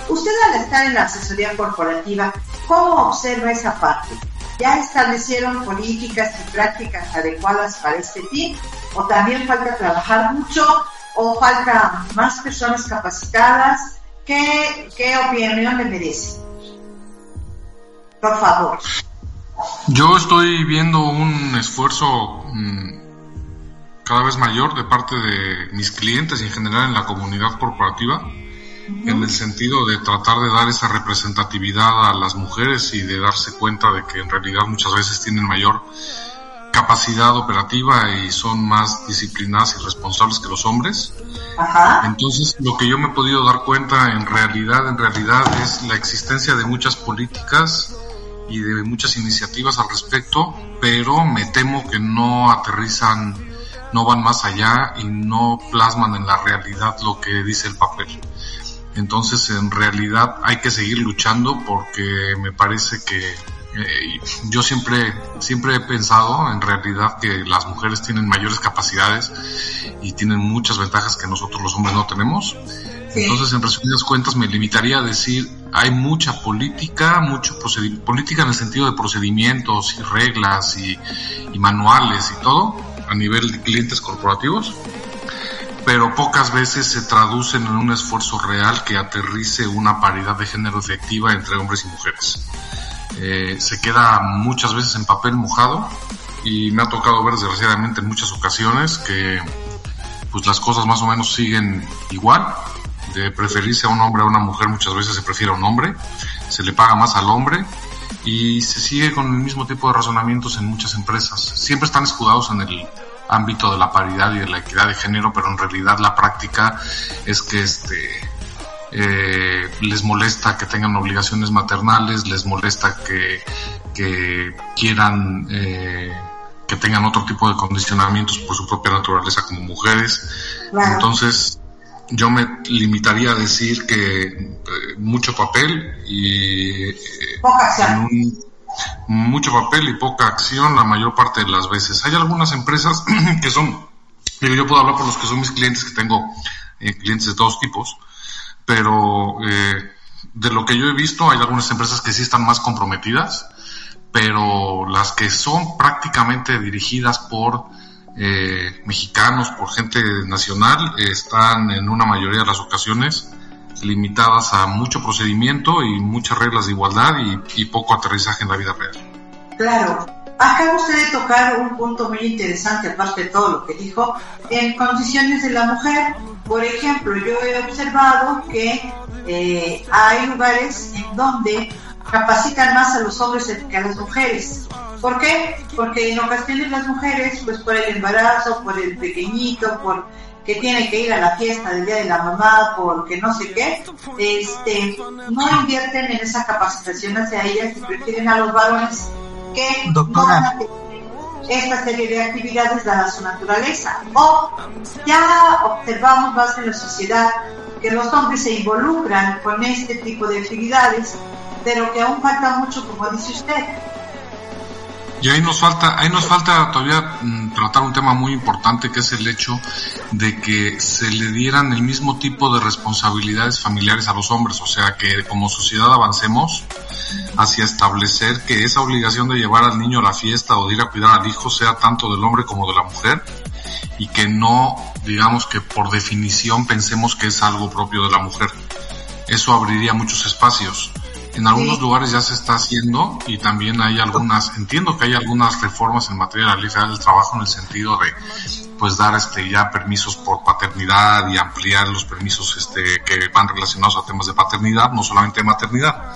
Usted al estar en la asesoría corporativa, ¿cómo observa esa parte? ¿Ya establecieron políticas y prácticas adecuadas para este fin? ¿O también falta trabajar mucho? ¿O falta más personas capacitadas? ¿Qué, qué opinión le merece? Por favor. Yo estoy viendo un esfuerzo mm, cada vez mayor de parte de mis clientes y en general en la comunidad corporativa, en el sentido de tratar de dar esa representatividad a las mujeres y de darse cuenta de que en realidad muchas veces tienen mayor capacidad operativa y son más disciplinadas y responsables que los hombres. Entonces, lo que yo me he podido dar cuenta en realidad, en realidad es la existencia de muchas políticas y de muchas iniciativas al respecto, pero me temo que no aterrizan, no van más allá y no plasman en la realidad lo que dice el papel. Entonces, en realidad hay que seguir luchando porque me parece que eh, yo siempre, siempre he pensado en realidad que las mujeres tienen mayores capacidades y tienen muchas ventajas que nosotros los hombres no tenemos. Entonces, en resumidas cuentas, me limitaría a decir, hay mucha política, mucho política en el sentido de procedimientos y reglas y, y manuales y todo a nivel de clientes corporativos, pero pocas veces se traducen en un esfuerzo real que aterrice una paridad de género efectiva entre hombres y mujeres. Eh, se queda muchas veces en papel mojado y me ha tocado ver desgraciadamente en muchas ocasiones que pues las cosas más o menos siguen igual de preferirse a un hombre a una mujer muchas veces se prefiere a un hombre se le paga más al hombre y se sigue con el mismo tipo de razonamientos en muchas empresas siempre están escudados en el ámbito de la paridad y de la equidad de género pero en realidad la práctica es que este eh, les molesta que tengan obligaciones maternales, les molesta que, que quieran eh, que tengan otro tipo de condicionamientos por su propia naturaleza como mujeres. Entonces, yo me limitaría a decir que eh, mucho papel y mucho papel y poca acción la mayor parte de las veces. Hay algunas empresas que son, yo puedo hablar por los que son mis clientes, que tengo clientes de todos tipos, pero eh, de lo que yo he visto hay algunas empresas que sí están más comprometidas, pero las que son prácticamente dirigidas por eh, mexicanos, por gente nacional, están en una mayoría de las ocasiones limitadas a mucho procedimiento y muchas reglas de igualdad y, poco aterrizaje en la vida real. Claro, acaba usted de tocar un punto muy interesante, aparte de todo lo que dijo, en condiciones de la mujer. Por ejemplo, yo he observado que eh, hay lugares en donde capacitan más a los hombres que a las mujeres. ¿Por qué? Porque en ocasiones las mujeres, pues por el embarazo, por el pequeñito, por que tiene que ir a la fiesta del día de la mamá, porque no sé qué, este, no invierten en esa capacitación hacia ellas y prefieren a los varones que Doctora. esta serie de actividades dada su naturaleza. O ya observamos más en la sociedad que los hombres se involucran con este tipo de actividades, pero que aún falta mucho, como dice usted. Y ahí nos falta, ahí nos falta todavía mm, tratar un tema muy importante que es el hecho de que se le dieran el mismo tipo de responsabilidades familiares a los hombres, o sea que como sociedad avancemos hacia establecer que esa obligación de llevar al niño a la fiesta o de ir a cuidar al hijo sea tanto del hombre como de la mujer y que no digamos que por definición pensemos que es algo propio de la mujer. Eso abriría muchos espacios En algunos lugares ya se está haciendo y también hay algunas, entiendo que hay algunas reformas en materia de la ley federal del trabajo en el sentido de pues dar este ya permisos por paternidad y ampliar los permisos este que van relacionados a temas de paternidad, no solamente de maternidad.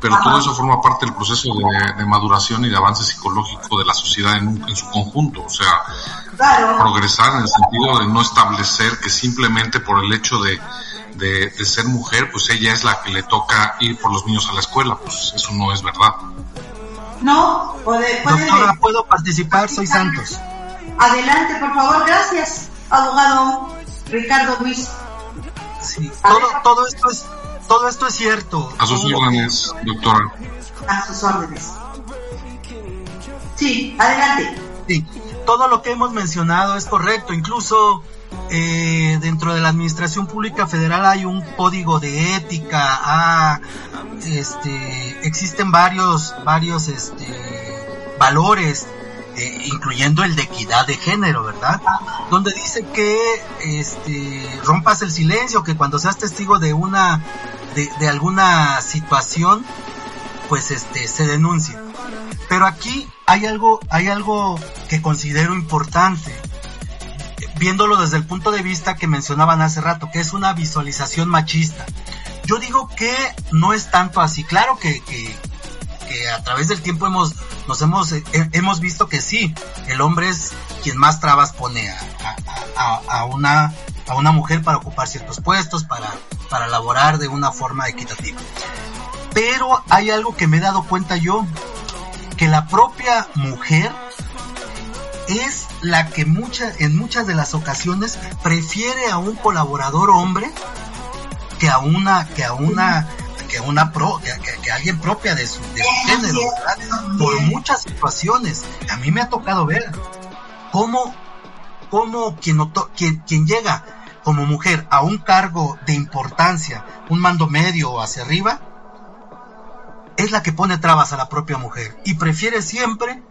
Pero todo eso forma parte del proceso de, maduración y de avance psicológico de la sociedad en, en su conjunto, o sea, progresar en el sentido de no establecer que simplemente por el hecho de de, ser mujer, pues ella es la que le toca ir por los niños a la escuela, pues eso no es verdad. No, puede, Doctora, puedo participar, soy Santos. Adelante, por favor, gracias, abogado Ricardo Luis. Sí, todo, todo esto es todo esto es cierto. A sus órdenes, doctora. A sus órdenes. Sí, adelante. Sí, todo lo que hemos mencionado es correcto, incluso eh, dentro de la administración pública federal hay un código de ética, ah, este, existen varios, varios, este, valores, eh, incluyendo el de equidad de género, ¿verdad? Donde dice que, este, rompas el silencio, que cuando seas testigo de una, de, de alguna situación, pues, este, se denuncie. Pero aquí hay algo, hay algo que considero importante viéndolo desde el punto de vista que mencionaban hace rato, que es una visualización machista. Yo digo que no es tanto así. Claro que, que, a través del tiempo hemos, nos hemos, eh, hemos visto que sí, el hombre es quien más trabas pone a, a, una, a una mujer para ocupar ciertos puestos, para, para laborar de una forma equitativa. Pero hay algo que me he dado cuenta yo, que la propia mujer es la que muchas, en muchas de las ocasiones prefiere a un colaborador hombre que a una, que a una, que a una pro, que, alguien propia de su, género, Por muchas situaciones. A mí me ha tocado ver cómo, cómo quien, quien, quien llega como mujer a un cargo de importancia, un mando medio o hacia arriba, es la que pone trabas a la propia mujer y prefiere siempre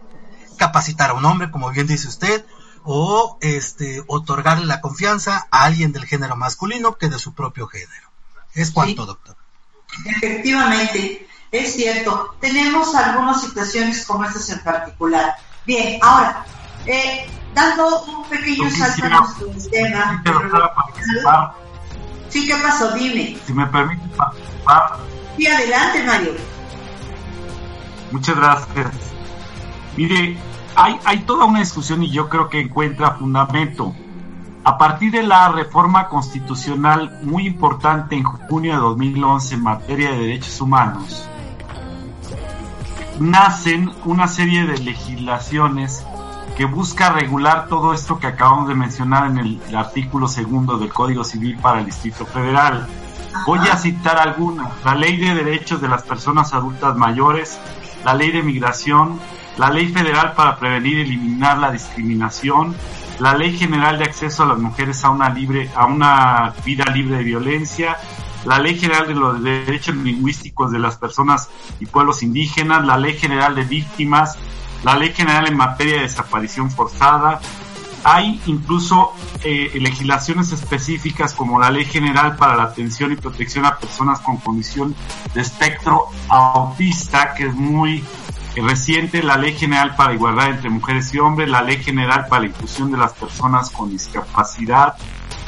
capacitar a un hombre, como bien dice usted, o este otorgarle la confianza a alguien del género masculino que de su propio género. Es cuanto, doctor. Efectivamente, es cierto. Tenemos algunas situaciones como estas en particular. Bien, ahora, eh, dando un pequeño salto a nuestro tema. Sí, ¿qué pasó? Dime. Si me permite participar. Sí, adelante, Mario. Muchas gracias. Mire, hay, hay toda una discusión y yo creo que encuentra fundamento. A partir de la reforma constitucional muy importante en junio de 2011 en materia de derechos humanos, nacen una serie de legislaciones que busca regular todo esto que acabamos de mencionar en el, el, artículo segundo del Código Civil para el Distrito Federal. Voy a citar algunas. La Ley de Derechos de las Personas Adultas Mayores, la Ley de Migración, la Ley Federal para Prevenir y Eliminar la Discriminación, la Ley General de Acceso a las Mujeres a una, libre, a una vida libre de violencia, la Ley General de los Derechos Lingüísticos de las Personas y Pueblos Indígenas, la Ley General de Víctimas, la Ley General en materia de desaparición forzada. Hay incluso eh, legislaciones específicas como la Ley General para la Atención y Protección a Personas con Condición de Espectro Autista, que es muy reciente la Ley General para Igualdad entre Mujeres y Hombres, la Ley General para la Inclusión de las Personas con Discapacidad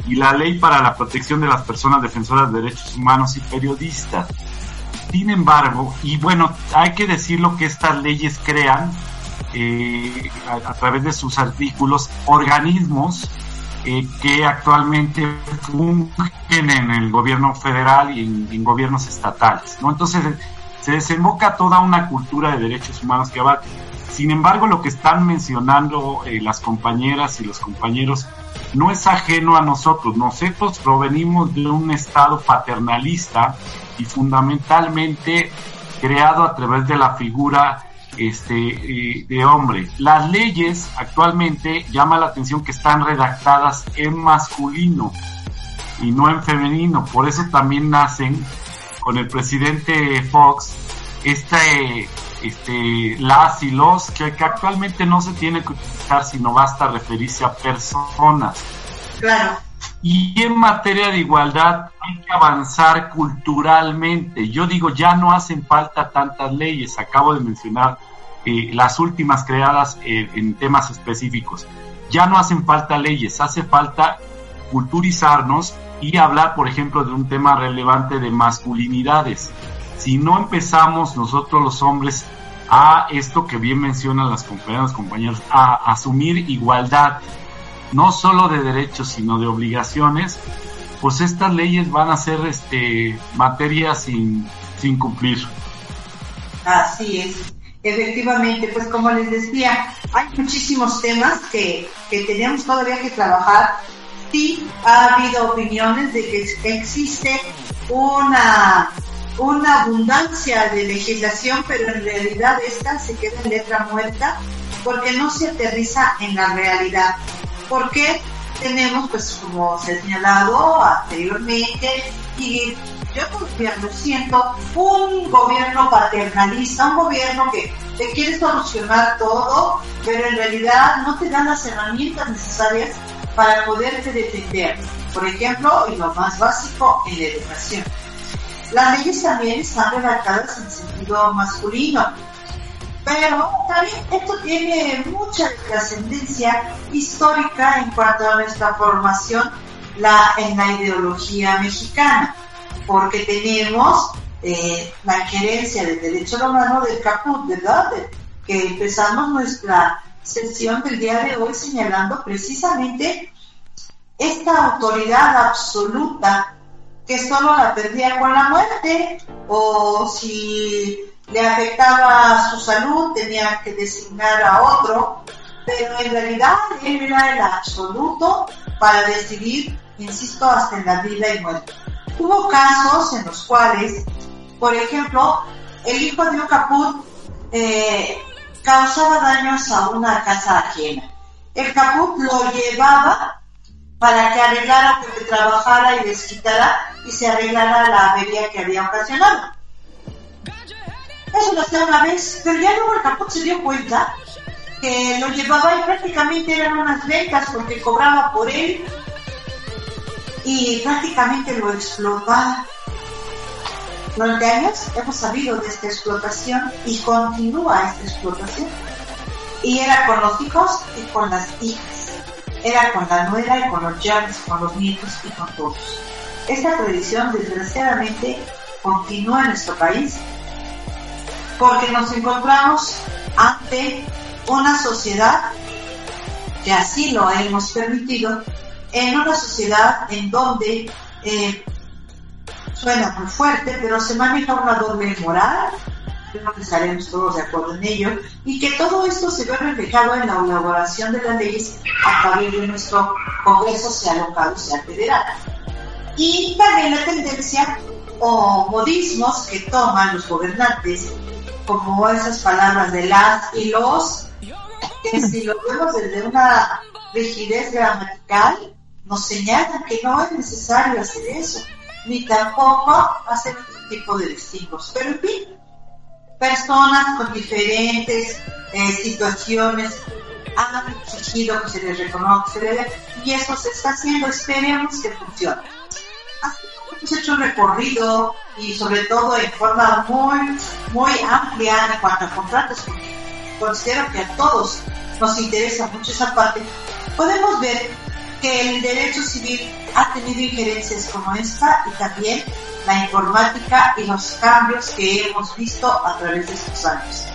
y la Ley para la Protección de las Personas Defensoras de Derechos Humanos y Periodistas. Sin embargo, y bueno, hay que decirlo que estas leyes crean eh, a, través de sus artículos organismos eh, que actualmente fungen en el gobierno federal y en, en gobiernos estatales. ¿no? Entonces, se desemboca toda una cultura de derechos humanos que abarca. Sin embargo, lo que están mencionando eh, las compañeras y los compañeros no es ajeno a nosotros. Nosotros provenimos de un estado paternalista y fundamentalmente creado a través de la figura este, eh, de hombre. Las leyes actualmente llama la atención que están redactadas en masculino y no en femenino. Por eso también nacen con el presidente Fox este, este, las y los que, actualmente no se tiene que utilizar, sino basta referirse a personas. Claro. Y en materia de igualdad hay que avanzar culturalmente. Yo digo, ya no hacen falta tantas leyes. Acabo de mencionar eh, las últimas creadas eh, en temas específicos. Ya no hacen falta leyes, hace falta culturizarnos y hablar, por ejemplo, de un tema relevante de masculinidades. Si no empezamos nosotros los hombres a esto que bien mencionan las compañeras, compañeros, a asumir igualdad, no solo de derechos, sino de obligaciones, pues estas leyes van a ser este, materia sin, sin cumplir. Así es, efectivamente, pues como les decía, hay muchísimos temas que, que tenemos todavía que trabajar. Sí, ha habido opiniones de que existe una una abundancia de legislación, pero en realidad esta se queda en letra muerta porque no se aterriza en la realidad. Porque tenemos, pues como se ha señalado anteriormente, y yo lo siento, un gobierno paternalista, un gobierno que te quiere solucionar todo, pero en realidad no te dan las herramientas necesarias para poderte defender. Por ejemplo, y lo más básico, en educación las leyes también están redactadas en sentido masculino, pero también esto tiene mucha trascendencia histórica en cuanto a nuestra formación en la ideología mexicana, porque tenemos eh, la injerencia del derecho romano del caput, ¿verdad? que empezamos nuestra sesión del día de hoy señalando precisamente esta autoridad absoluta que solo la perdía con la muerte o si le afectaba su salud tenía que designar a otro, pero en realidad él era el absoluto para decidir, insisto, hasta en la vida y muerte. Hubo casos en los cuales, por ejemplo, el hijo de un caput eh, causaba daños a una casa ajena. El caput lo llevaba para que arreglara, que trabajara y desquitara y se arreglara la avería que había ocasionado. Eso lo hacía una vez, pero ya luego el caput se dio cuenta que lo llevaba y prácticamente eran unas ventas porque cobraba por él y prácticamente lo explotaba. Durante años hemos sabido de esta explotación y continúa esta explotación. Y era con los hijos y con las hijas era con la nuera y con los llaves, con los nietos y con todos. Esta tradición desgraciadamente continúa en nuestro país porque nos encontramos ante una sociedad que así lo hemos permitido, en una sociedad en donde eh, suena muy fuerte, pero se maneja una doble moral, creo que estaremos todos de acuerdo en ello, y que todo esto se ve reflejado en la elaboración de las leyes a través de nuestro Congreso, sea local o sea federal. Y también la tendencia o modismos que toman los gobernantes, como esas palabras de las y los, que si lo vemos desde una rigidez gramatical, nos señalan que no es necesario hacer eso, ni tampoco hacer otro tipo de distingos. Pero en fin, personas con diferentes eh, situaciones han exigido que se les reconozca y eso se está haciendo, esperemos que funcione. Así hemos hecho un recorrido y sobre todo en forma muy, muy amplia en cuanto a contratos, porque considero que a todos nos interesa mucho esa parte, podemos ver que el derecho civil ha tenido injerencias como esta y también la informática y los cambios que hemos visto a través de estos años.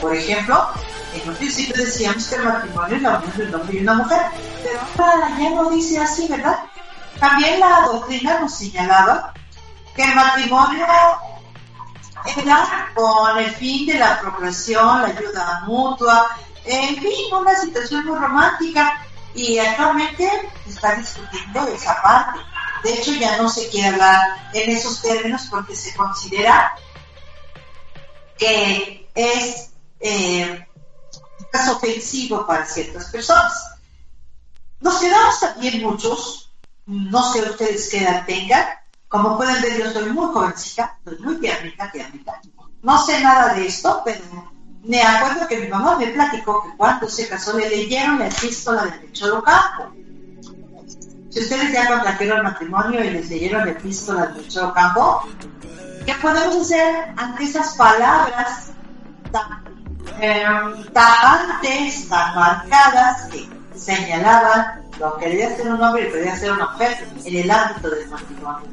Por ejemplo, en un principio decíamos que el matrimonio es la unión de un hombre y una mujer, pero ahora ya no dice así, ¿verdad? También la doctrina nos señalaba que el matrimonio era con el fin de la procreación, la ayuda mutua, en fin, una situación muy romántica y actualmente está discutiendo esa parte. De hecho, ya no se quiere hablar en esos términos porque se considera que es eh, ofensivo para ciertas personas. Nos quedamos también muchos, no sé ustedes qué edad tengan, como pueden ver yo soy muy jovencita, soy muy tiernita, tiernita. No sé nada de esto, pero me acuerdo que mi mamá me platicó que cuando se casó le leyeron la epístola del Cholo Campo si ustedes ya contrajeron matrimonio y les leyeron el epístola de Choro Campo, ¿qué podemos hacer ante esas palabras tan eh, tajantes, tan marcadas que señalaban lo que debía ser un hombre y debía ser una mujer en el ámbito del matrimonio?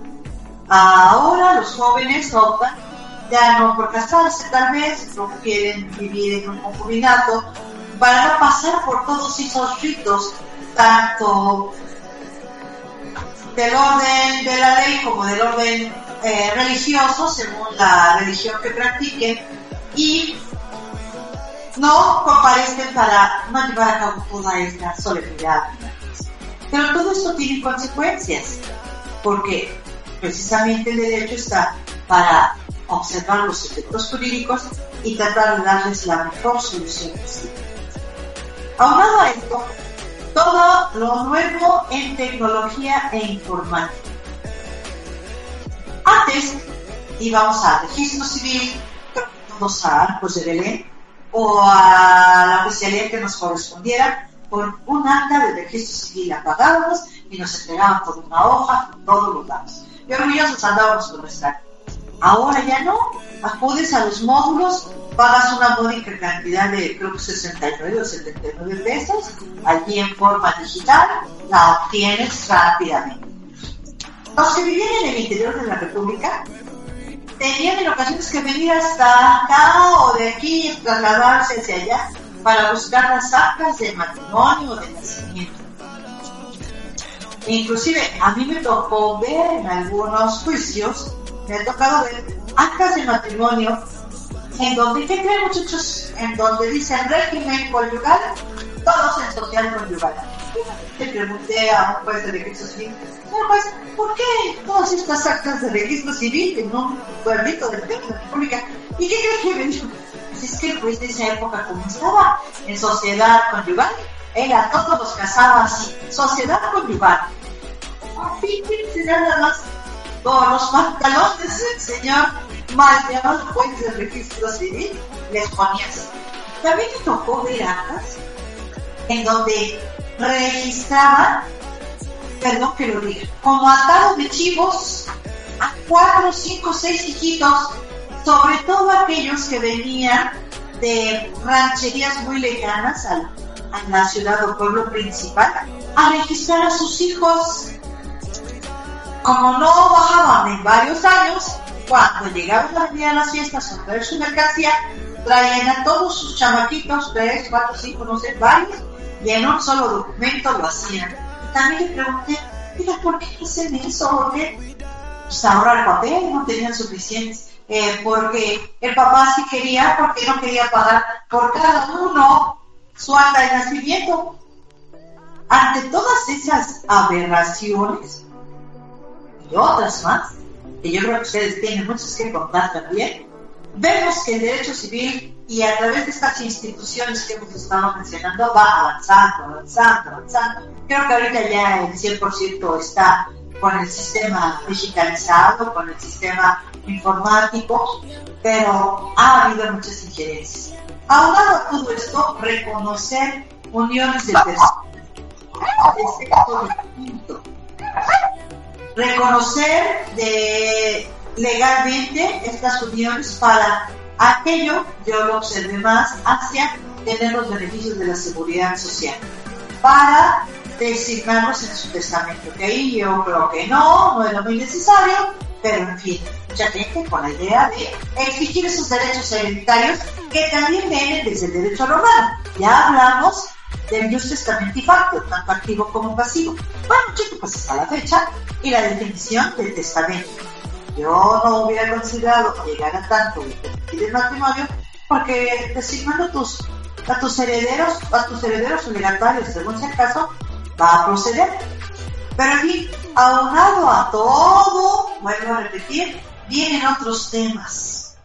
Ahora los jóvenes optan ya no por casarse tal vez, no quieren vivir en un concubinato, para no pasar por todos esos ritos, tanto del orden de la ley como del orden eh, religioso, según la religión que practiquen, y no comparecen para no llevar a cabo toda esta solemnidad. Pero todo esto tiene consecuencias, porque precisamente el derecho está para observar los efectos jurídicos y tratar de darles la mejor solución posible. Aunado a esto, todo lo nuevo en tecnología e informática. Antes íbamos al registro civil, todos a Arcos de Belén o a la oficialía que nos correspondiera con un acta de registro civil apagábamos y nos entregaban por una hoja con todos los datos. Y orgullosos andábamos con nuestra Ahora ya no, acudes a los módulos, pagas una módica cantidad de creo que 69 o 79 pesos, allí en forma digital, la obtienes rápidamente. Los que vivían en el interior de la República tenían en ocasiones que venir hasta acá o de aquí y trasladarse hacia allá para buscar las actas de matrimonio o de nacimiento. Inclusive a mí me tocó ver en algunos juicios me ha tocado ver actas de matrimonio en donde, ¿qué creen muchachos? En donde dicen régimen conyugal, todos en social conyugal. Le pregunté a un juez de registro civil, señor juez, ¿por qué todas estas actas de registro civil en un pueblito de la República? ¿Y qué crees que me dijo? Pues es que el juez de esa época, como estaba en sociedad conyugal, era todos los casaba así, sociedad conyugal. Fíjense nada más con los del señor mal llamado juez de registro civil, les ponías. También me tocó ver actas en donde registraban, perdón que lo diga, como atado de chivos a cuatro, cinco, seis hijitos, sobre todo aquellos que venían de rancherías muy lejanas a, a la ciudad o pueblo principal, a registrar a sus hijos como no bajaban en varios años, cuando llegaban a venir a las fiestas a traer su mercancía, traían a todos sus chamaquitos, tres, cuatro, cinco, no sé, varios, y en un solo documento lo hacían. También le pregunté, mira, ¿por qué hacen eso? ¿Por qué? Pues ahorrar papel, no tenían suficientes. Eh, porque el papá sí quería, porque no quería pagar por cada uno su acta de nacimiento. Ante todas esas aberraciones, y otras más, que yo creo que ustedes tienen muchas que contar también, vemos que el derecho civil y a través de estas instituciones que hemos estado mencionando va avanzando, avanzando, avanzando. Creo que ahorita ya el 100% está con el sistema digitalizado, con el sistema informático, pero ha habido muchas injerencias. Aunado a todo esto, reconocer uniones de personas de sexo distinto reconocer de, legalmente estas uniones para aquello, yo lo observé más, hacia tener los beneficios de la seguridad social, para designarnos en su testamento, que ahí yo creo que no, no era muy necesario, pero en fin, mucha gente con la idea de exigir esos derechos hereditarios que también vienen desde el derecho romano. Ya hablamos del Jus Testamenti Facto, tanto activo como pasivo. Bueno, chicos, pues hasta la fecha y la definición del testamento. Yo no hubiera considerado llegar a tanto el matrimonio porque designando tus, a tus herederos, a tus herederos obligatorios, según sea el caso, va a proceder. Pero aquí, aunado a todo, vuelvo a repetir, vienen otros temas.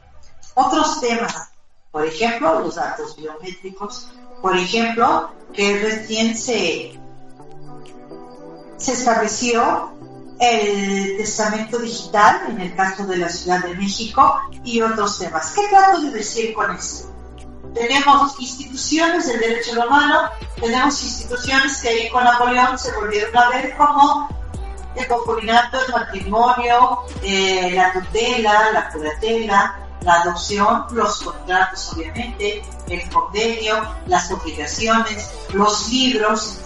Otros temas. Por ejemplo, los datos biométricos. Por ejemplo, que recién se, se estableció el testamento digital en el caso de la Ciudad de México y otros temas. ¿Qué trato de decir con esto? tenemos instituciones del derecho romano, tenemos instituciones que ahí con Napoleón se volvieron a ver como el concubinato, el matrimonio, eh, la tutela, la curatela, la adopción, los contratos obviamente, el convenio, las obligaciones, los libros.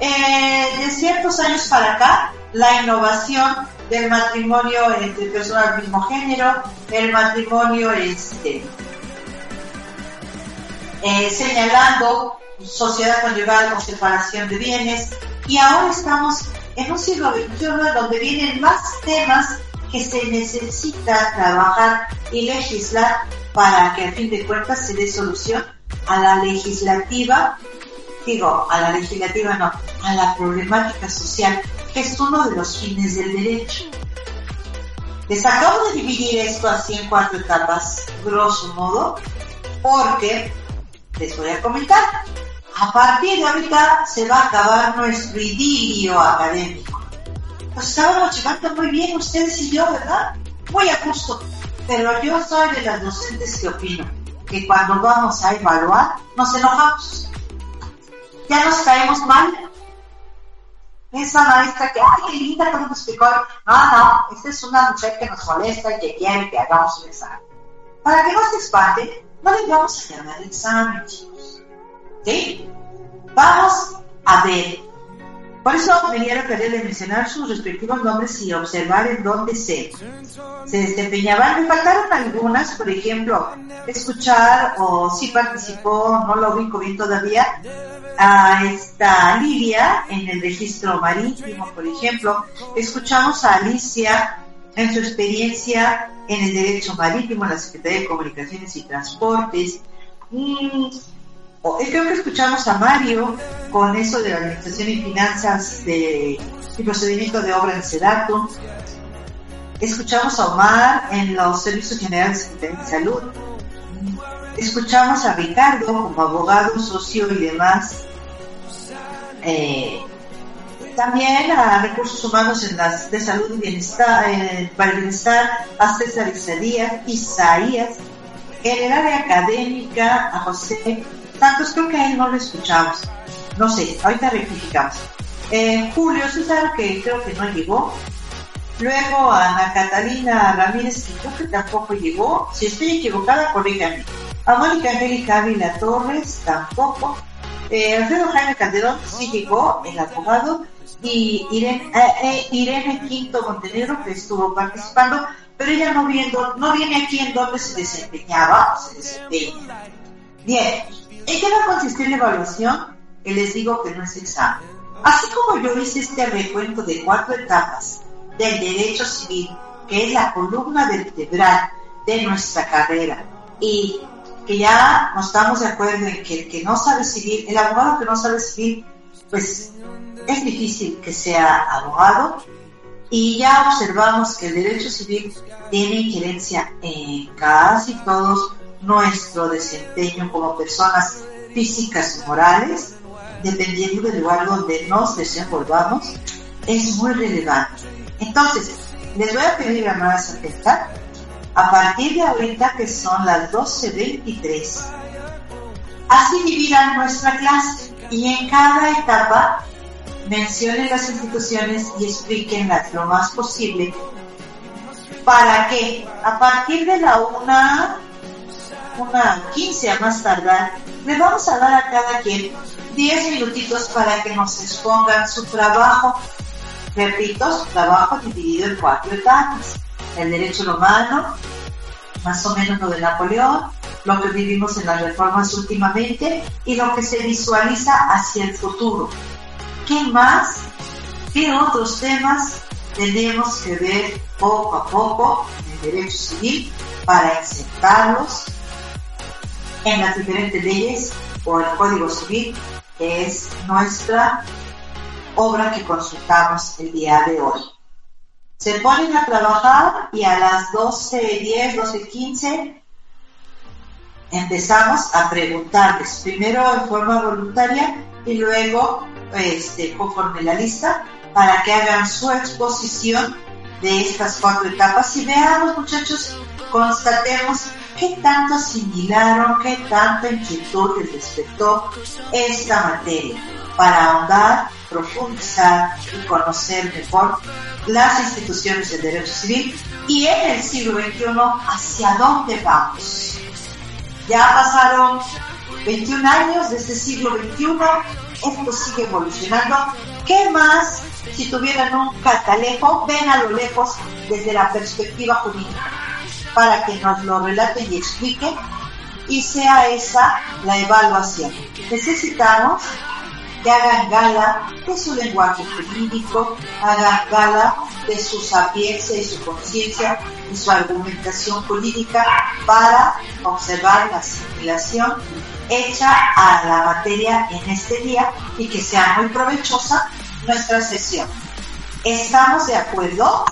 Eh, de ciertos años para acá, la innovación del matrimonio entre personas del mismo género, el matrimonio este, eh, señalando sociedad conyugal o separación de bienes, y ahora estamos en un siglo XXI donde vienen más temas que se necesita trabajar y legislar para que a fin de cuentas se dé solución a la legislativa, digo, a la legislativa no, a la problemática social, que es uno de los fines del derecho. Les acabo de dividir esto así en cuatro etapas, grosso modo, porque les voy a comentar. A partir de ahorita se va a acabar nuestro idilio académico. Nos estábamos llevando muy bien ustedes y yo, ¿verdad? Muy a gusto. Pero yo soy de las docentes que opino que cuando vamos a evaluar nos enojamos. Ya nos caemos mal. Esa maestra que, ay, qué linda, como nos explicó. No, no, esta es una mujer que nos molesta y que quiere que hagamos un examen. Para que no se espante, no le vamos a llamar examen, chicos. ¿Sí? Vamos a ver. Por eso dieron querer de mencionar sus respectivos nombres y observar en dónde se, se desempeñaban. Me faltaron algunas, por ejemplo, escuchar o si participó, no lo ubico bien todavía, a esta Lidia en el registro marítimo, por ejemplo. Escuchamos a Alicia en su experiencia en el derecho marítimo, en la Secretaría de Comunicaciones y Transportes. Creo que escuchamos a Mario con eso de la Administración y Finanzas de, y procedimiento de obra en Sedato. Escuchamos a Omar en los Servicios Generales de Salud. Escuchamos a Ricardo como abogado, socio y demás. Eh, también a recursos humanos en las de salud y bienestar, eh, para el bienestar, a César Isaías, en el área académica, a José Santos, creo que a él no lo escuchamos. No sé, ahorita rectificamos. Eh, Julio César, que creo que no llegó. Luego Ana Catalina Ramírez, que creo que tampoco llegó. Si estoy equivocada, corrígame. A Mónica Angélica Ávila Torres, tampoco. Eh, Alfredo Jaime Calderón sí llegó, el abogado y Irene, eh, eh, Irene Quinto Montenegro que estuvo participando, pero ella no, viendo, no viene aquí en donde se desempeñaba se desempeña. Bien, ¿en qué va a consistir la evaluación? Que les digo que no es examen. Así como yo hice este recuento de cuatro etapas del derecho civil, que es la columna vertebral de nuestra carrera, y que ya nos estamos de acuerdo en que el que no sabe civil, el abogado que no sabe civil, pues es difícil que sea abogado y ya observamos que el derecho civil tiene injerencia en casi todos nuestro desempeño como personas físicas y morales, dependiendo del lugar donde nos desenvolvamos, es muy relevante. Entonces, les voy a pedir a más atenta, a partir de ahorita que son las 12.23, así dividan nuestra clase y en cada etapa mencionen las instituciones y explíquenlas lo más posible para que a partir de la una, una 15 a más tardar, le vamos a dar a cada quien 10 minutitos para que nos expongan su trabajo. Repito, su trabajo dividido en cuatro etapas. El derecho romano, más o menos lo de Napoleón, lo que vivimos en las reformas últimamente y lo que se visualiza hacia el futuro ¿Qué más? ¿Qué otros temas tenemos que ver poco a poco en el derecho civil para insertarlos en las diferentes leyes o el Código Civil, que es nuestra obra que consultamos el día de hoy? Se ponen a trabajar y a las 12.10, 12.15 empezamos a preguntarles, primero en forma voluntaria y luego este, conforme la lista para que hagan su exposición de estas cuatro etapas y veamos muchachos, constatemos qué tanto asimilaron, qué tanta inquietud les despertó esta materia para ahondar, profundizar y conocer mejor las instituciones del derecho civil y en el siglo XXI hacia dónde vamos. Ya pasaron 21 años de este siglo XXI, esto sigue evolucionando. ¿Qué más si tuvieran un catalejo? Ven a lo lejos desde la perspectiva jurídica para que nos lo relaten y expliquen y sea esa la evaluación. Necesitamos que hagan gala de su lenguaje jurídico, hagan gala de su sapiencia y su conciencia y su argumentación jurídica para observar la asimilación hecha a la materia en este día y que sea muy provechosa nuestra sesión. ¿Estamos de acuerdo?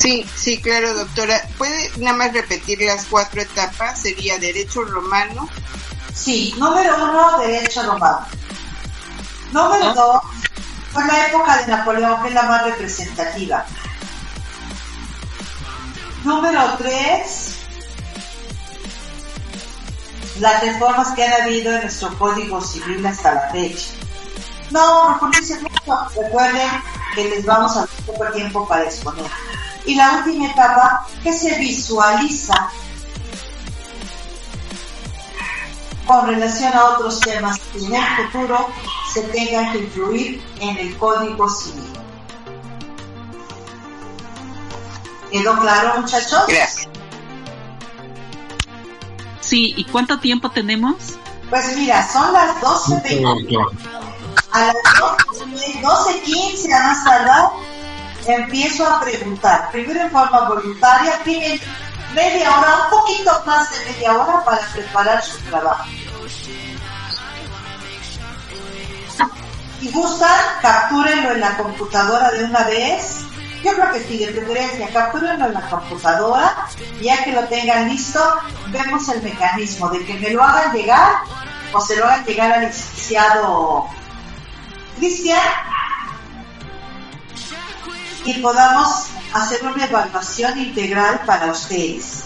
Sí, sí, claro, doctora. ¿Puede nada más repetir las cuatro etapas? Sería derecho romano. Sí, número uno, derecho romano. Número dos, fue la época de Napoleón, que es la más representativa. Número tres, las reformas que han habido en nuestro Código Civil hasta la fecha. No mucho, recuerden que les vamos a dar poco tiempo para exponer. Y la última etapa que se visualiza con relación a otros temas que en el futuro se tengan que incluir en el Código Civil. ¿Quedó claro, muchachos? Gracias. Sí, ¿y cuánto tiempo tenemos? Pues mira, son las 12.20. A las 12.15 a más tardar empiezo a preguntar. Primero en forma voluntaria, tienen media hora, un poquito más de media hora para preparar su trabajo. Si gustan, captúrenlo en la computadora de una vez. Yo creo que sí, preferencia, captúrenlo en la computadora. Ya que lo tengan listo, vemos el mecanismo de que me lo hagan llegar o se lo hagan llegar al licenciado Cristian y podamos hacer una evaluación integral para ustedes.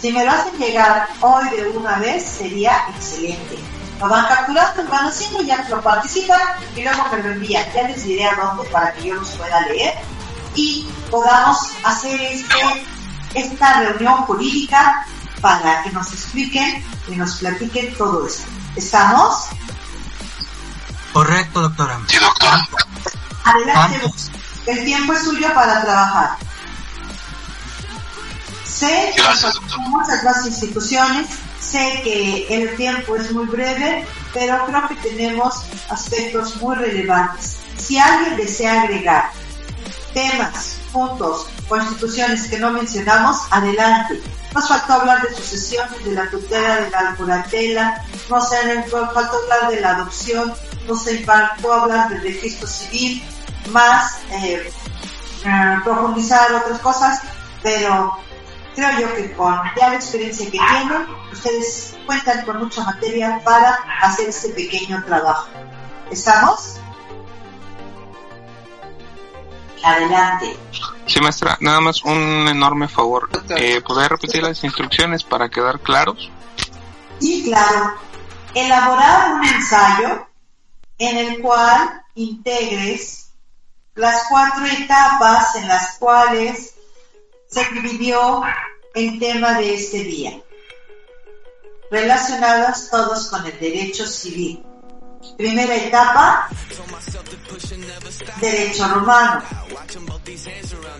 Si me lo hacen llegar hoy de una vez, sería excelente. Lo van capturando, lo van haciendo, ya lo participan y luego me lo envían. Ya les diré a dónde para que yo los pueda leer y podamos hacer este, esta reunión jurídica para que nos expliquen y nos platiquen todo esto. ¿Estamos? Correcto, doctora. Sí, doctora. Adelante. El tiempo es suyo para trabajar. Sé que muchas más instituciones, sé que el tiempo es muy breve, pero creo que tenemos aspectos muy relevantes. Si alguien desea agregar temas, puntos o instituciones que no mencionamos, adelante. Nos faltó hablar de sucesiones, de la tutela, de la curatela, nos faltó hablar de la adopción, nos faltó hablar del registro civil, más eh, eh, profundizar otras cosas, pero creo yo que con ya la experiencia que tienen, ustedes cuentan con mucha materia para hacer este pequeño trabajo. ¿Estamos? Adelante. Sí, maestra, nada más un enorme favor. Eh, ¿Poder repetir las instrucciones para quedar claros? Sí, claro. Elaborar un ensayo en el cual integres las cuatro etapas en las cuales se dividió el tema de este día, relacionadas todos con el derecho civil. Primera etapa, derecho romano.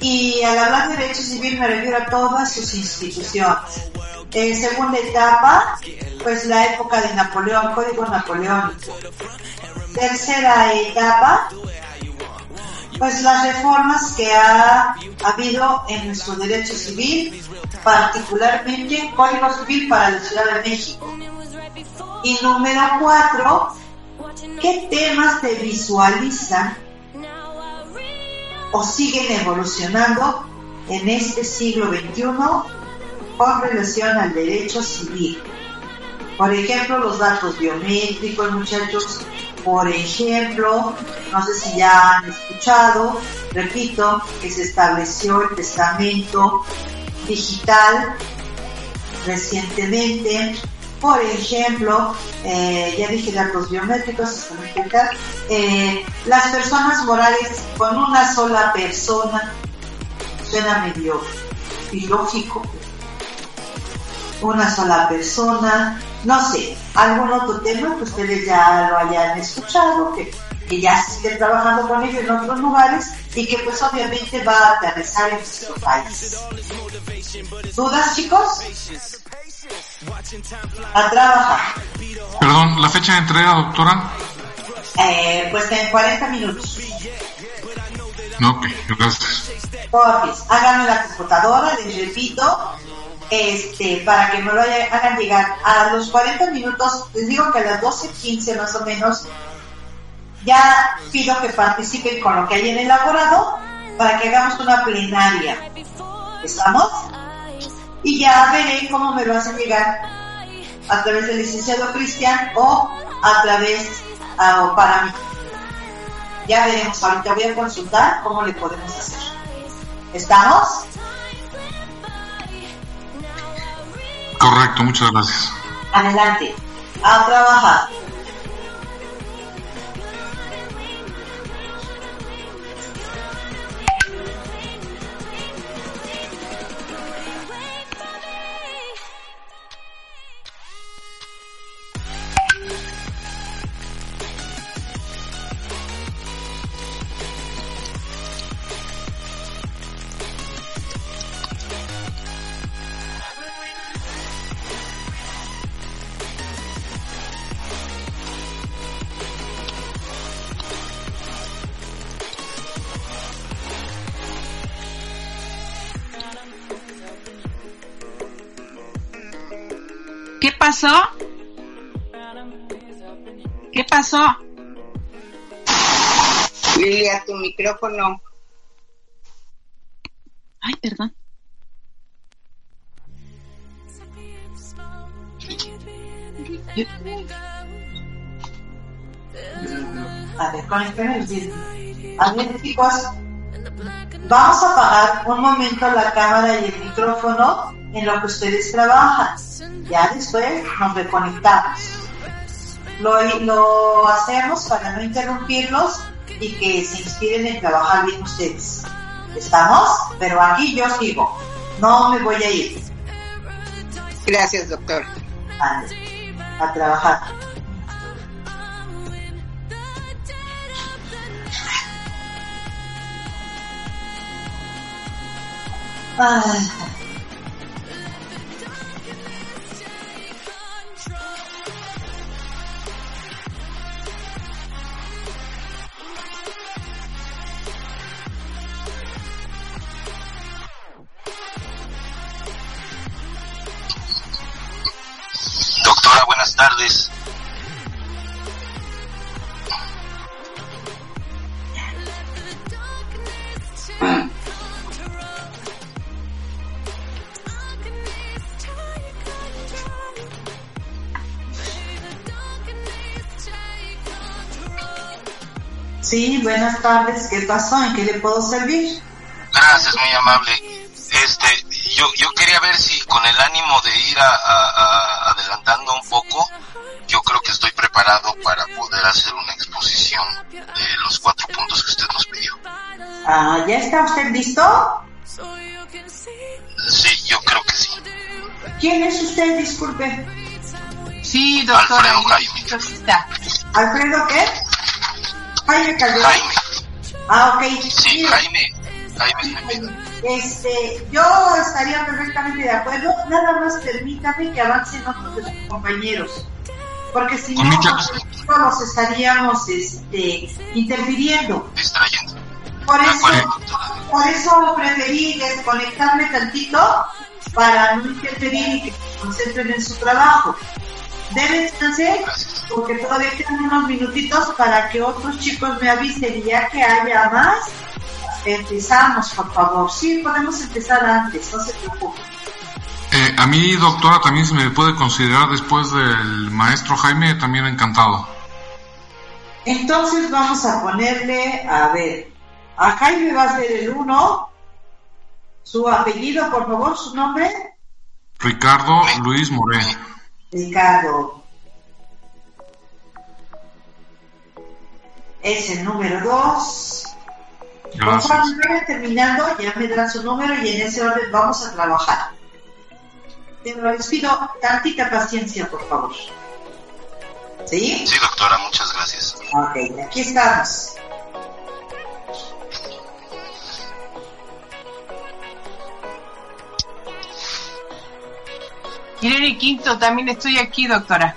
Y al hablar de derecho civil me refiero a todas sus instituciones. Eh, segunda etapa, pues la época de Napoleón, código napoleónico. Tercera etapa, pues las reformas que ha habido en nuestro derecho civil, particularmente Código Civil para la Ciudad de México. Y número cuatro, ¿qué temas se visualizan o siguen evolucionando en este siglo XXI con relación al derecho civil? Por ejemplo, los datos biométricos, muchachos, por ejemplo, no sé si ya han escuchado, repito, que se estableció el testamento digital recientemente. Por ejemplo, eh, ya dije datos biométricos, eh, las personas morales con una sola persona, suena medio ilógico, una sola persona, no sé, algún otro tema que ustedes ya lo hayan escuchado, que, que ya esté trabajando con ello en otros lugares y que pues obviamente va a aterrizar en nuestro país. ¿Dudas chicos? A trabajar. Perdón, ¿la fecha de entrega, doctora? Eh, pues en 40 minutos. Ok, gracias. Porfis, háganme la computadora, les repito, este, para que me lo hagan llegar a los 40 minutos, les digo que a las 12.15 más o menos, ya pido que participen con lo que hayan elaborado para que hagamos una plenaria. ¿Estamos? Y ya veré cómo me lo hacen llegar a través del licenciado Cristian o a través o para mí. Ya veremos, ahorita voy a consultar cómo le podemos hacer. ¿Estamos? Correcto, muchas gracias. Adelante, a trabajar. Pasó? ¿Qué pasó? Lilia, tu micrófono. Ay, perdón. A ver, conéctenme el A ver, chicos, vamos a apagar un momento la cámara y el micrófono en lo que ustedes trabajan. Ya después nos reconectamos. Lo, lo hacemos para no interrumpirlos y que se inspiren en trabajar bien ustedes. ¿Estamos? Pero aquí yo sigo. No me voy a ir. Gracias, doctor. Vale. A trabajar. Ay. Buenas tardes. Sí, buenas tardes. ¿Qué pasó? ¿En qué le puedo servir? Gracias, muy amable. Este, yo, yo quería ver si con el ánimo de ir a, a- a- adelantando un poco, yo creo que estoy preparado para poder hacer una exposición de los cuatro puntos que usted nos pidió. Ah, ¿Ya está usted listo? Sí, yo creo que sí. ¿Quién es usted? Disculpe. Sí, doctora. Alfredo Jaime. ¿Alfredo qué? Jaime Calderón. Jaime. Ah, ok. Sí, Jaime. Jaime. Este, yo estaría perfectamente de acuerdo, nada más permítame que avancen otros de sus compañeros, porque si no, los estaríamos este, interfiriendo. Distrayendo. Por De eso, por eso preferí desconectarme tantito para no interferir y que se concentren en su trabajo. Deben porque todavía quedan unos minutitos para que otros chicos me avisen y ya que haya más, empezamos, por favor. Sí, podemos empezar antes, no se preocupe. Eh, a mí, doctora, también se me puede considerar después del maestro Jaime, también encantado. Entonces vamos a ponerle, a ver, a Jaime va a ser el uno. Su apellido, por favor, su nombre. Ricardo Luis Moreno. Ricardo. Es el número 2. Conforme vaya terminando, ya me dará su número y en ese orden vamos a trabajar. Pero les pido tantita paciencia, por favor. ¿Sí? Sí, doctora, muchas gracias. Ok, aquí estamos. Irene Quinto, también estoy aquí, doctora.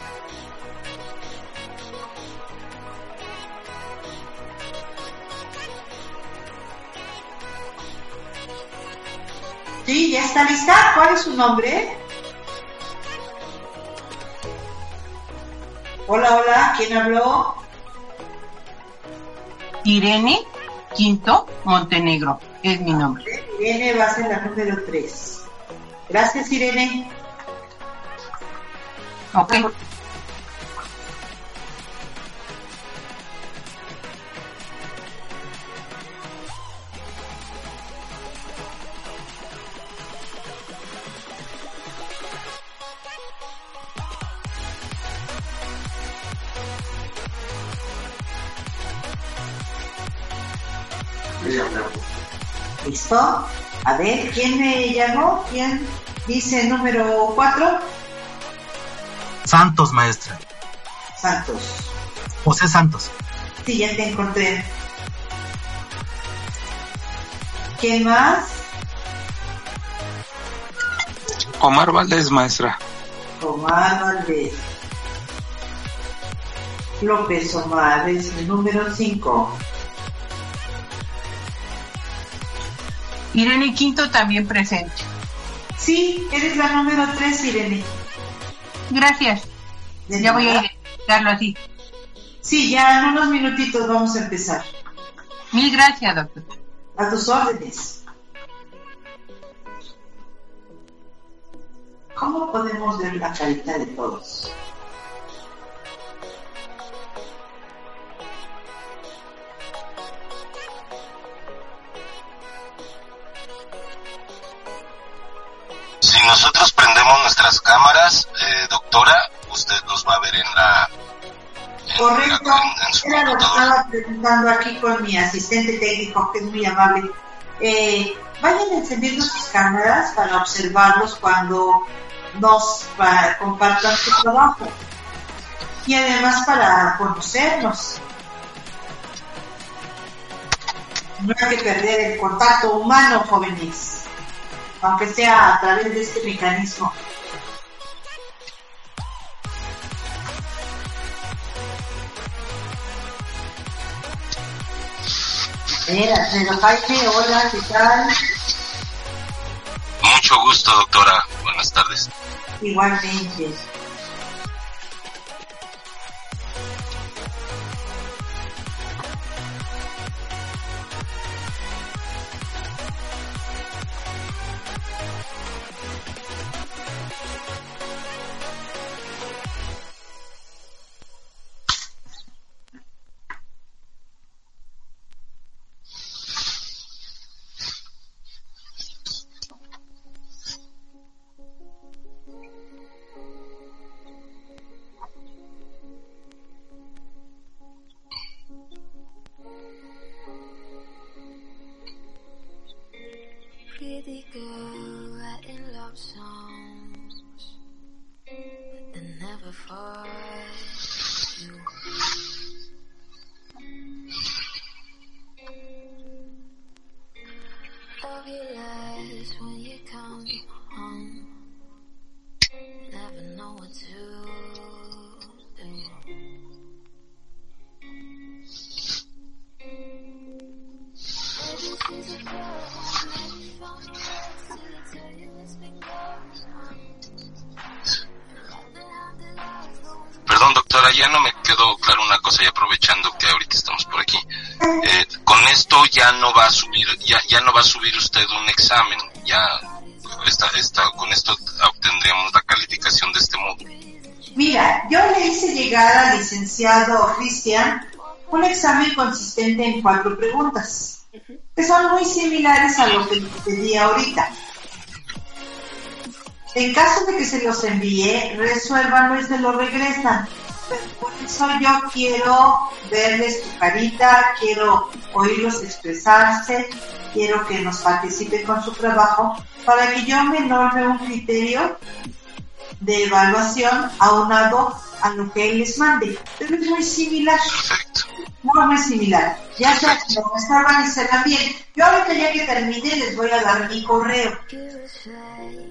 Sí, ya está lista. ¿Cuál es su nombre? Hola, hola, ¿quién habló? Irene Quinto Montenegro es mi nombre. Irene va a ser la número 3. Gracias, Irene. Ok. ¿Listo? A ver, ¿quién me llamó? ¿Quién dice número 4? Santos, maestra. Santos. José Santos. Sí, ya te encontré. ¿Quién más? Omar Valdés, maestra. Omar Valdés. López Omar es el número 5. Irene Quinto también presente. Sí, eres la número 3, Irene. Gracias. De Ya voy a nada. identificarlo así. Sí, ya en unos minutitos vamos a empezar. Mil gracias, doctor. A tus órdenes. ¿Cómo podemos ver la carita de todos? Nosotros prendemos nuestras cámaras, eh, doctora, usted nos va a ver en la... en- Correcto. en- en su Era lo que estaba preguntando aquí con mi asistente técnico, que es muy amable. Eh, vayan encendiendo sus cámaras para observarlos cuando nos pa- compartan su trabajo. Y además para conocernos. No hay que perder el contacto humano, jóvenes. Aunque sea a través de este mecanismo. Mira, Alfredo Jaime, hola, ¿qué tal? Mucho gusto, doctora. Buenas tardes. Igualmente. Songs that never fall. Ya, ya no va a subir usted un examen. Ya esta, esta, con esto obtendríamos la calificación de este módulo. Mira, yo le hice llegar al licenciado Cristian un examen consistente en cuatro preguntas, que son muy similares a lo que pedí ahorita. En caso de que se los envíe, resuélvanlo y se lo regresan. Por eso yo quiero verles tu carita, quiero oírlos expresarse, quiero que nos participen con su trabajo para que yo me norme un criterio de evaluación aunado a lo que él les mande. Pero es muy similar. Muy, muy similar. Ya sea que lo observan y se bien. Yo ahorita ya que termine les voy a dar mi correo.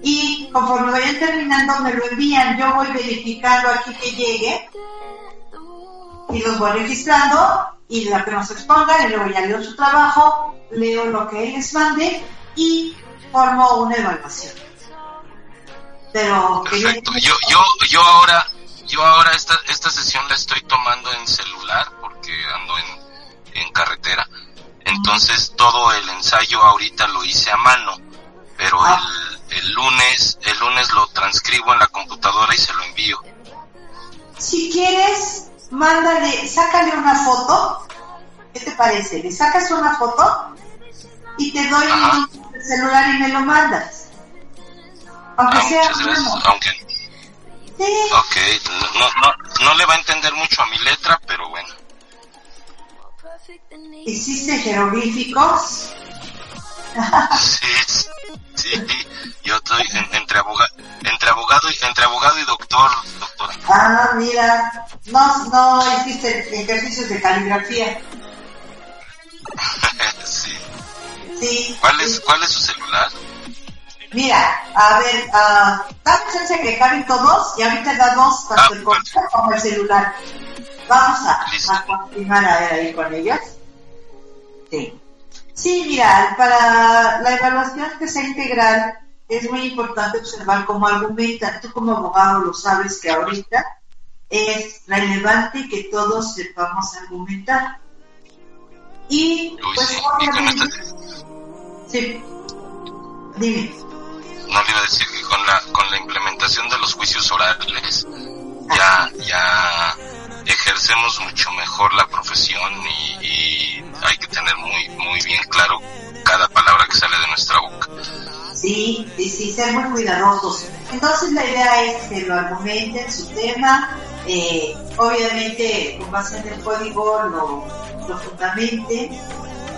Y conforme vayan terminando me lo envían. Yo voy verificando aquí que llegue. Y los voy registrando. Y la que nos expongan. Y luego ya leo su trabajo. Leo lo que él les mande. Y formo una evaluación. Pero Perfecto. Yo, yo, yo ahora, yo ahora esta, esta sesión la estoy tomando en celular porque ando en, en carretera. Entonces todo el ensayo ahorita lo hice a mano, pero el, el lunes, el lunes lo transcribo en la computadora y se lo envío. Si quieres, mándale, sácale una foto. ¿Qué te parece? Le sacas una foto y te doy mi celular y me lo mandas. Aunque Ah, sea bueno. Aunque, Sí. ok, no, no, no le va a entender mucho a mi letra, pero bueno. ¿Hiciste jeroglíficos? Sí, sí, yo estoy en- entre abogado, entre abogado y entre abogado y doctor, doctora. Ah, mira, no, no hiciste ejercicios de caligrafía. sí. Sí. ¿Cuál es, cuál es su celular? Mira, a ver, ah, dame chance que caben todos y ahorita damos tanto el correo como el celular. Vamos a, a confirmar a ver ahí con ellos. Sí. Sí, mira, para la evaluación que sea integral es muy importante observar cómo argumentan. Tú como abogado lo sabes que ahorita es relevante que todos sepamos argumentar. Y pues obviamente... Sí. Dime. No le iba a decir que con la, con la implementación de los juicios orales ya, ya ejercemos mucho mejor la profesión y, hay que tener muy, muy bien claro cada palabra que sale de nuestra boca. Sí, sí, sí, ser muy cuidadosos. Entonces la idea es que lo argumenten su tema, eh, obviamente con base en el código lo, lo fundamenten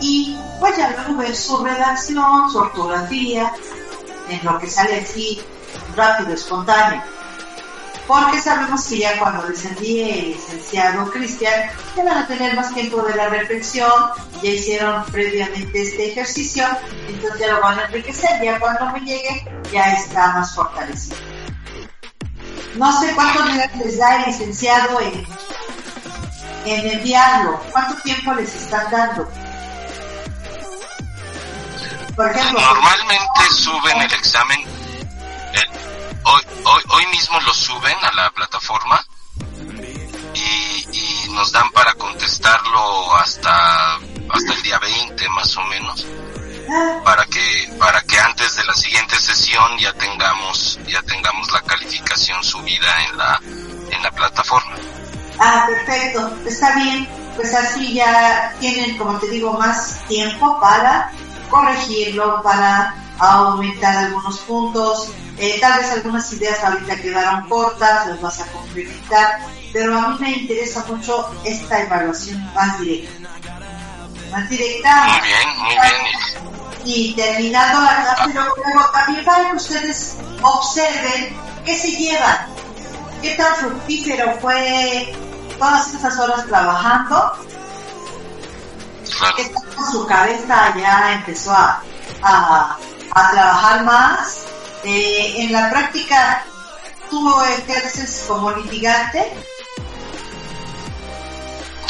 y pues ya luego ver su redacción, su ortografía, en lo que sale así rápido, espontáneo. Porque sabemos que ya cuando les envíe el licenciado Cristian, ya van a tener más tiempo de la reflexión, ya hicieron previamente este ejercicio, entonces ya lo van a enriquecer, ya cuando me llegue ya está más fortalecido. No sé cuántos días les da el licenciado en, en enviarlo, cuánto tiempo les están dando. Por ejemplo, Normalmente suben el examen, eh, hoy, hoy, hoy mismo lo suben a la plataforma y, y nos dan para contestarlo hasta, hasta el día 20 más o menos para que para que antes de la siguiente sesión ya tengamos ya tengamos la calificación subida en la en la plataforma Ah, perfecto, está bien. Pues así ya tienen, como te digo, más tiempo para corregirlo, para aumentar algunos puntos. Eh, tal vez algunas ideas ahorita quedaron cortas, las vas a complementar, pero a mí me interesa mucho esta evaluación más directa. Más directa. muy bien muy bien Y terminando la clase, luego, luego también para que ustedes observen qué se llevan, qué tan fructífero fue todas esas horas trabajando, que su cabeza ya empezó a, a, a trabajar más. Eh, en la práctica, tú ejerces como litigante.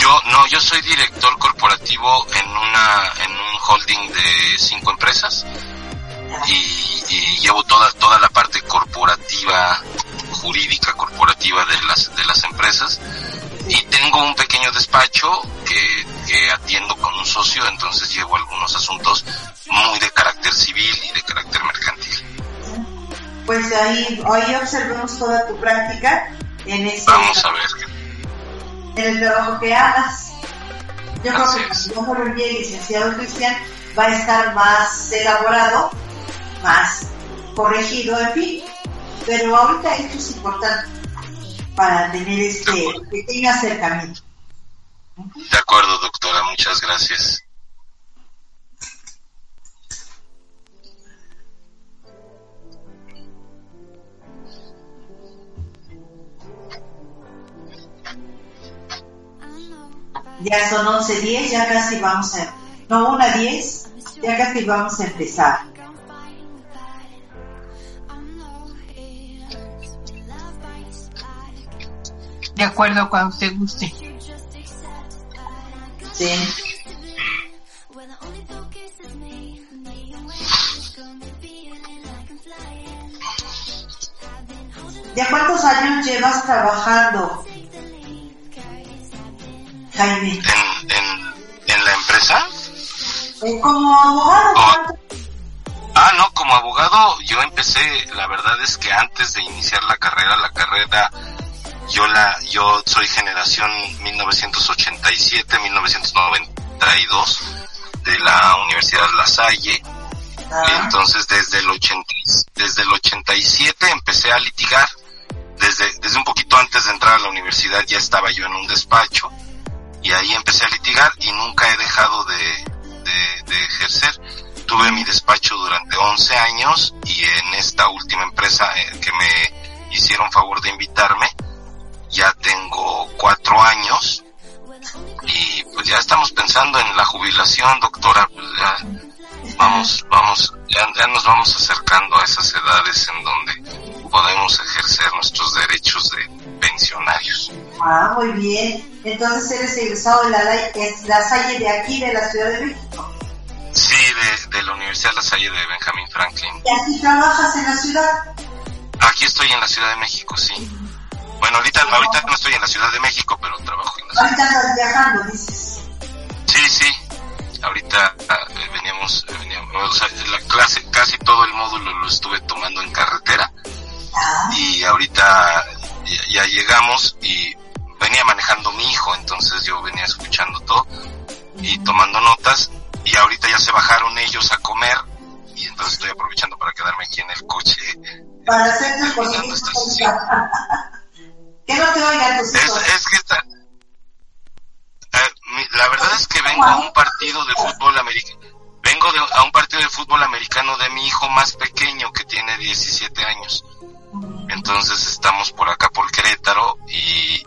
yo no yo soy director corporativo en una en un holding de cinco empresas y, y llevo toda toda la parte corporativa jurídica corporativa de las de las empresas y tengo un pequeño despacho que, que atiendo con un socio entonces llevo algunos asuntos muy de carácter civil y de carácter mercantil Pues ahí, ahí observemos toda tu práctica en ese vamos a ver en el trabajo que hagas. Yo creo que cuando yo el licenciado Cristian va a estar más elaborado, más corregido, en fin. pero ahorita esto es importante para tener este pequeño acercamiento. De acuerdo, doctora, muchas gracias. Ya son 11.10, ya casi vamos a... No, una 10, ya casi vamos a empezar. De acuerdo cuando usted guste. Sí. ¿Ya cuántos años llevas trabajando, ¿En, en, en la empresa? Eh, Como abogado. ¿cuánto? Ah, no, como abogado yo empecé, la verdad es que antes de iniciar la carrera, la carrera, yo la, yo soy generación 1987, 1992 de la Universidad La Salle. Entonces desde el 80, desde el 87 empecé a litigar. Desde, desde un poquito antes de entrar a la universidad ya estaba yo en un despacho y ahí empecé a litigar y nunca he dejado de, de, de ejercer. Tuve mi despacho durante 11 años y en esta última empresa eh, que me hicieron favor de invitarme, ya tengo cuatro años y pues ya estamos pensando en la jubilación, doctora, vamos, vamos, ya, ya nos vamos acercando a esas edades en donde podemos ejercer nuestros derechos de pensionarios. Ah, muy bien. Entonces eres egresado de la, la, Salle de aquí, de la Ciudad de México. Sí, de, de la Universidad La Salle de Benjamin Franklin. ¿Y aquí trabajas en la ciudad? Aquí estoy en la Ciudad de México, sí. Bueno, ahorita, ahorita no estoy en la Ciudad de México, pero trabajo en la Ciudad. Ahorita andas viajando, dices. Sí, sí. Ahorita ah, eh, veníamos, eh, veníamos, o sea, la clase, casi todo el módulo lo estuve tomando en carretera. Y ahorita ya, ya llegamos y venía manejando mi hijo, entonces yo venía escuchando todo y tomando notas. Y ahorita ya se bajaron ellos a comer y entonces estoy aprovechando para quedarme aquí en el coche. Para hacer cosita. Que no te oigan tus Es, hijos. es que está, la verdad es que vengo a un partido de fútbol americano. Vengo de- a un partido de fútbol americano de mi hijo más pequeño que tiene 17 años. Entonces estamos por acá por Querétaro y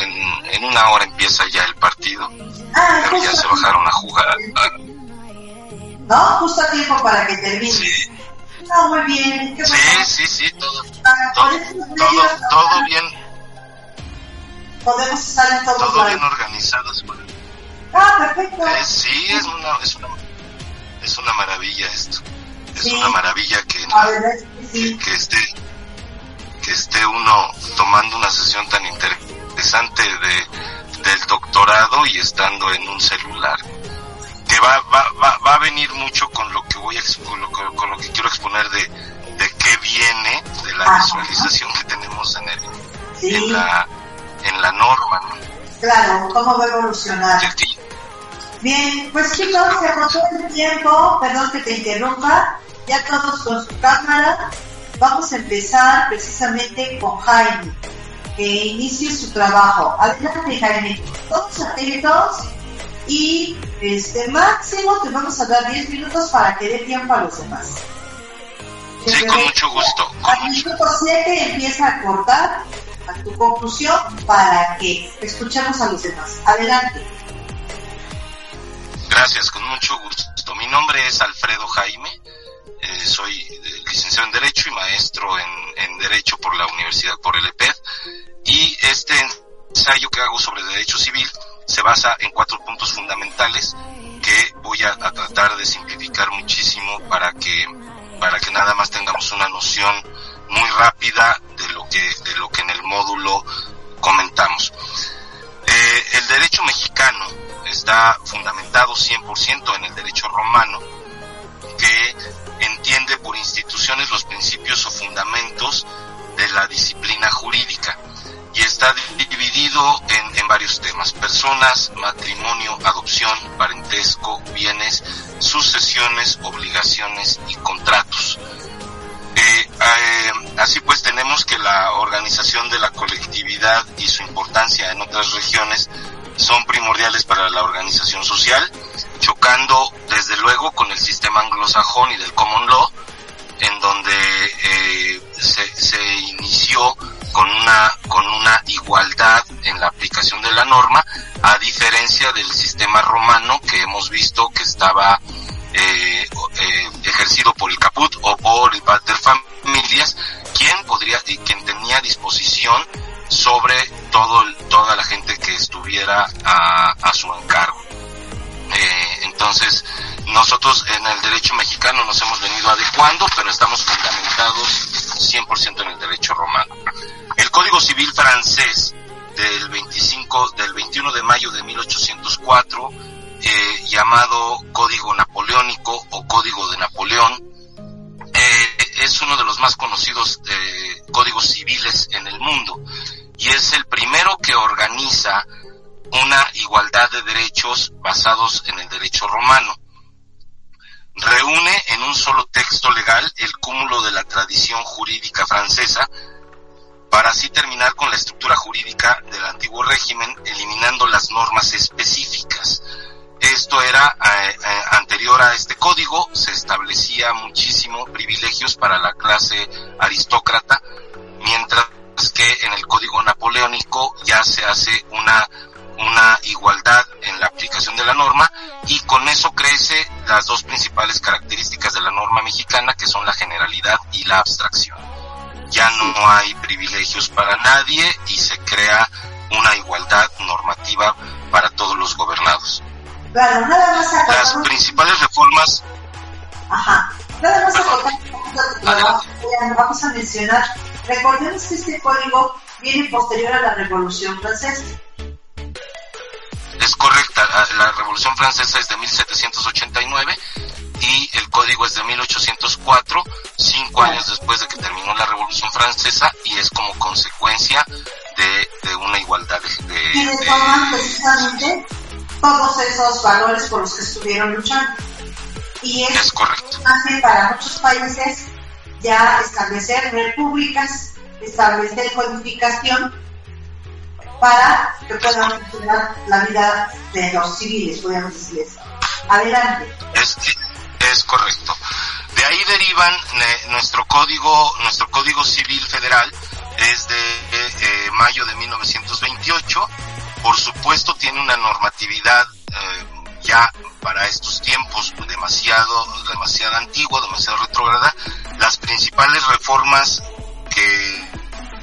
en, en- una hora empieza ya el partido. Pero ya se bajaron a jugar. ¿no? Justo a tiempo para que termine. Ah, muy bien. Sí, sí, sí, todo, Ah, todo, todo bien, podemos estar en todos todo bien organizados. Ah, perfecto. Eh, sí, es una, es una, es una maravilla esto. Es Sí. una maravilla que, La que esté que esté uno tomando una sesión tan interesante de, del doctorado y estando en un celular que va, va, va, va a venir mucho con lo que voy a con lo, que- con lo que quiero exponer de, de qué viene de la Ajá. visualización que tenemos en el Sí, en la en la norma ¿no? claro, cómo va a evolucionar. Bien, pues chicos, se agotó el tiempo, perdón que te interrumpa, ya todos con su cámara. Vamos a empezar precisamente con Jaime, que inicie su trabajo. Adelante Jaime, todos atentos y este máximo te vamos a dar 10 minutos para que dé tiempo a los demás. sí con mucho gusto con Al mucho minuto 7 empieza a cortar a tu conclusión para que escuchemos a los demás. Adelante. Gracias, con mucho gusto. Mi nombre es Alfredo Jaime, eh, soy eh, licenciado en Derecho y maestro en, en Derecho por la Universidad, por el EPED, y este ensayo que hago sobre Derecho Civil se basa en cuatro puntos fundamentales que voy a, a tratar de simplificar muchísimo para que, para que nada más tengamos una noción muy rápida de lo que, de lo que en el módulo comentamos. Eh, el derecho mexicano está fundamentado 100% en el derecho romano, que entiende por instituciones los principios o fundamentos de la disciplina jurídica y está dividido en, en varios temas, personas, matrimonio, adopción, parentesco, bienes, sucesiones, obligaciones y contratos. Eh, Eh, así pues tenemos que la organización de la colectividad y su importancia en otras regiones son primordiales para la organización social, chocando desde luego con el sistema anglosajón y del common law, en donde eh, se, inició con una con una igualdad en la aplicación de la norma, a diferencia del sistema romano que hemos visto que estaba eh, eh, ejercido por el caput o por el pater familias, quien podría y quien tenía disposición sobre todo toda la gente que estuviera a, a su encargo. Eh, entonces, nosotros en el derecho mexicano nos hemos venido adecuando, pero estamos fundamentados 100% en el derecho romano. El Código Civil francés del 25, del 21 de mayo de 1804, eh, llamado Código Napoleónico o Código de Napoleón, eh, es uno de los más conocidos eh, códigos civiles en el mundo y es el primero que organiza una igualdad de derechos basados en el derecho romano. Reúne en un solo texto legal el cúmulo de la tradición jurídica francesa para así terminar con la estructura jurídica del antiguo régimen, eliminando las normas específicas. Esto era eh, eh, anterior a este código, se establecía muchísimo privilegios para la clase aristócrata, mientras que en el código napoleónico ya se hace una una igualdad en la aplicación de la norma y con eso crece las dos principales características de la norma mexicana que son la generalidad y la abstracción. Ya no hay privilegios para nadie y se crea una igualdad normativa para todos los gobernados. Claro, nada más acotar Las principales reformas, Ajá. Nada más vamos a mencionar. Recordemos que este código viene posterior a la Revolución Francesa. Es correcta, la- Revolución Francesa es de 1789 y el código es de 1804, cinco años después de que terminó la Revolución Francesa y es como consecuencia de, de una igualdad de, de- Y retoman precisamente todos esos valores por los que estuvieron luchando. Y es, Es correcto. para muchos países ya establecer repúblicas, establecer codificación para que puedan funcionar la vida de los civiles, podríamos decirles. Adelante. Es, es correcto. De ahí derivan eh, nuestro código, nuestro código civil federal es de eh, mayo de 1928. Por supuesto tiene una normatividad eh, ya para estos tiempos demasiado, demasiado antigua, demasiado retrógrada. Las principales reformas que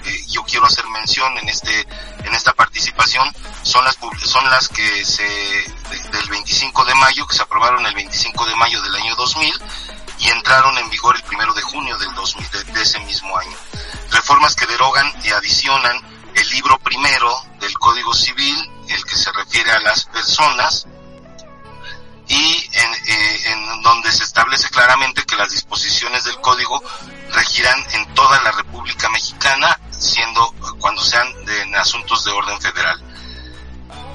eh, yo quiero hacer mención en este en esta participación son las son las que se de- del 25 de mayo que se aprobaron el 25 de mayo del año 2000 y entraron en vigor el primero de junio del 2000 de, de ese mismo año. Reformas que derogan y adicionan el libro primero del Código Civil el que se refiere a las personas y en, eh, en donde se establece claramente que las disposiciones del código regirán en toda la República Mexicana, siendo cuando sean de, en asuntos de orden federal.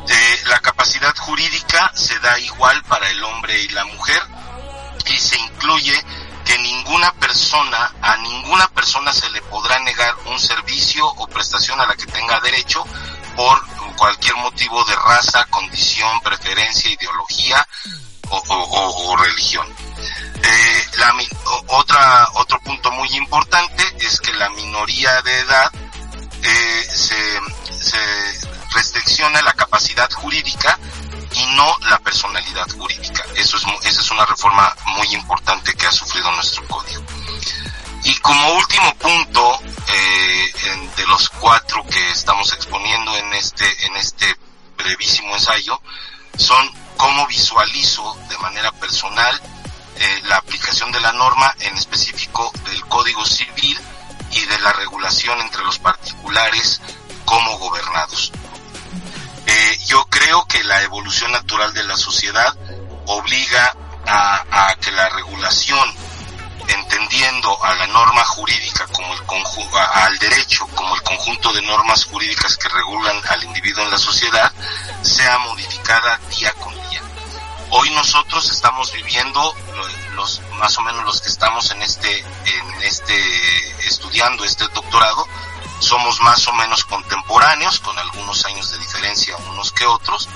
Eh, la capacidad jurídica se da igual para el hombre y la mujer y se incluye que ninguna persona, a ninguna persona se le podrá negar un servicio o prestación a la que tenga derecho por cualquier motivo de raza, condición, preferencia, ideología o, religión. Eh, la otra, otro punto muy importante es que la minoría de edad eh, se, restricciona la capacidad jurídica y no la personalidad jurídica. Eso es, esa es una reforma muy importante que ha sufrido nuestro código. Y como último punto eh, de los cuatro que estamos exponiendo en este en este brevísimo ensayo son cómo visualizo de manera personal eh, la aplicación de la norma, en específico del Código Civil y de la regulación entre los particulares como gobernados. Eh, yo creo que la evolución natural de la sociedad obliga a, a que la regulación, entendiendo a la norma jurídica como el conju- a- al derecho como el conjunto de normas jurídicas que regulan al individuo en la sociedad, sea modificada día con día. Hoy nosotros estamos viviendo lo- los más o menos los que estamos en este en este estudiando este doctorado, somos más o menos contemporáneos, con algunos años de diferencia unos que otros,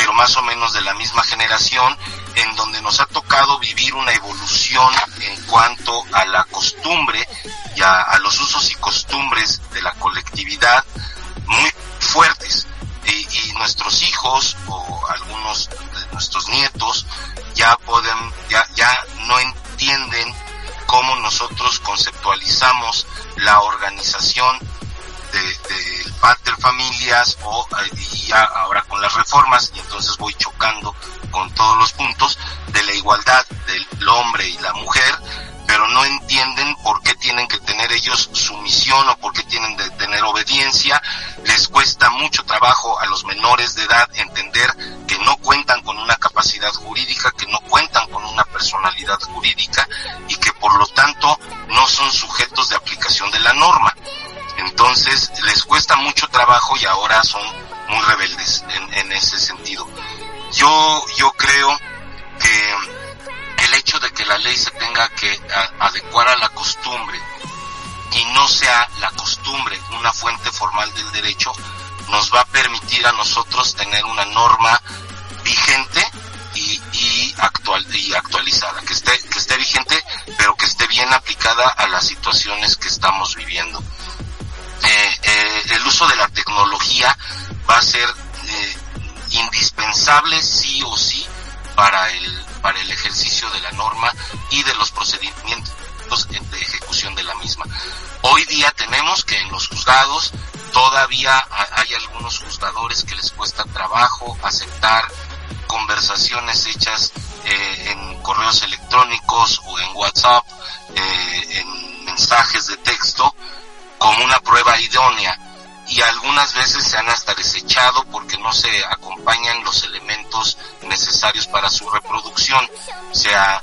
pero más o menos de la misma generación, en donde nos ha tocado vivir una evolución en cuanto a la costumbre y a, los usos y costumbres de la colectividad muy fuertes. Y, y nuestros hijos o algunos de nuestros nietos ya pueden, ya, ya no entienden cómo nosotros conceptualizamos la organización de, de pater familias o eh, y ya ahora con las reformas y entonces voy chocando con todos los puntos de la igualdad del hombre y la mujer pero no entienden por qué tienen que tener ellos sumisión o por qué tienen de tener obediencia. Les cuesta mucho trabajo a los menores de edad entender que no cuentan con una capacidad jurídica que no cuentan con una personalidad jurídica y que por lo tanto no son sujetos de aplicación de la norma entonces les cuesta mucho trabajo y ahora son muy rebeldes en, ese sentido. Yo, yo creo que el hecho de que la ley se tenga que adecuar a la costumbre y no sea la costumbre una fuente formal del derecho, nos va a permitir a nosotros tener una norma vigente y, y actual y actualizada, que esté, que esté vigente, pero que esté bien aplicada a las situaciones que estamos viviendo eh, el uso de la tecnología va a ser eh, indispensable sí o sí para el para el ejercicio de la norma y de los procedimientos de ejecución de la misma. Hoy día tenemos que en los juzgados todavía ha- hay algunos juzgadores que les cuesta trabajo aceptar conversaciones hechas eh, en correos electrónicos o en WhatsApp, eh, en mensajes de texto, como una prueba idónea y algunas veces se han hasta desechado porque no se acompañan los elementos necesarios para su reproducción, sea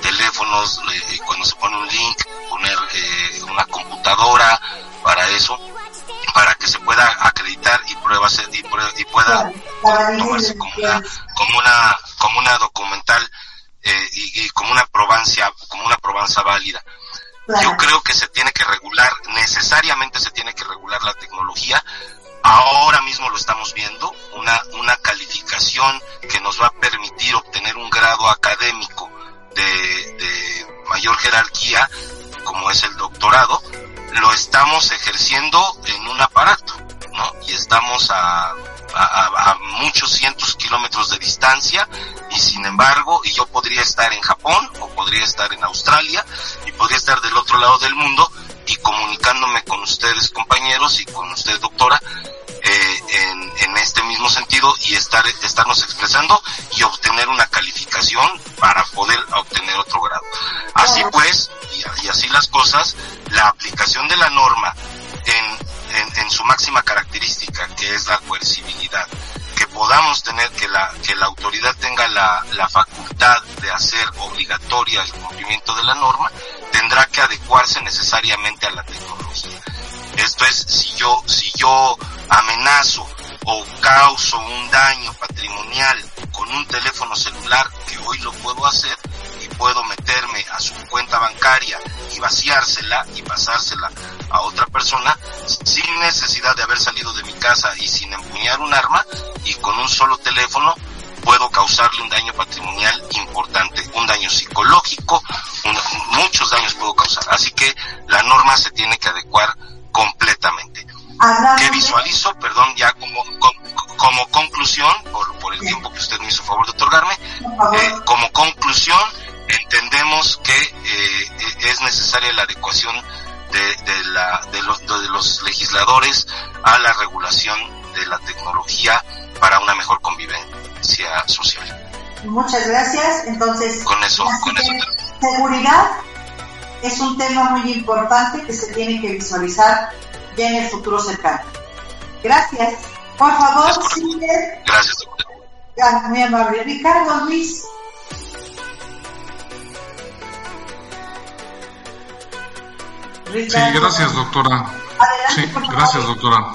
teléfonos, eh, cuando se pone un link, poner eh, una computadora para eso, para que se pueda acreditar y pruebas y, prue- y pueda tomarse como una, como una, como una documental eh, y, y como una probancia, como una probanza válida. Yo creo que se tiene que regular, necesariamente se tiene que regular la tecnología. Ahora mismo lo estamos viendo, una, una calificación que nos va a permitir obtener un grado académico de, de mayor jerarquía, como es el doctorado, lo estamos ejerciendo en un aparato, ¿no? Y estamos a, a, a- a muchos cientos kilómetros de distancia y sin embargo, y yo podría estar en Japón o podría estar en Australia y podría estar del otro lado del mundo y comunicándome con ustedes compañeros y con usted doctora eh, en, en este mismo sentido y estar estarnos expresando y obtener una calificación para poder obtener otro grado. Así pues, y, y así las cosas, la aplicación de la norma en, en, en su máxima característica, que es la coercibilidad, que podamos tener que la, que la autoridad tenga la, la facultad de hacer obligatoria el cumplimiento de la norma, tendrá que adecuarse necesariamente a la tecnología. Esto es, si yo, si yo amenazo o causo un daño patrimonial con un teléfono celular, que hoy lo puedo hacer, puedo meterme a su cuenta bancaria y vaciársela y pasársela a otra persona sin necesidad de haber salido de mi casa y sin empuñar un arma y con un solo teléfono puedo causarle un daño patrimonial importante, un daño psicológico, un- muchos daños puedo causar. Así que la norma se tiene que adecuar completamente. ¿Qué visualizo? Perdón, ya como, como, como conclusión, por, por el tiempo que usted me hizo favor de otorgarme, eh, como conclusión, entendemos que eh, es necesaria la adecuación de, de, la, de, los, de los legisladores a la regulación de la tecnología para una mejor convivencia social. Muchas gracias. Entonces, Con eso, con seguridad es un tema muy importante que se tiene que visualizar ya en el futuro cercano. Gracias. Por favor, sigue. Gracias, doctor. Ah, Muy amable. Ricardo Luis. Sí, gracias, doctora. Sí, gracias, doctora.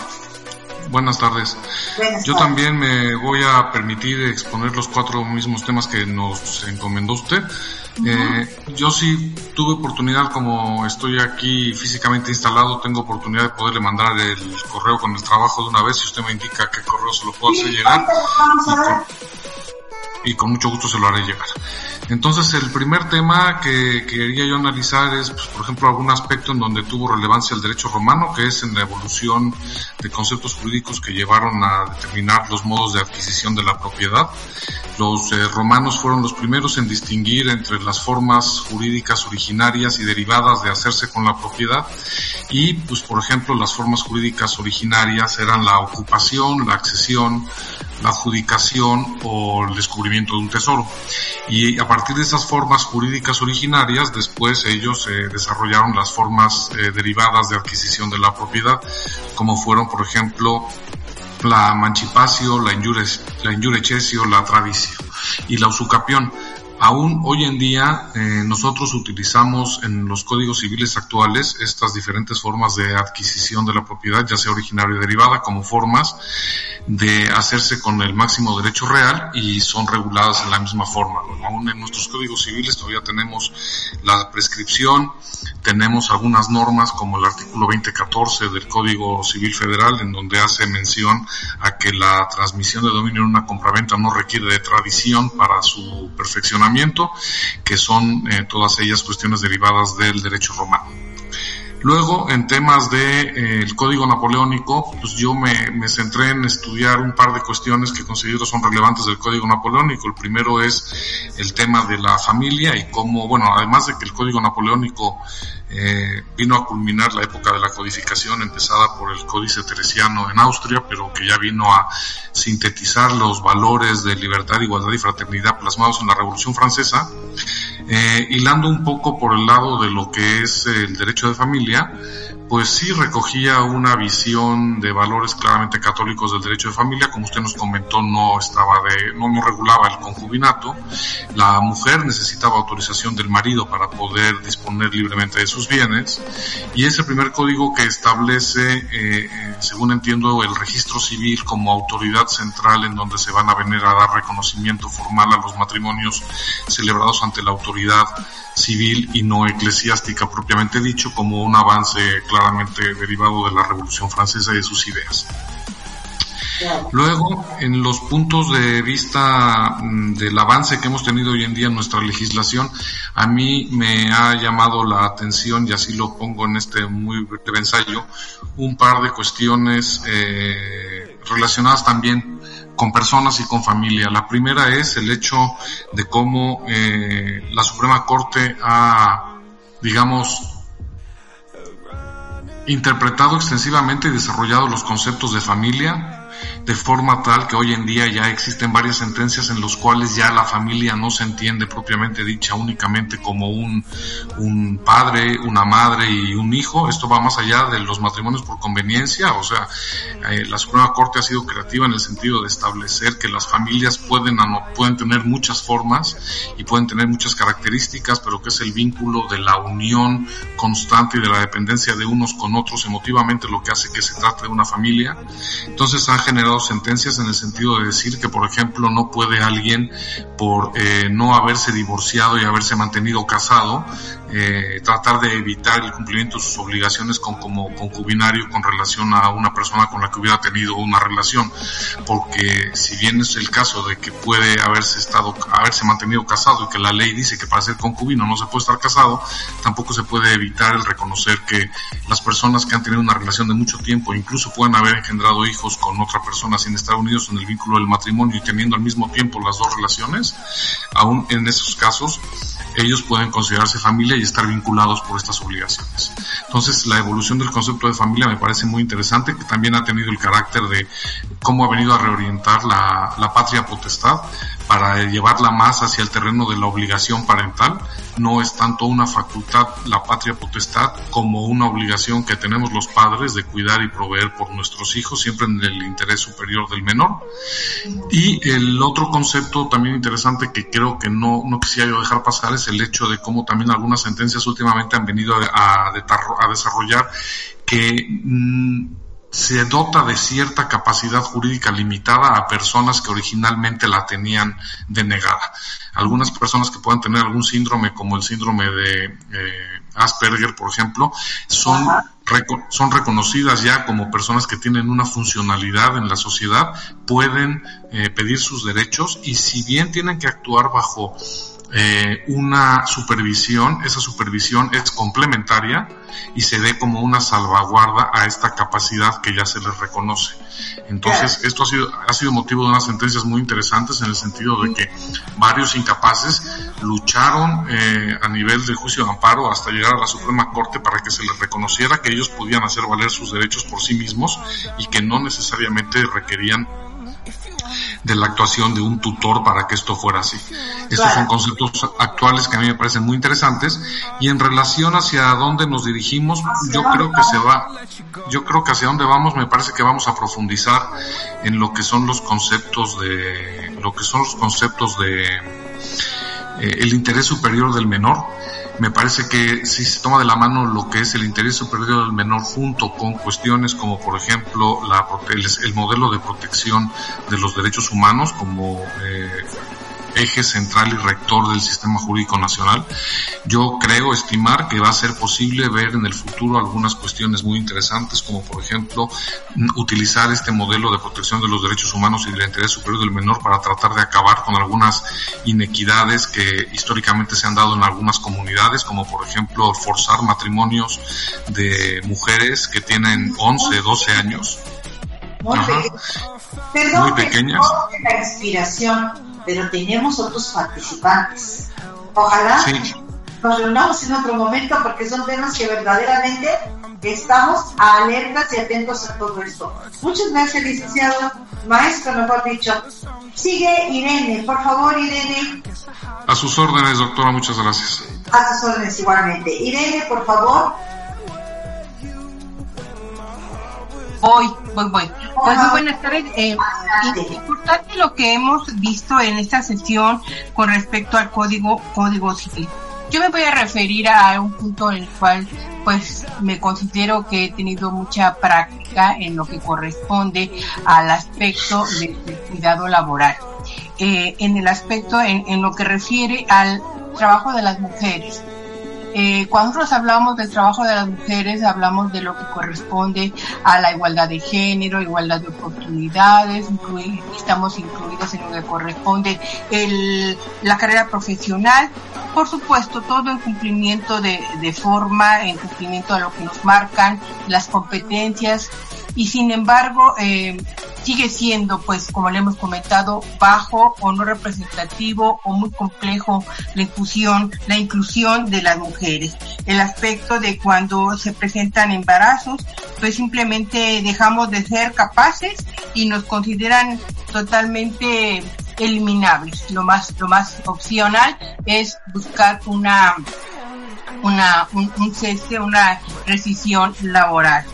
buenas tardes. Buenas Yo tardes. también me voy a permitir exponer los cuatro mismos temas que nos encomendó usted. Eh, yo sí tuve oportunidad, como estoy aquí físicamente instalado, tengo oportunidad de poderle mandar el correo con el trabajo de una vez. Si usted me indica qué correo se lo puedo hacer llegar. Y con mucho gusto se lo haré llegar. Entonces, el primer tema que quería yo analizar es, pues, por ejemplo, algún aspecto en donde tuvo relevancia el derecho romano, que es en la evolución de conceptos jurídicos que llevaron a determinar los modos de adquisición de la propiedad. Los eh, romanos fueron los primeros en distinguir entre las formas jurídicas originarias y derivadas de hacerse con la propiedad y, pues, por ejemplo, las formas jurídicas originarias eran la ocupación, la accesión, la adjudicación o el descubrimiento de un tesoro. Y a partir de esas formas jurídicas originarias, después ellos eh, desarrollaron las formas eh, derivadas de adquisición de la propiedad, como fueron, por ejemplo, la mancipatio, la injures, la injurecesio, la tradicio y la usucapión. Aún hoy en día eh, nosotros utilizamos en los códigos civiles actuales estas diferentes formas de adquisición de la propiedad, ya sea originaria y derivada, como formas de hacerse con el máximo derecho real y son reguladas en la misma forma. Aún en nuestros códigos civiles todavía tenemos la prescripción, tenemos algunas normas como el artículo 2014 del Código Civil Federal en donde hace mención a que la transmisión de dominio en una compraventa no requiere de tradición para su perfeccionamiento, que son eh, todas ellas cuestiones derivadas del derecho romano. Luego, en temas de eh, código napoleónico, pues yo me, me centré en estudiar un par de cuestiones que considero son relevantes del código napoleónico. El primero es el tema de la familia y cómo, bueno, además de que el código napoleónico eh, vino a culminar la época de la codificación empezada por el Códice Teresiano en Austria, pero que ya vino a sintetizar los valores de libertad, igualdad y fraternidad plasmados en la Revolución Francesa, eh, hilando un poco por el lado de lo que es el derecho de familia, pues sí recogía una visión de valores claramente católicos del derecho de familia, como usted nos comentó, no estaba de, no, no regulaba el concubinato, la mujer necesitaba autorización del marido para poder disponer libremente de sus bienes, y es el primer código que establece, eh, según entiendo, el registro civil como autoridad central en donde se van a venir a dar reconocimiento formal a los matrimonios celebrados ante la autoridad civil y no eclesiástica propiamente dicho, como un avance claramente derivado de la Revolución Francesa y de sus ideas. Luego, en los puntos de vista mm, del avance que hemos tenido hoy en día en nuestra legislación, a mí me ha llamado la atención, y así lo pongo en este muy breve ensayo, un par de cuestiones eh, relacionadas también con personas y con familia. La primera es el hecho de cómo eh, la Suprema Corte ha, digamos, interpretado extensivamente y desarrollado los conceptos de familia de forma tal que hoy en día ya existen varias sentencias en los cuales ya la familia no se entiende propiamente dicha únicamente como un, un padre, una madre y un hijo. Esto va más allá de los matrimonios por conveniencia, o sea, eh, la Suprema Corte ha sido creativa en el sentido de establecer que las familias pueden, pueden tener muchas formas y pueden tener muchas características, pero que es el vínculo de la unión constante y de la dependencia de unos con otros emotivamente lo que hace que se trate de una familia. Entonces han generado sentencias en el sentido de decir que, por ejemplo, no puede alguien por eh, no haberse divorciado y haberse mantenido casado eh, tratar de evitar el cumplimiento de sus obligaciones con, como concubinario con relación a una persona con la que hubiera tenido una relación, porque si bien es el caso de que puede haberse estado, haberse mantenido casado y que la ley dice que para ser concubino no se puede estar casado, tampoco se puede evitar el reconocer que las personas que han tenido una relación de mucho tiempo, incluso pueden haber engendrado hijos con otra persona sin estar unidos en el vínculo del matrimonio y teniendo al mismo tiempo las dos relaciones, aún en esos casos ellos pueden considerarse familia y estar vinculados por estas obligaciones. Entonces, la evolución del concepto de familia me parece muy interesante, que también ha tenido el carácter de cómo ha venido a reorientar la, la patria potestad para llevarla más hacia el terreno de la obligación parental. No es tanto una facultad, la patria potestad, como una obligación que tenemos los padres de cuidar y proveer por nuestros hijos, siempre en el interés superior del menor. Y el otro concepto también interesante que creo que no, no quisiera yo dejar pasar es el hecho de cómo también algunas sentencias últimamente han venido a, desarrollar que mmm, se dota de cierta capacidad jurídica limitada a personas que originalmente la tenían denegada. Algunas personas que puedan tener algún síndrome, como el síndrome de eh, Asperger, por ejemplo, son, reco- son reconocidas ya como personas que tienen una funcionalidad en la sociedad, pueden eh, pedir sus derechos y si bien tienen que actuar bajo eh, una supervisión, esa supervisión es complementaria y se ve como una salvaguarda a esta capacidad que ya se les reconoce. Entonces, esto ha sido, ha sido motivo de unas sentencias muy interesantes en el sentido de que varios incapaces lucharon eh, a nivel de juicio de amparo hasta llegar a la Suprema Corte para que se les reconociera que ellos podían hacer valer sus derechos por sí mismos y que no necesariamente requerían de la actuación de un tutor para que esto fuera así. Estos son conceptos actuales que a mí me parecen muy interesantes y en relación hacia dónde nos dirigimos, yo creo que se va, yo creo que hacia dónde vamos, me parece que vamos a profundizar en lo que son los conceptos de, lo que son los conceptos de eh, el interés superior del menor. Me parece que si se toma de la mano lo que es el interés superior del menor junto con cuestiones como por ejemplo la, el, el modelo de protección de los derechos humanos como eh, eje central y rector del sistema jurídico nacional, yo creo estimar que va a ser posible ver en el futuro algunas cuestiones muy interesantes como por ejemplo mm, utilizar este modelo de protección de los derechos humanos y del interés superior del menor para tratar de acabar con algunas inequidades que históricamente se han dado en algunas comunidades, como por ejemplo forzar matrimonios de mujeres que tienen 11, 12 años. Muy, Ajá. Perdón Muy que pequeñas. la inspiración, pero tenemos otros participantes. Ojalá Sí. nos reunamos en otro momento porque son temas que verdaderamente estamos alertas y atentos a todo esto. Muchas gracias, licenciado. Maestro, mejor dicho. Sigue Irene, por favor, Irene. A sus órdenes, doctora, muchas gracias. A sus órdenes igualmente. Irene, por favor. Voy, voy, voy. Pues muy buenas tardes. Eh, y- importante lo que hemos visto en esta sesión con respecto al código código civil. Yo me voy a referir a un punto en el cual pues me considero que he tenido mucha práctica en lo que corresponde al aspecto de- del cuidado laboral. Eh, en el aspecto, en, en lo que refiere al trabajo de las mujeres. Eh, cuando nosotros hablamos del trabajo de las mujeres, hablamos de lo que corresponde a la igualdad de género, igualdad de oportunidades, inclui- estamos incluidos en lo que corresponde el, la carrera profesional, por supuesto, todo en cumplimiento de, de forma, en cumplimiento de lo que nos marcan las competencias y sin embargo eh, sigue siendo, pues como le hemos comentado, bajo o no representativo o muy complejo la inclusión, la inclusión de las mujeres. El aspecto de cuando se presentan embarazos, pues simplemente dejamos de ser capaces y nos consideran totalmente eliminables. Lo más, lo más opcional es buscar una una, un, un cese, una rescisión laboral.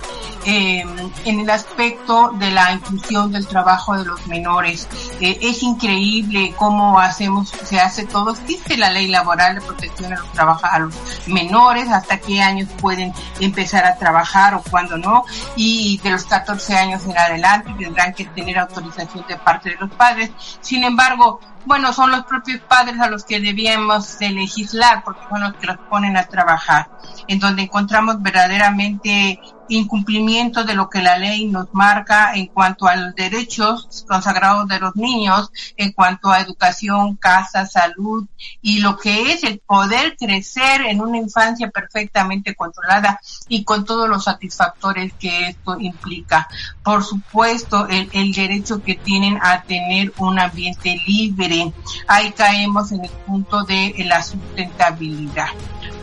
Eh, en el aspecto de la inclusión del trabajo de los menores, eh, es increíble cómo hacemos, se hace todo. Existe la ley laboral de protección a los, trabaja, a los menores, hasta qué años pueden empezar a trabajar o cuándo no, y de los 14 años en adelante tendrán que tener autorización de parte de los padres. Sin embargo, bueno, son los propios padres a los que debíamos de legislar porque son los que los ponen a trabajar, en donde encontramos verdaderamente incumplimiento de lo que la ley nos marca en cuanto a los derechos consagrados de los niños, en cuanto a educación, casa, salud y lo que es el poder crecer en una infancia perfectamente controlada y con todos los satisfactores que esto implica. Por supuesto, el, derecho que tienen a tener un ambiente libre. Ahí caemos en el punto de la sustentabilidad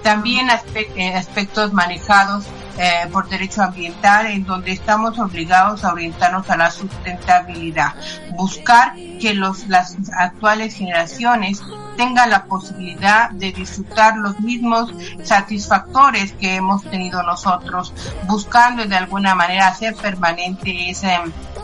también eh, aspectos manejados eh, por derecho ambiental en donde estamos obligados a orientarnos a la sustentabilidad, buscar que los, las actuales generaciones tenga la posibilidad de disfrutar los mismos satisfactores que hemos tenido nosotros, buscando de alguna manera hacer permanente ese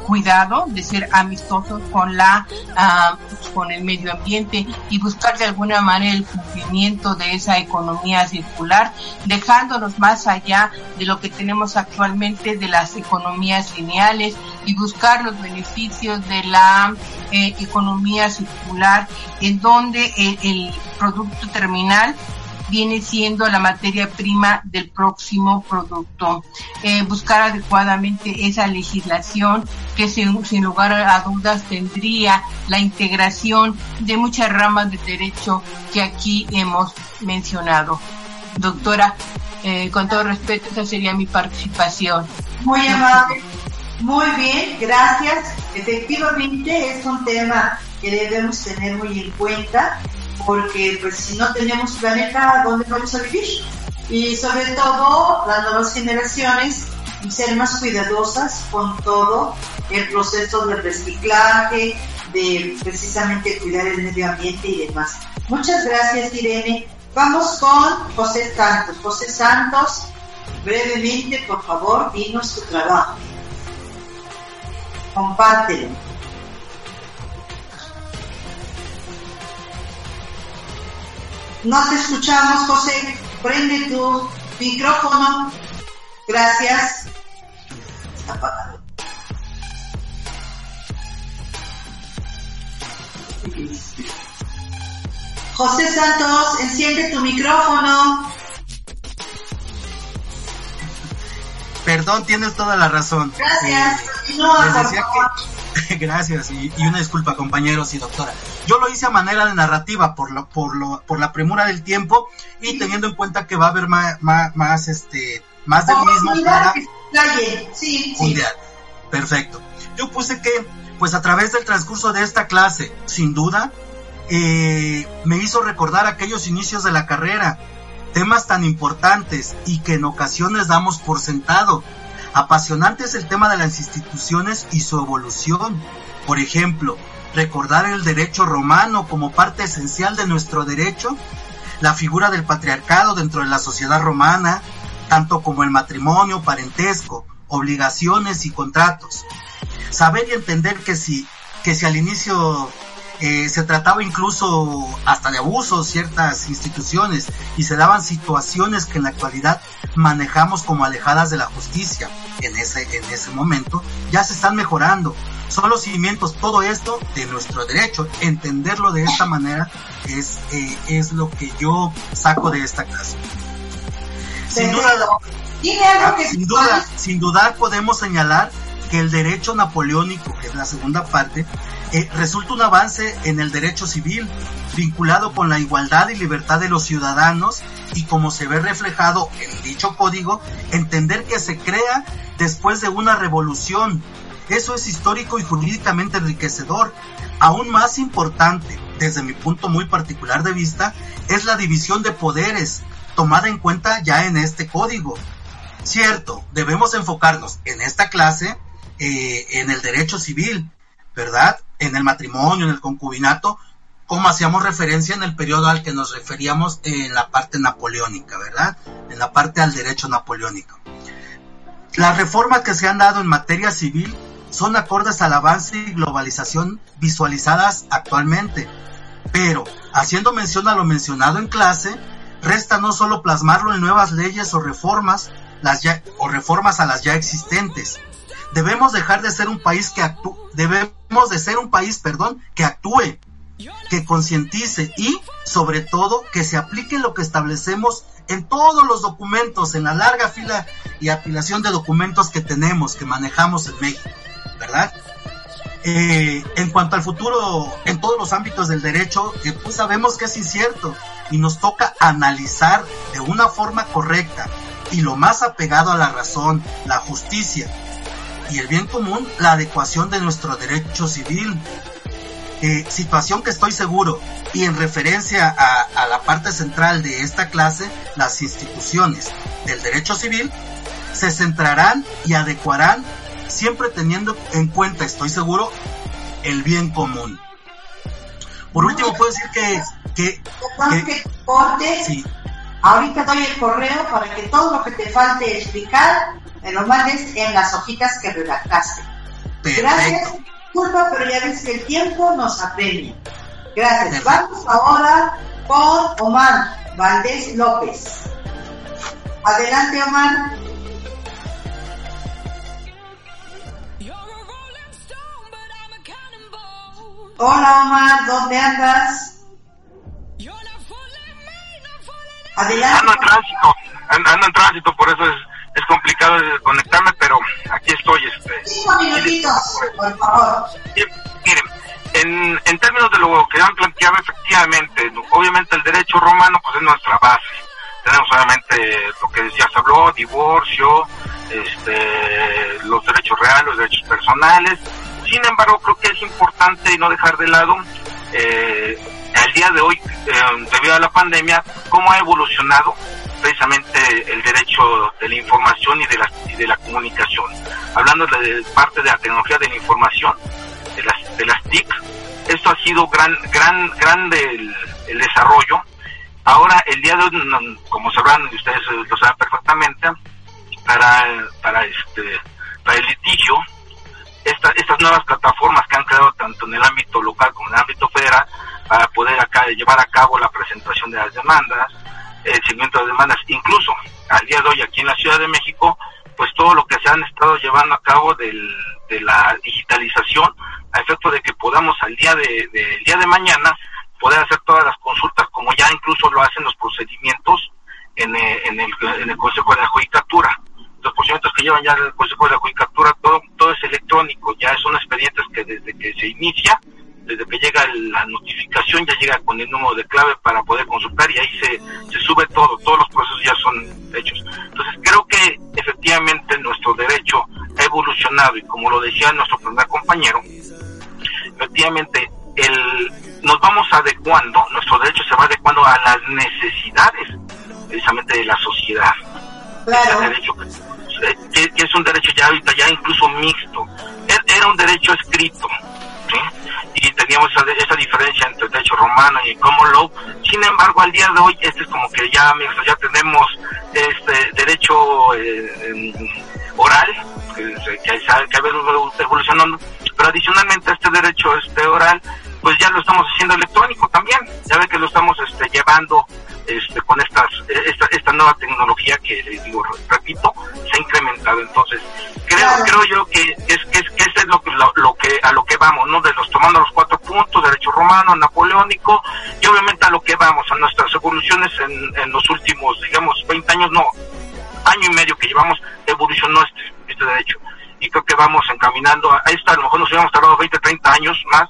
cuidado de ser amistosos con la ah, con el medio ambiente y buscar de alguna manera el cumplimiento de esa economía circular, dejándonos más allá de lo que tenemos actualmente de las economías lineales y buscar los beneficios de la eh, economía circular en donde el, producto terminal viene siendo la materia prima del próximo producto. Eh, buscar adecuadamente esa legislación que sin, sin, lugar a dudas tendría la integración de muchas ramas de derecho que aquí hemos mencionado. Doctora, eh, con todo respeto, esa sería mi participación. Muy amable. Muy bien, gracias. Efectivamente es un tema que debemos tener muy en cuenta porque pues si no tenemos planeta, ¿dónde vamos a vivir? Y sobre todo las nuevas generaciones ser más cuidadosas con todo el proceso de reciclaje, de precisamente cuidar el medio ambiente y demás. Muchas gracias Irene. Vamos con José Santos. José Santos, brevemente por favor, dinos tu trabajo. Compártelo. No te escuchamos, José. Prende tu micrófono. Gracias. Está apagado. José Santos, enciende tu micrófono. Perdón, tienes toda la razón. Gracias. Eh, no, les decía que, gracias y, y, una disculpa compañeros y doctora. Yo lo hice a manera de narrativa por lo, por lo, por la premura del tiempo y teniendo en cuenta que va a haber más, más, más este, más del mismo para sí. Perfecto. Yo puse que, pues a través del transcurso de esta clase, sin duda, eh, me hizo recordar aquellos inicios de la carrera, temas tan importantes y que en ocasiones damos por sentado. Apasionante es el tema de las instituciones y su evolución. Por ejemplo, recordar el derecho romano como parte esencial de nuestro derecho, la figura del patriarcado dentro de la sociedad romana, tanto como el matrimonio, parentesco, obligaciones y contratos. Saber y entender que si, que si al inicio eh, se trataba incluso hasta de abusos ciertas instituciones y se daban situaciones que en la actualidad manejamos como alejadas de la justicia en ese, en ese momento, ya se están mejorando. Son los cimientos, todo esto de nuestro derecho. Entenderlo de esta manera es, eh, es lo que yo saco de esta clase. Sin duda, sin duda, sin dudar podemos señalar que el derecho napoleónico, que es la segunda parte, eh, resulta un avance en el derecho civil, vinculado con la igualdad y libertad de los ciudadanos y como se ve reflejado en dicho código, entender que se crea después de una revolución. Eso es histórico y jurídicamente enriquecedor. Aún más importante, desde mi punto muy particular de vista, es la división de poderes, tomada en cuenta ya en este código. Cierto, debemos enfocarnos en esta clase eh, en el derecho civil, ¿verdad? En el matrimonio, en el concubinato, como hacíamos referencia en el periodo al que nos referíamos en la parte napoleónica, ¿verdad? En la parte al derecho napoleónico. Las reformas que se han dado en materia civil son acordes al avance y globalización visualizadas actualmente, pero haciendo mención a lo mencionado en clase, resta no solo plasmarlo en nuevas leyes o reformas, las ya, o reformas a las ya existentes. Debemos dejar de ser un país que actúe, debemos de ser un país, perdón, que actúe, que concientice y, sobre todo, que se aplique lo que establecemos en todos los documentos, en la larga fila y apilación de documentos que tenemos, que manejamos en México, ¿verdad? Eh, en cuanto al futuro en todos los ámbitos del derecho, eh, pues sabemos que es incierto y nos toca analizar de una forma correcta y lo más apegado a la razón, la justicia y el bien común, la adecuación de nuestro derecho civil. Eh, situación que estoy seguro y en referencia a, a la parte central de esta clase, las instituciones del derecho civil se centrarán y adecuarán siempre teniendo en cuenta, estoy seguro, el bien común. Por último, puedo decir que, que, que te corte. sí, Ahorita doy el correo para que todo lo que te falte explicar me lo mandes en las hojitas que redactaste. Gracias. Disculpa, pero ya ves que el tiempo nos apremia. Gracias. Perfecto. Vamos ahora con Omar Valdés López. Adelante, Omar. Hola, Omar, ¿dónde andas? Adelante. Ando en tránsito, ando en tránsito, por eso es, es complicado de conectarme, pero aquí estoy. Este, Cinco minutitos, por favor. Miren, en, en términos de lo que han planteado, efectivamente, obviamente el derecho romano pues es nuestra base. Tenemos obviamente lo que ya se habló, divorcio, este, los derechos reales, los derechos personales. Sin embargo, creo que es importante no dejar de lado eh, al día de hoy, eh, debido a la pandemia, cómo ha evolucionado precisamente el derecho de la información y de la, y de la comunicación. Hablando de parte de la tecnología de la información, de las, de las TIC, esto ha sido gran, gran, grande el, el desarrollo. Ahora, el día de hoy, como sabrán, y ustedes lo saben perfectamente, para, para este, para el litigio, esta- estas nuevas plataformas que han creado tanto en el ámbito local como en el ámbito federal para poder acá llevar a cabo la presentación de las demandas, el seguimiento de demandas, incluso al día de hoy aquí en la Ciudad de México, pues todo lo que se han estado llevando a cabo del, de la digitalización, a efecto de que podamos al día de, de- el día de mañana poder hacer todas las consultas como ya incluso lo hacen los procedimientos en, eh, en, el, en el Consejo de la Judicatura. Los procedimientos que llevan ya el Consejo de la Judicatura, todo, todo es electrónico, ya son expedientes que desde que se inicia, desde que llega la notificación, ya llega con el número de clave para poder consultar y ahí se, se sube todo, todos los procesos ya son hechos. Entonces creo que efectivamente nuestro derecho ha evolucionado y como lo decía nuestro primer compañero, efectivamente el, nos vamos adecuando, nuestro derecho se va adecuando a las necesidades precisamente de la sociedad Claro. el derecho eh, que, que es un derecho ya ahorita ya incluso mixto Er- era un derecho escrito ¿sí? y teníamos esa, diferencia entre el derecho romano y el common law sin embargo al día de hoy este es como que ya mixto ya tenemos este derecho eh, oral que, que, que ha venido evolucionando pero adicionalmente este derecho este oral pues ya lo estamos haciendo electrónico también ya ve que lo estamos este, llevando este, con estas esta, esta nueva tecnología que digo repito se ha incrementado. Entonces creo Claro. creo yo que es que es que es lo que lo, lo que a lo que vamos no de los tomando los cuatro puntos derecho romano napoleónico y obviamente a lo que vamos a nuestras evoluciones en, en los últimos digamos 20 años no año y medio que llevamos evolucionó este este derecho. Y creo que vamos encaminando a esto a lo mejor nos hubiéramos tardado 20 30 años más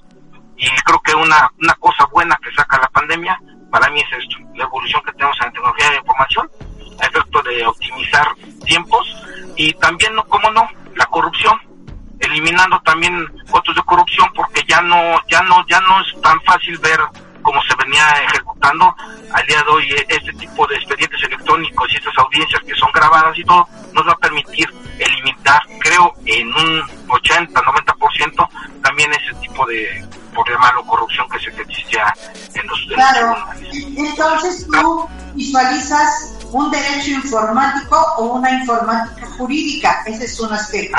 y creo que una, una cosa buena que saca la pandemia para mí es esto, la evolución que tenemos en la tecnología de información, a efecto de optimizar tiempos y también, no como no, la corrupción, eliminando también fotos de corrupción porque ya no, ya no, ya no es tan fácil ver como se venía ejecutando al día de hoy eh, este tipo de expedientes electrónicos y estas audiencias que son grabadas y todo nos va a permitir eliminar creo en un 80 90% también ese tipo de por llamarlo corrupción que se existía en los, en los Claro. tribunales. Entonces tú visualizas un derecho informático o una informática jurídica. Ese es un aspecto.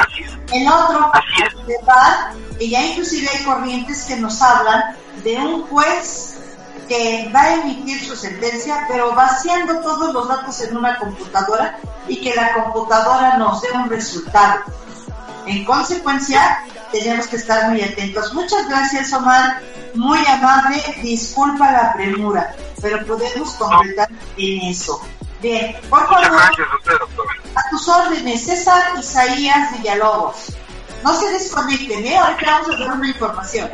El otro debate, y ya inclusive hay corrientes que nos hablan de un juez que va a emitir su sentencia, pero vaciando todos los datos en una computadora y que la computadora nos dé un resultado. En consecuencia, tenemos que estar muy atentos. Muchas gracias, Omar. Muy amable. Disculpa la premura, pero podemos completar en eso. Bien, por favor, gracias a usted, doctor. a tus órdenes, César Isaías Villalobos. No se desconecten, ¿eh? Ahorita vamos a dar una información.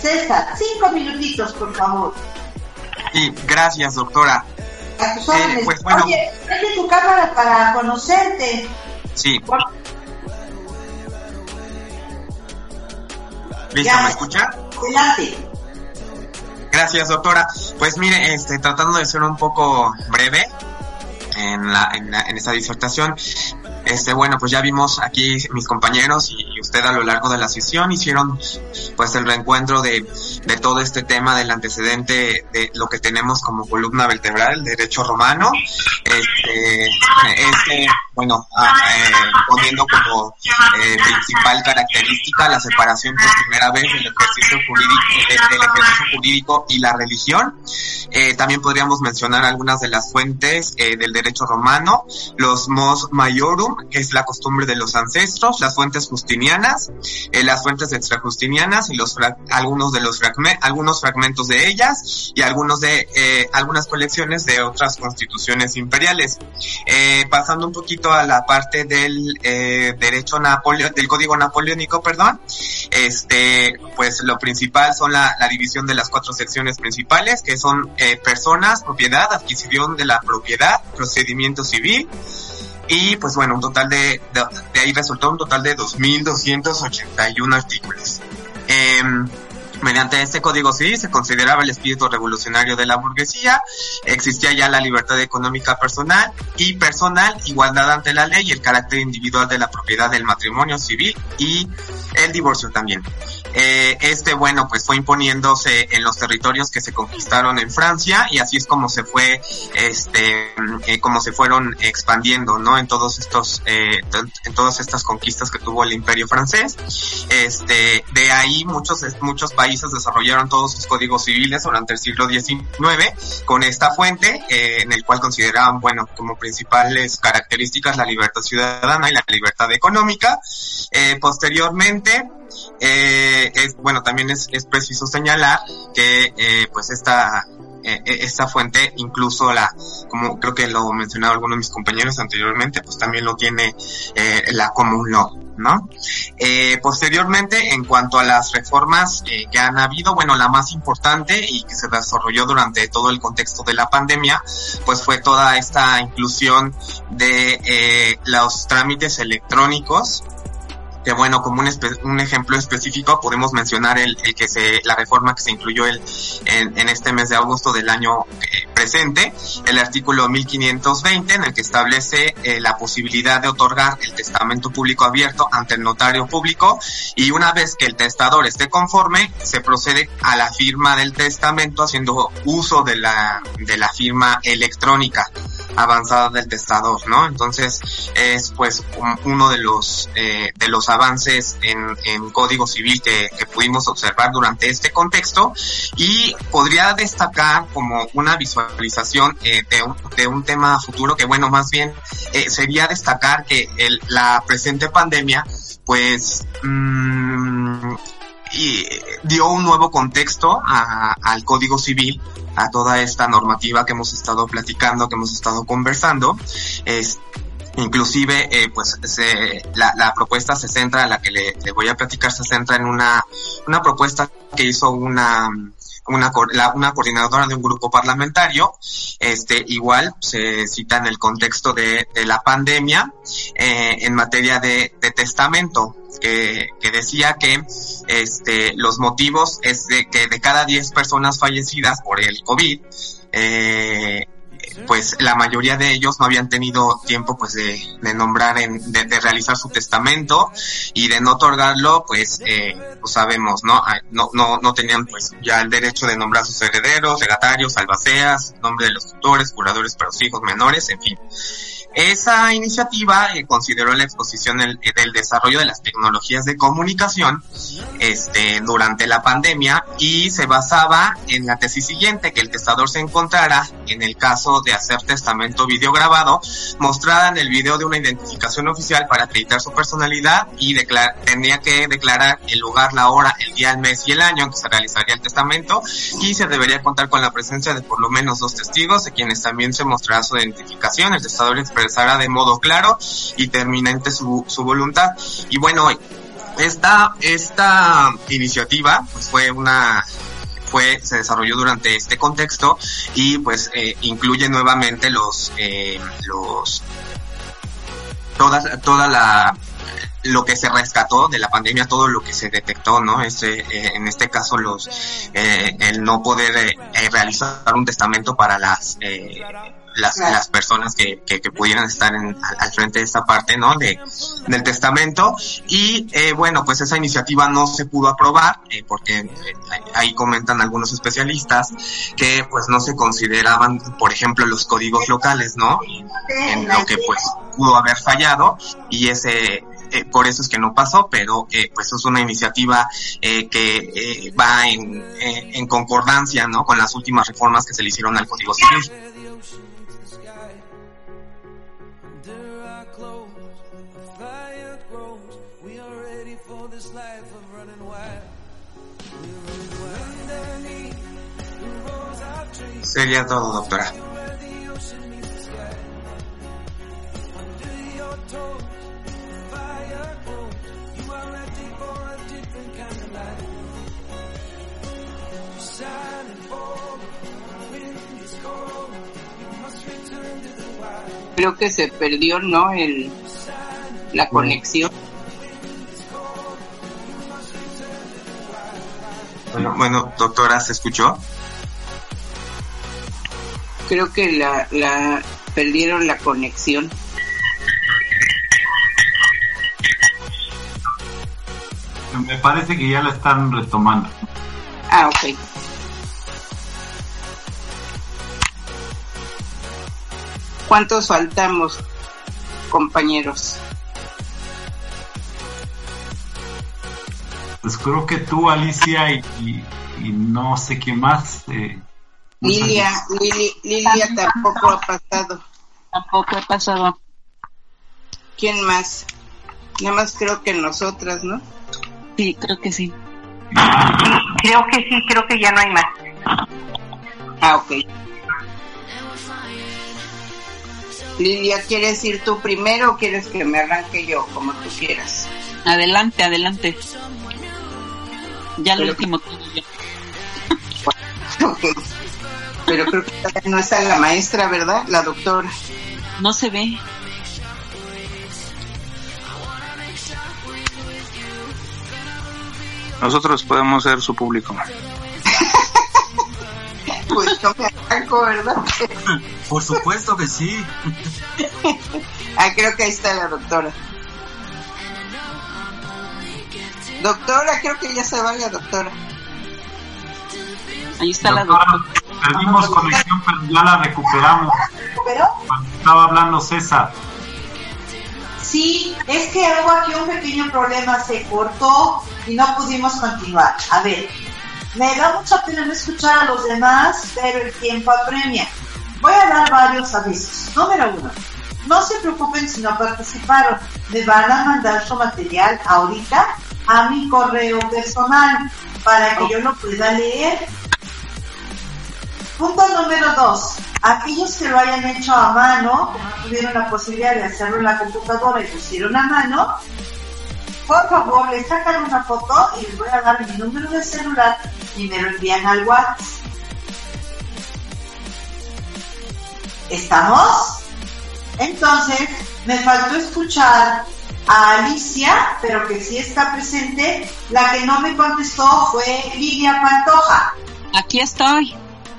César, cinco minutitos, por favor. Sí, gracias, doctora. A tus Eh, órdenes. pues, bueno. Oye, prende tu cámara para conocerte. Sí. Por- ¿Listo? Ya. ¿Me escucha? Adelante. Gracias, doctora. Pues mire, este, tratando de ser un poco breve en, la, en, la- en esta disertación, este, bueno, pues ya vimos aquí mis compañeros y usted a lo largo de la sesión hicieron pues el reencuentro de, de todo este tema del antecedente de lo que tenemos como columna vertebral, el derecho romano, este, este bueno, ah, eh, poniendo como eh, principal característica la separación por primera vez del ejercicio jurídico, del ejercicio jurídico y la religión. Eh, también podríamos mencionar algunas de las fuentes eh, del derecho romano, los mos maiorum, es la costumbre de los ancestros, las fuentes justinianas, eh, las fuentes extrajustinianas y los algunos de los fragme- algunos fragmentos de ellas y algunos de eh, algunas colecciones de otras constituciones imperiales. Eh, pasando un poquito a la parte del eh, derecho napoleo del código napoleónico, perdón, este, pues lo principal son la, la división de las cuatro secciones principales, que son eh, personas, propiedad, adquisición de la propiedad, procedimiento civil, y pues bueno, un total de, de, ahí resultó un total de 2.281 artículos. Em, Mediante este código civil se consideraba el espíritu revolucionario de la burguesía, existía ya la libertad económica personal y personal, igualdad ante la ley y el carácter individual de la propiedad del matrimonio civil y el divorcio también. Eh, este, bueno, pues fue imponiéndose en los territorios que se conquistaron en Francia y así es como se fue, este, eh, como se fueron expandiendo, ¿no? En todos estos, eh, en todas estas conquistas que tuvo el Imperio francés. Este, de ahí muchos, muchos países desarrollaron todos sus códigos civiles durante el siglo XIX con esta fuente, eh, en el cual consideraban, bueno, como principales características la libertad ciudadana y la libertad económica. Eh, posteriormente, eh, es, bueno, también es, preciso señalar que, pues esta, eh, esta fuente, incluso la, como creo que lo mencionaba alguno de mis compañeros anteriormente, pues también lo tiene eh, la Common Law, ¿no? Eh, posteriormente, en cuanto a las reformas eh, que han habido, bueno, la más importante y que se desarrolló durante todo el contexto de la pandemia, pues fue toda esta inclusión de eh, los trámites electrónicos que bueno, como un, un ejemplo específico podemos mencionar el, el que se, la reforma que se incluyó el, en, en este mes de agosto del año eh, presente, el artículo 1520 en el que establece eh, la posibilidad de otorgar el testamento público abierto ante el notario público y una vez que el testador esté conforme, se procede a la firma del testamento haciendo uso de la, de la firma electrónica avanzada del testador, ¿no? Entonces es pues un- uno de los eh, de los avances en, código civil que, pudimos observar durante este contexto y podría destacar como una visualización eh, de, un, de un tema futuro que bueno más bien eh, sería destacar que la presente pandemia pues mm, y dio un nuevo contexto a- al Código Civil, a toda esta normativa que hemos estado platicando, que hemos estado conversando. Es, inclusive, eh, pues se, la, la propuesta se centra, la que le, le voy a platicar, se centra en una, una propuesta que hizo una, una, la- una coordinadora de un grupo parlamentario, este, igual se cita en el contexto de, de la pandemia, eh, en materia de, de testamento, que, que decía que este, los motivos es de que de cada 10 personas fallecidas por el COVID, eh, pues la mayoría de ellos no habían tenido tiempo pues de, de nombrar en, de, de realizar su testamento y de no otorgarlo pues eh, pues sabemos no Ah, no no no tenían pues ya el derecho de nombrar sus herederos legatarios albaceas nombre de los tutores curadores para los hijos menores en fin esa iniciativa eh, consideró la exposición del, eh, del desarrollo de las tecnologías de comunicación este, durante la pandemia y se basaba en la tesis siguiente, que el testador se encontrara, en el caso de hacer testamento videograbado, mostrada en el video de una identificación oficial para acreditar su personalidad y tenía que declarar el lugar, la hora, el día, el mes y el año en que se realizaría el testamento y se debería contar con la presencia de por lo menos dos testigos de quienes también se mostrará su identificación. El expresará de modo claro y terminante su, su voluntad. Y bueno, esta, esta iniciativa pues, fue una fue se desarrolló durante este contexto y pues eh, incluye nuevamente los eh, los toda toda la lo que se rescató de la pandemia, todo lo que se detectó, ¿no? Este, eh, en este caso, los, eh, el no poder eh, realizar un testamento para las, las, Claro. las personas que, que, que pudieran estar en, al, al frente de esta parte, ¿no? De, del testamento. Y eh, bueno, pues esa iniciativa no se pudo aprobar eh, porque eh, ahí comentan algunos especialistas que pues no se consideraban, por ejemplo, los códigos locales, ¿no? En lo que pues pudo haber fallado y ese eh, por eso es que no pasó, pero eh, pues es una iniciativa eh, que eh, va en, en concordancia ¿no? con las últimas reformas que se le hicieron al Código Civil. Sería todo, doctora. Creo que se perdió, ¿no? El, la conexión. Bueno, bueno, doctora, ¿se escuchó? Creo que la, la perdieron la conexión. Me parece que ya la están retomando. Ah, ok. ¿Cuántos faltamos, compañeros? Pues creo que tú, Alicia, y, y- y no sé quién más. Eh. Lilia, Lili- Lilia tampoco ha pasado. Tampoco ha pasado. ¿Quién más? Nada más creo que nosotras, ¿no? Sí, creo que sí. Creo que sí, creo que ya no hay más. Ah, ok. Lilia, ¿quieres ir tú primero o quieres que me arranque yo, como tú quieras? Adelante, adelante. Ya lo Pero- último que yo. Pero creo que no está la maestra, ¿verdad? La doctora. No se ve. Nosotros podemos ser su público. Pues yo me arranco, ¿verdad? Por supuesto que sí. Ah, creo que ahí está la doctora. Doctora, creo que ya se va la doctora. Ahí está la doctora. Perdimos conexión, pero ya la recuperamos. ¿Pero? Cuando estaba hablando César. Sí, es que hubo aquí un pequeño problema, se cortó y no pudimos continuar. A ver, me da mucha pena no escuchar a los demás, pero el tiempo apremia. Voy a dar varios avisos. Número uno, no se preocupen si no participaron. Me van a mandar su material ahorita a mi correo personal para que yo lo pueda leer. Punto número dos. Aquellos que lo hayan hecho a mano, que no tuvieron la posibilidad de hacerlo en la computadora y lo hicieron a mano, por favor, le sacan una foto y les voy a dar mi número de celular y me lo envían al WhatsApp. ¿Estamos? Entonces, me faltó escuchar a Alicia, pero que sí está presente. La que no me contestó fue Lidia Pantoja. Aquí estoy.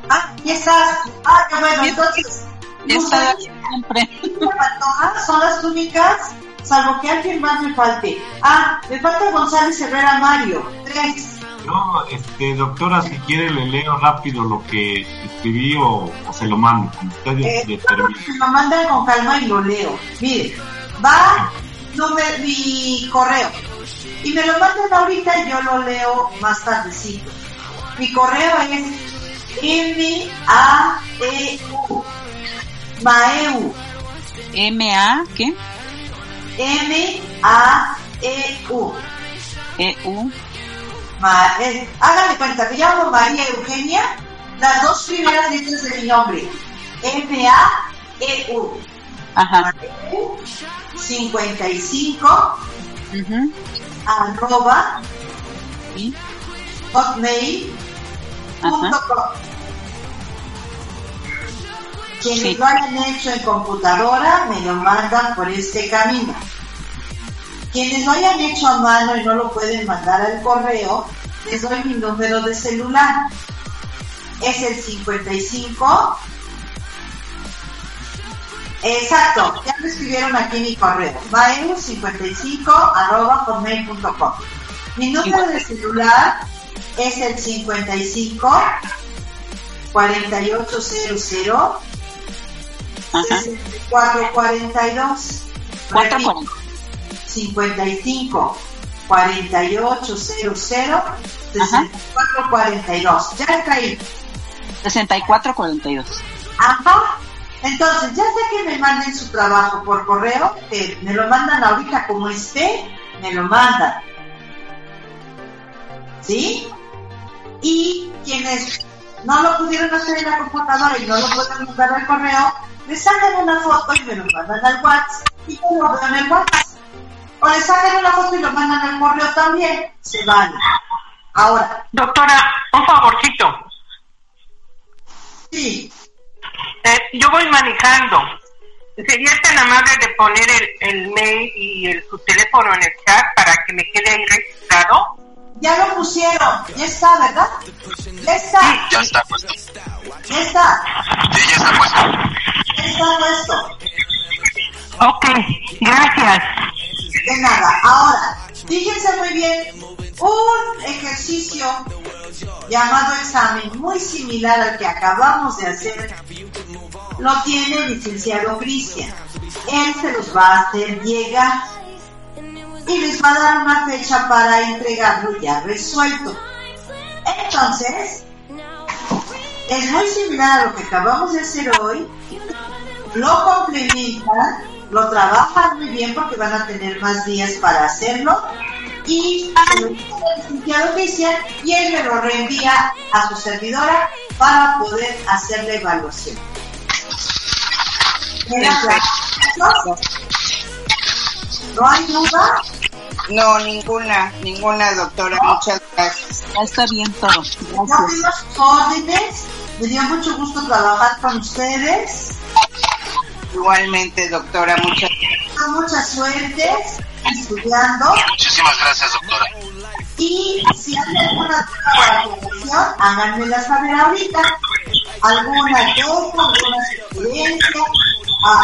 Ah, ya estás. Ah, qué bueno, entonces. Alicia aquí siempre. Pantoja son las únicas, salvo que alguien más me falte. Ah, me falta González Herrera Mario. Tres. Yo, este, doctora, si quiere le leo rápido lo que escribí o, o se lo mando, como ustedes Eh, me lo mandan con calma y lo leo. Mire, va número, mi correo. Y me lo mandan ahorita y yo lo leo más tardecito. Mi correo es M-A-E-U. Maeu. M-A, ¿qué? M-A-E-U. E-U. Ma- eh, hágale cuenta, me llamo María Eugenia, las dos primeras letras de mi nombre. M-A-E-U. Ajá. 55 Ujú. arroba Sí. hotmail.com Quienes Sí. lo hayan hecho en computadora me lo mandan por este camino. Quienes lo hayan hecho a mano y no lo pueden mandar al correo, les doy mi número de celular. Es el 55 Exacto, ya me escribieron aquí mi correo, maeu55 arroba hotmail.com. Mi número de celular es el 55 4800 6442. Repito, 55 4800 6442. Ya está ahí. 6442. Ajá. Entonces, ya sea que me manden su trabajo por correo, que me lo mandan ahorita como esté, me lo mandan. ¿Sí? Y quienes no lo pudieron hacer en la computadora y no lo pueden mandar al correo, le sacan una foto y me lo mandan al WhatsApp y yo lo en el WhatsApp. O le sacan una foto y lo mandan al correo también, se vale. Ahora. Doctora, un favorcito. Sí. Eh, yo voy manejando. ¿Sería tan amable de poner el, el mail y el, su teléfono en el chat para que me quede ahí registrado? Ya lo pusieron, ya está, ¿verdad? Ya está. Ya está puesto. Ya está. Sí, ya está puesto. Ya está puesto. Ok, gracias. De nada. Ahora, fíjense muy bien, un ejercicio llamado examen muy similar al que acabamos de hacer lo tiene el licenciado Cristian. Él se los va a hacer llegar y les va a dar una fecha para entregarlo ya resuelto. Entonces, es muy similar a lo que acabamos de hacer hoy, lo complementan, lo trabajan muy bien porque van a tener más días para hacerlo y Cristian y él me lo reenvía a su servidora para poder hacer la evaluación. ¿Queda claro? ¿No hay duda? No, ninguna, ninguna doctora, muchas gracias. Ya está bien todo. Sus órdenes, me dio mucho gusto trabajar con ustedes. Igualmente, doctora, muchas Mucha suerte estudiando Muchísimas gracias, doctora. Y si hay alguna duda o aclaración, háganmela saber ahorita. Alguna queja, alguna sugerencia, ah,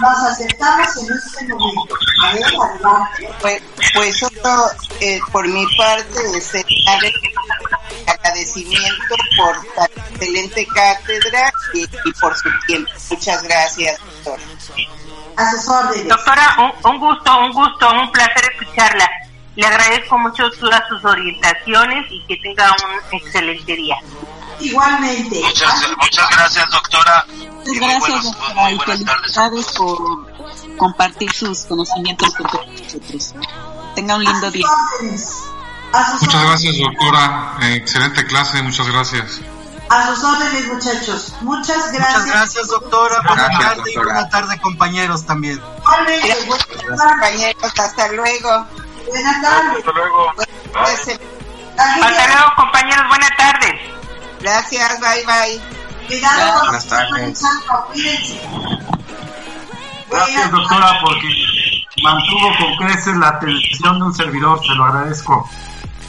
las aceptamos en este momento. A ver, adelante. Pues, pues solo eh, por mi parte desear el agradecimiento por tan excelente cátedra y, y por su tiempo. Muchas gracias, doctora. A sus órdenes. Doctora, un, un gusto, un gusto, un placer escucharla. Le agradezco mucho todas sus orientaciones y que tenga un excelente día. Igualmente. Muchas, muchas gracias, doctora. Muchas muy gracias, buenos- doctora, muy tardes. felicidades por compartir sus conocimientos con todos nosotros. Tenga un lindo día. Muchas gracias, doctora. Eh, excelente clase, muchas gracias. A sus órdenes, muchachos. Muchas gracias. Muchas gracias, doctora. Buenas Gracias, tardes y buena tarde, compañeros, también. Igualmente, buenas tardes. Compañeros, hasta luego. Buenas tardes. Hasta luego. Pues, Hasta luego, compañeros. Buenas tardes. Gracias, bye bye. Cuidado Buenas tardes. Cuídense. Gracias, doctora, porque mantuvo con creces la atención de un servidor, se lo agradezco.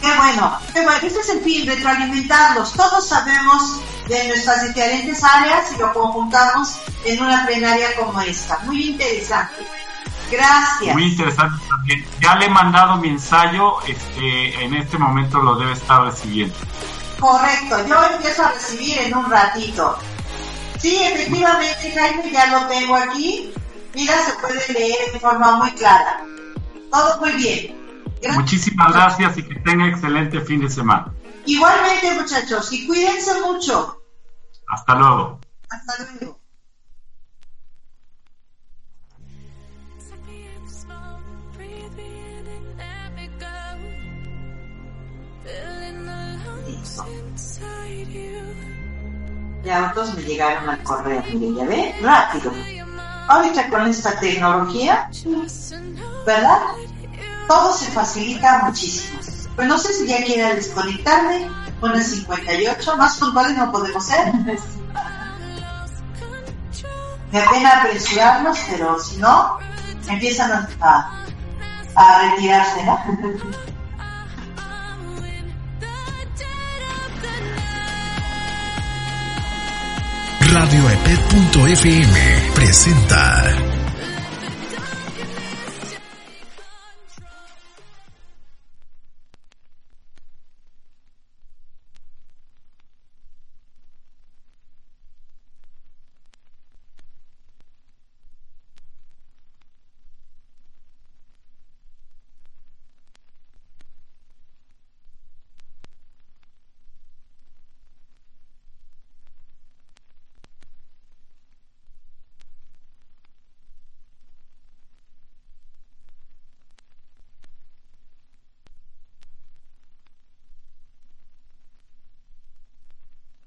Qué bueno, qué bueno. Este es el fin, retroalimentarlos. Todos sabemos de nuestras diferentes áreas y lo conjuntamos en una plenaria como esta. Muy interesante. Gracias. Muy interesante también. Ya le he mandado mi ensayo, este, en este momento lo debe estar recibiendo. Correcto, yo empiezo a recibir en un ratito. Sí, efectivamente, Jaime, ya lo tengo aquí. Mira, se puede leer de forma muy clara. Todo muy bien. Gracias. Muchísimas gracias y que tenga excelente fin de semana. Igualmente, muchachos, y cuídense mucho. Hasta luego. Hasta luego. Listo. Ya otros me llegaron al correo, ya ve, rápido. Ahorita con esta tecnología, ¿verdad? Todo se facilita muchísimo. Pues no sé si ya quiera desconectarme, con el 58, más puntuales no podemos ser. Me apena apresurarnos, pero si no, empiezan a, a retirarse, ¿no? Radioepet.fm presenta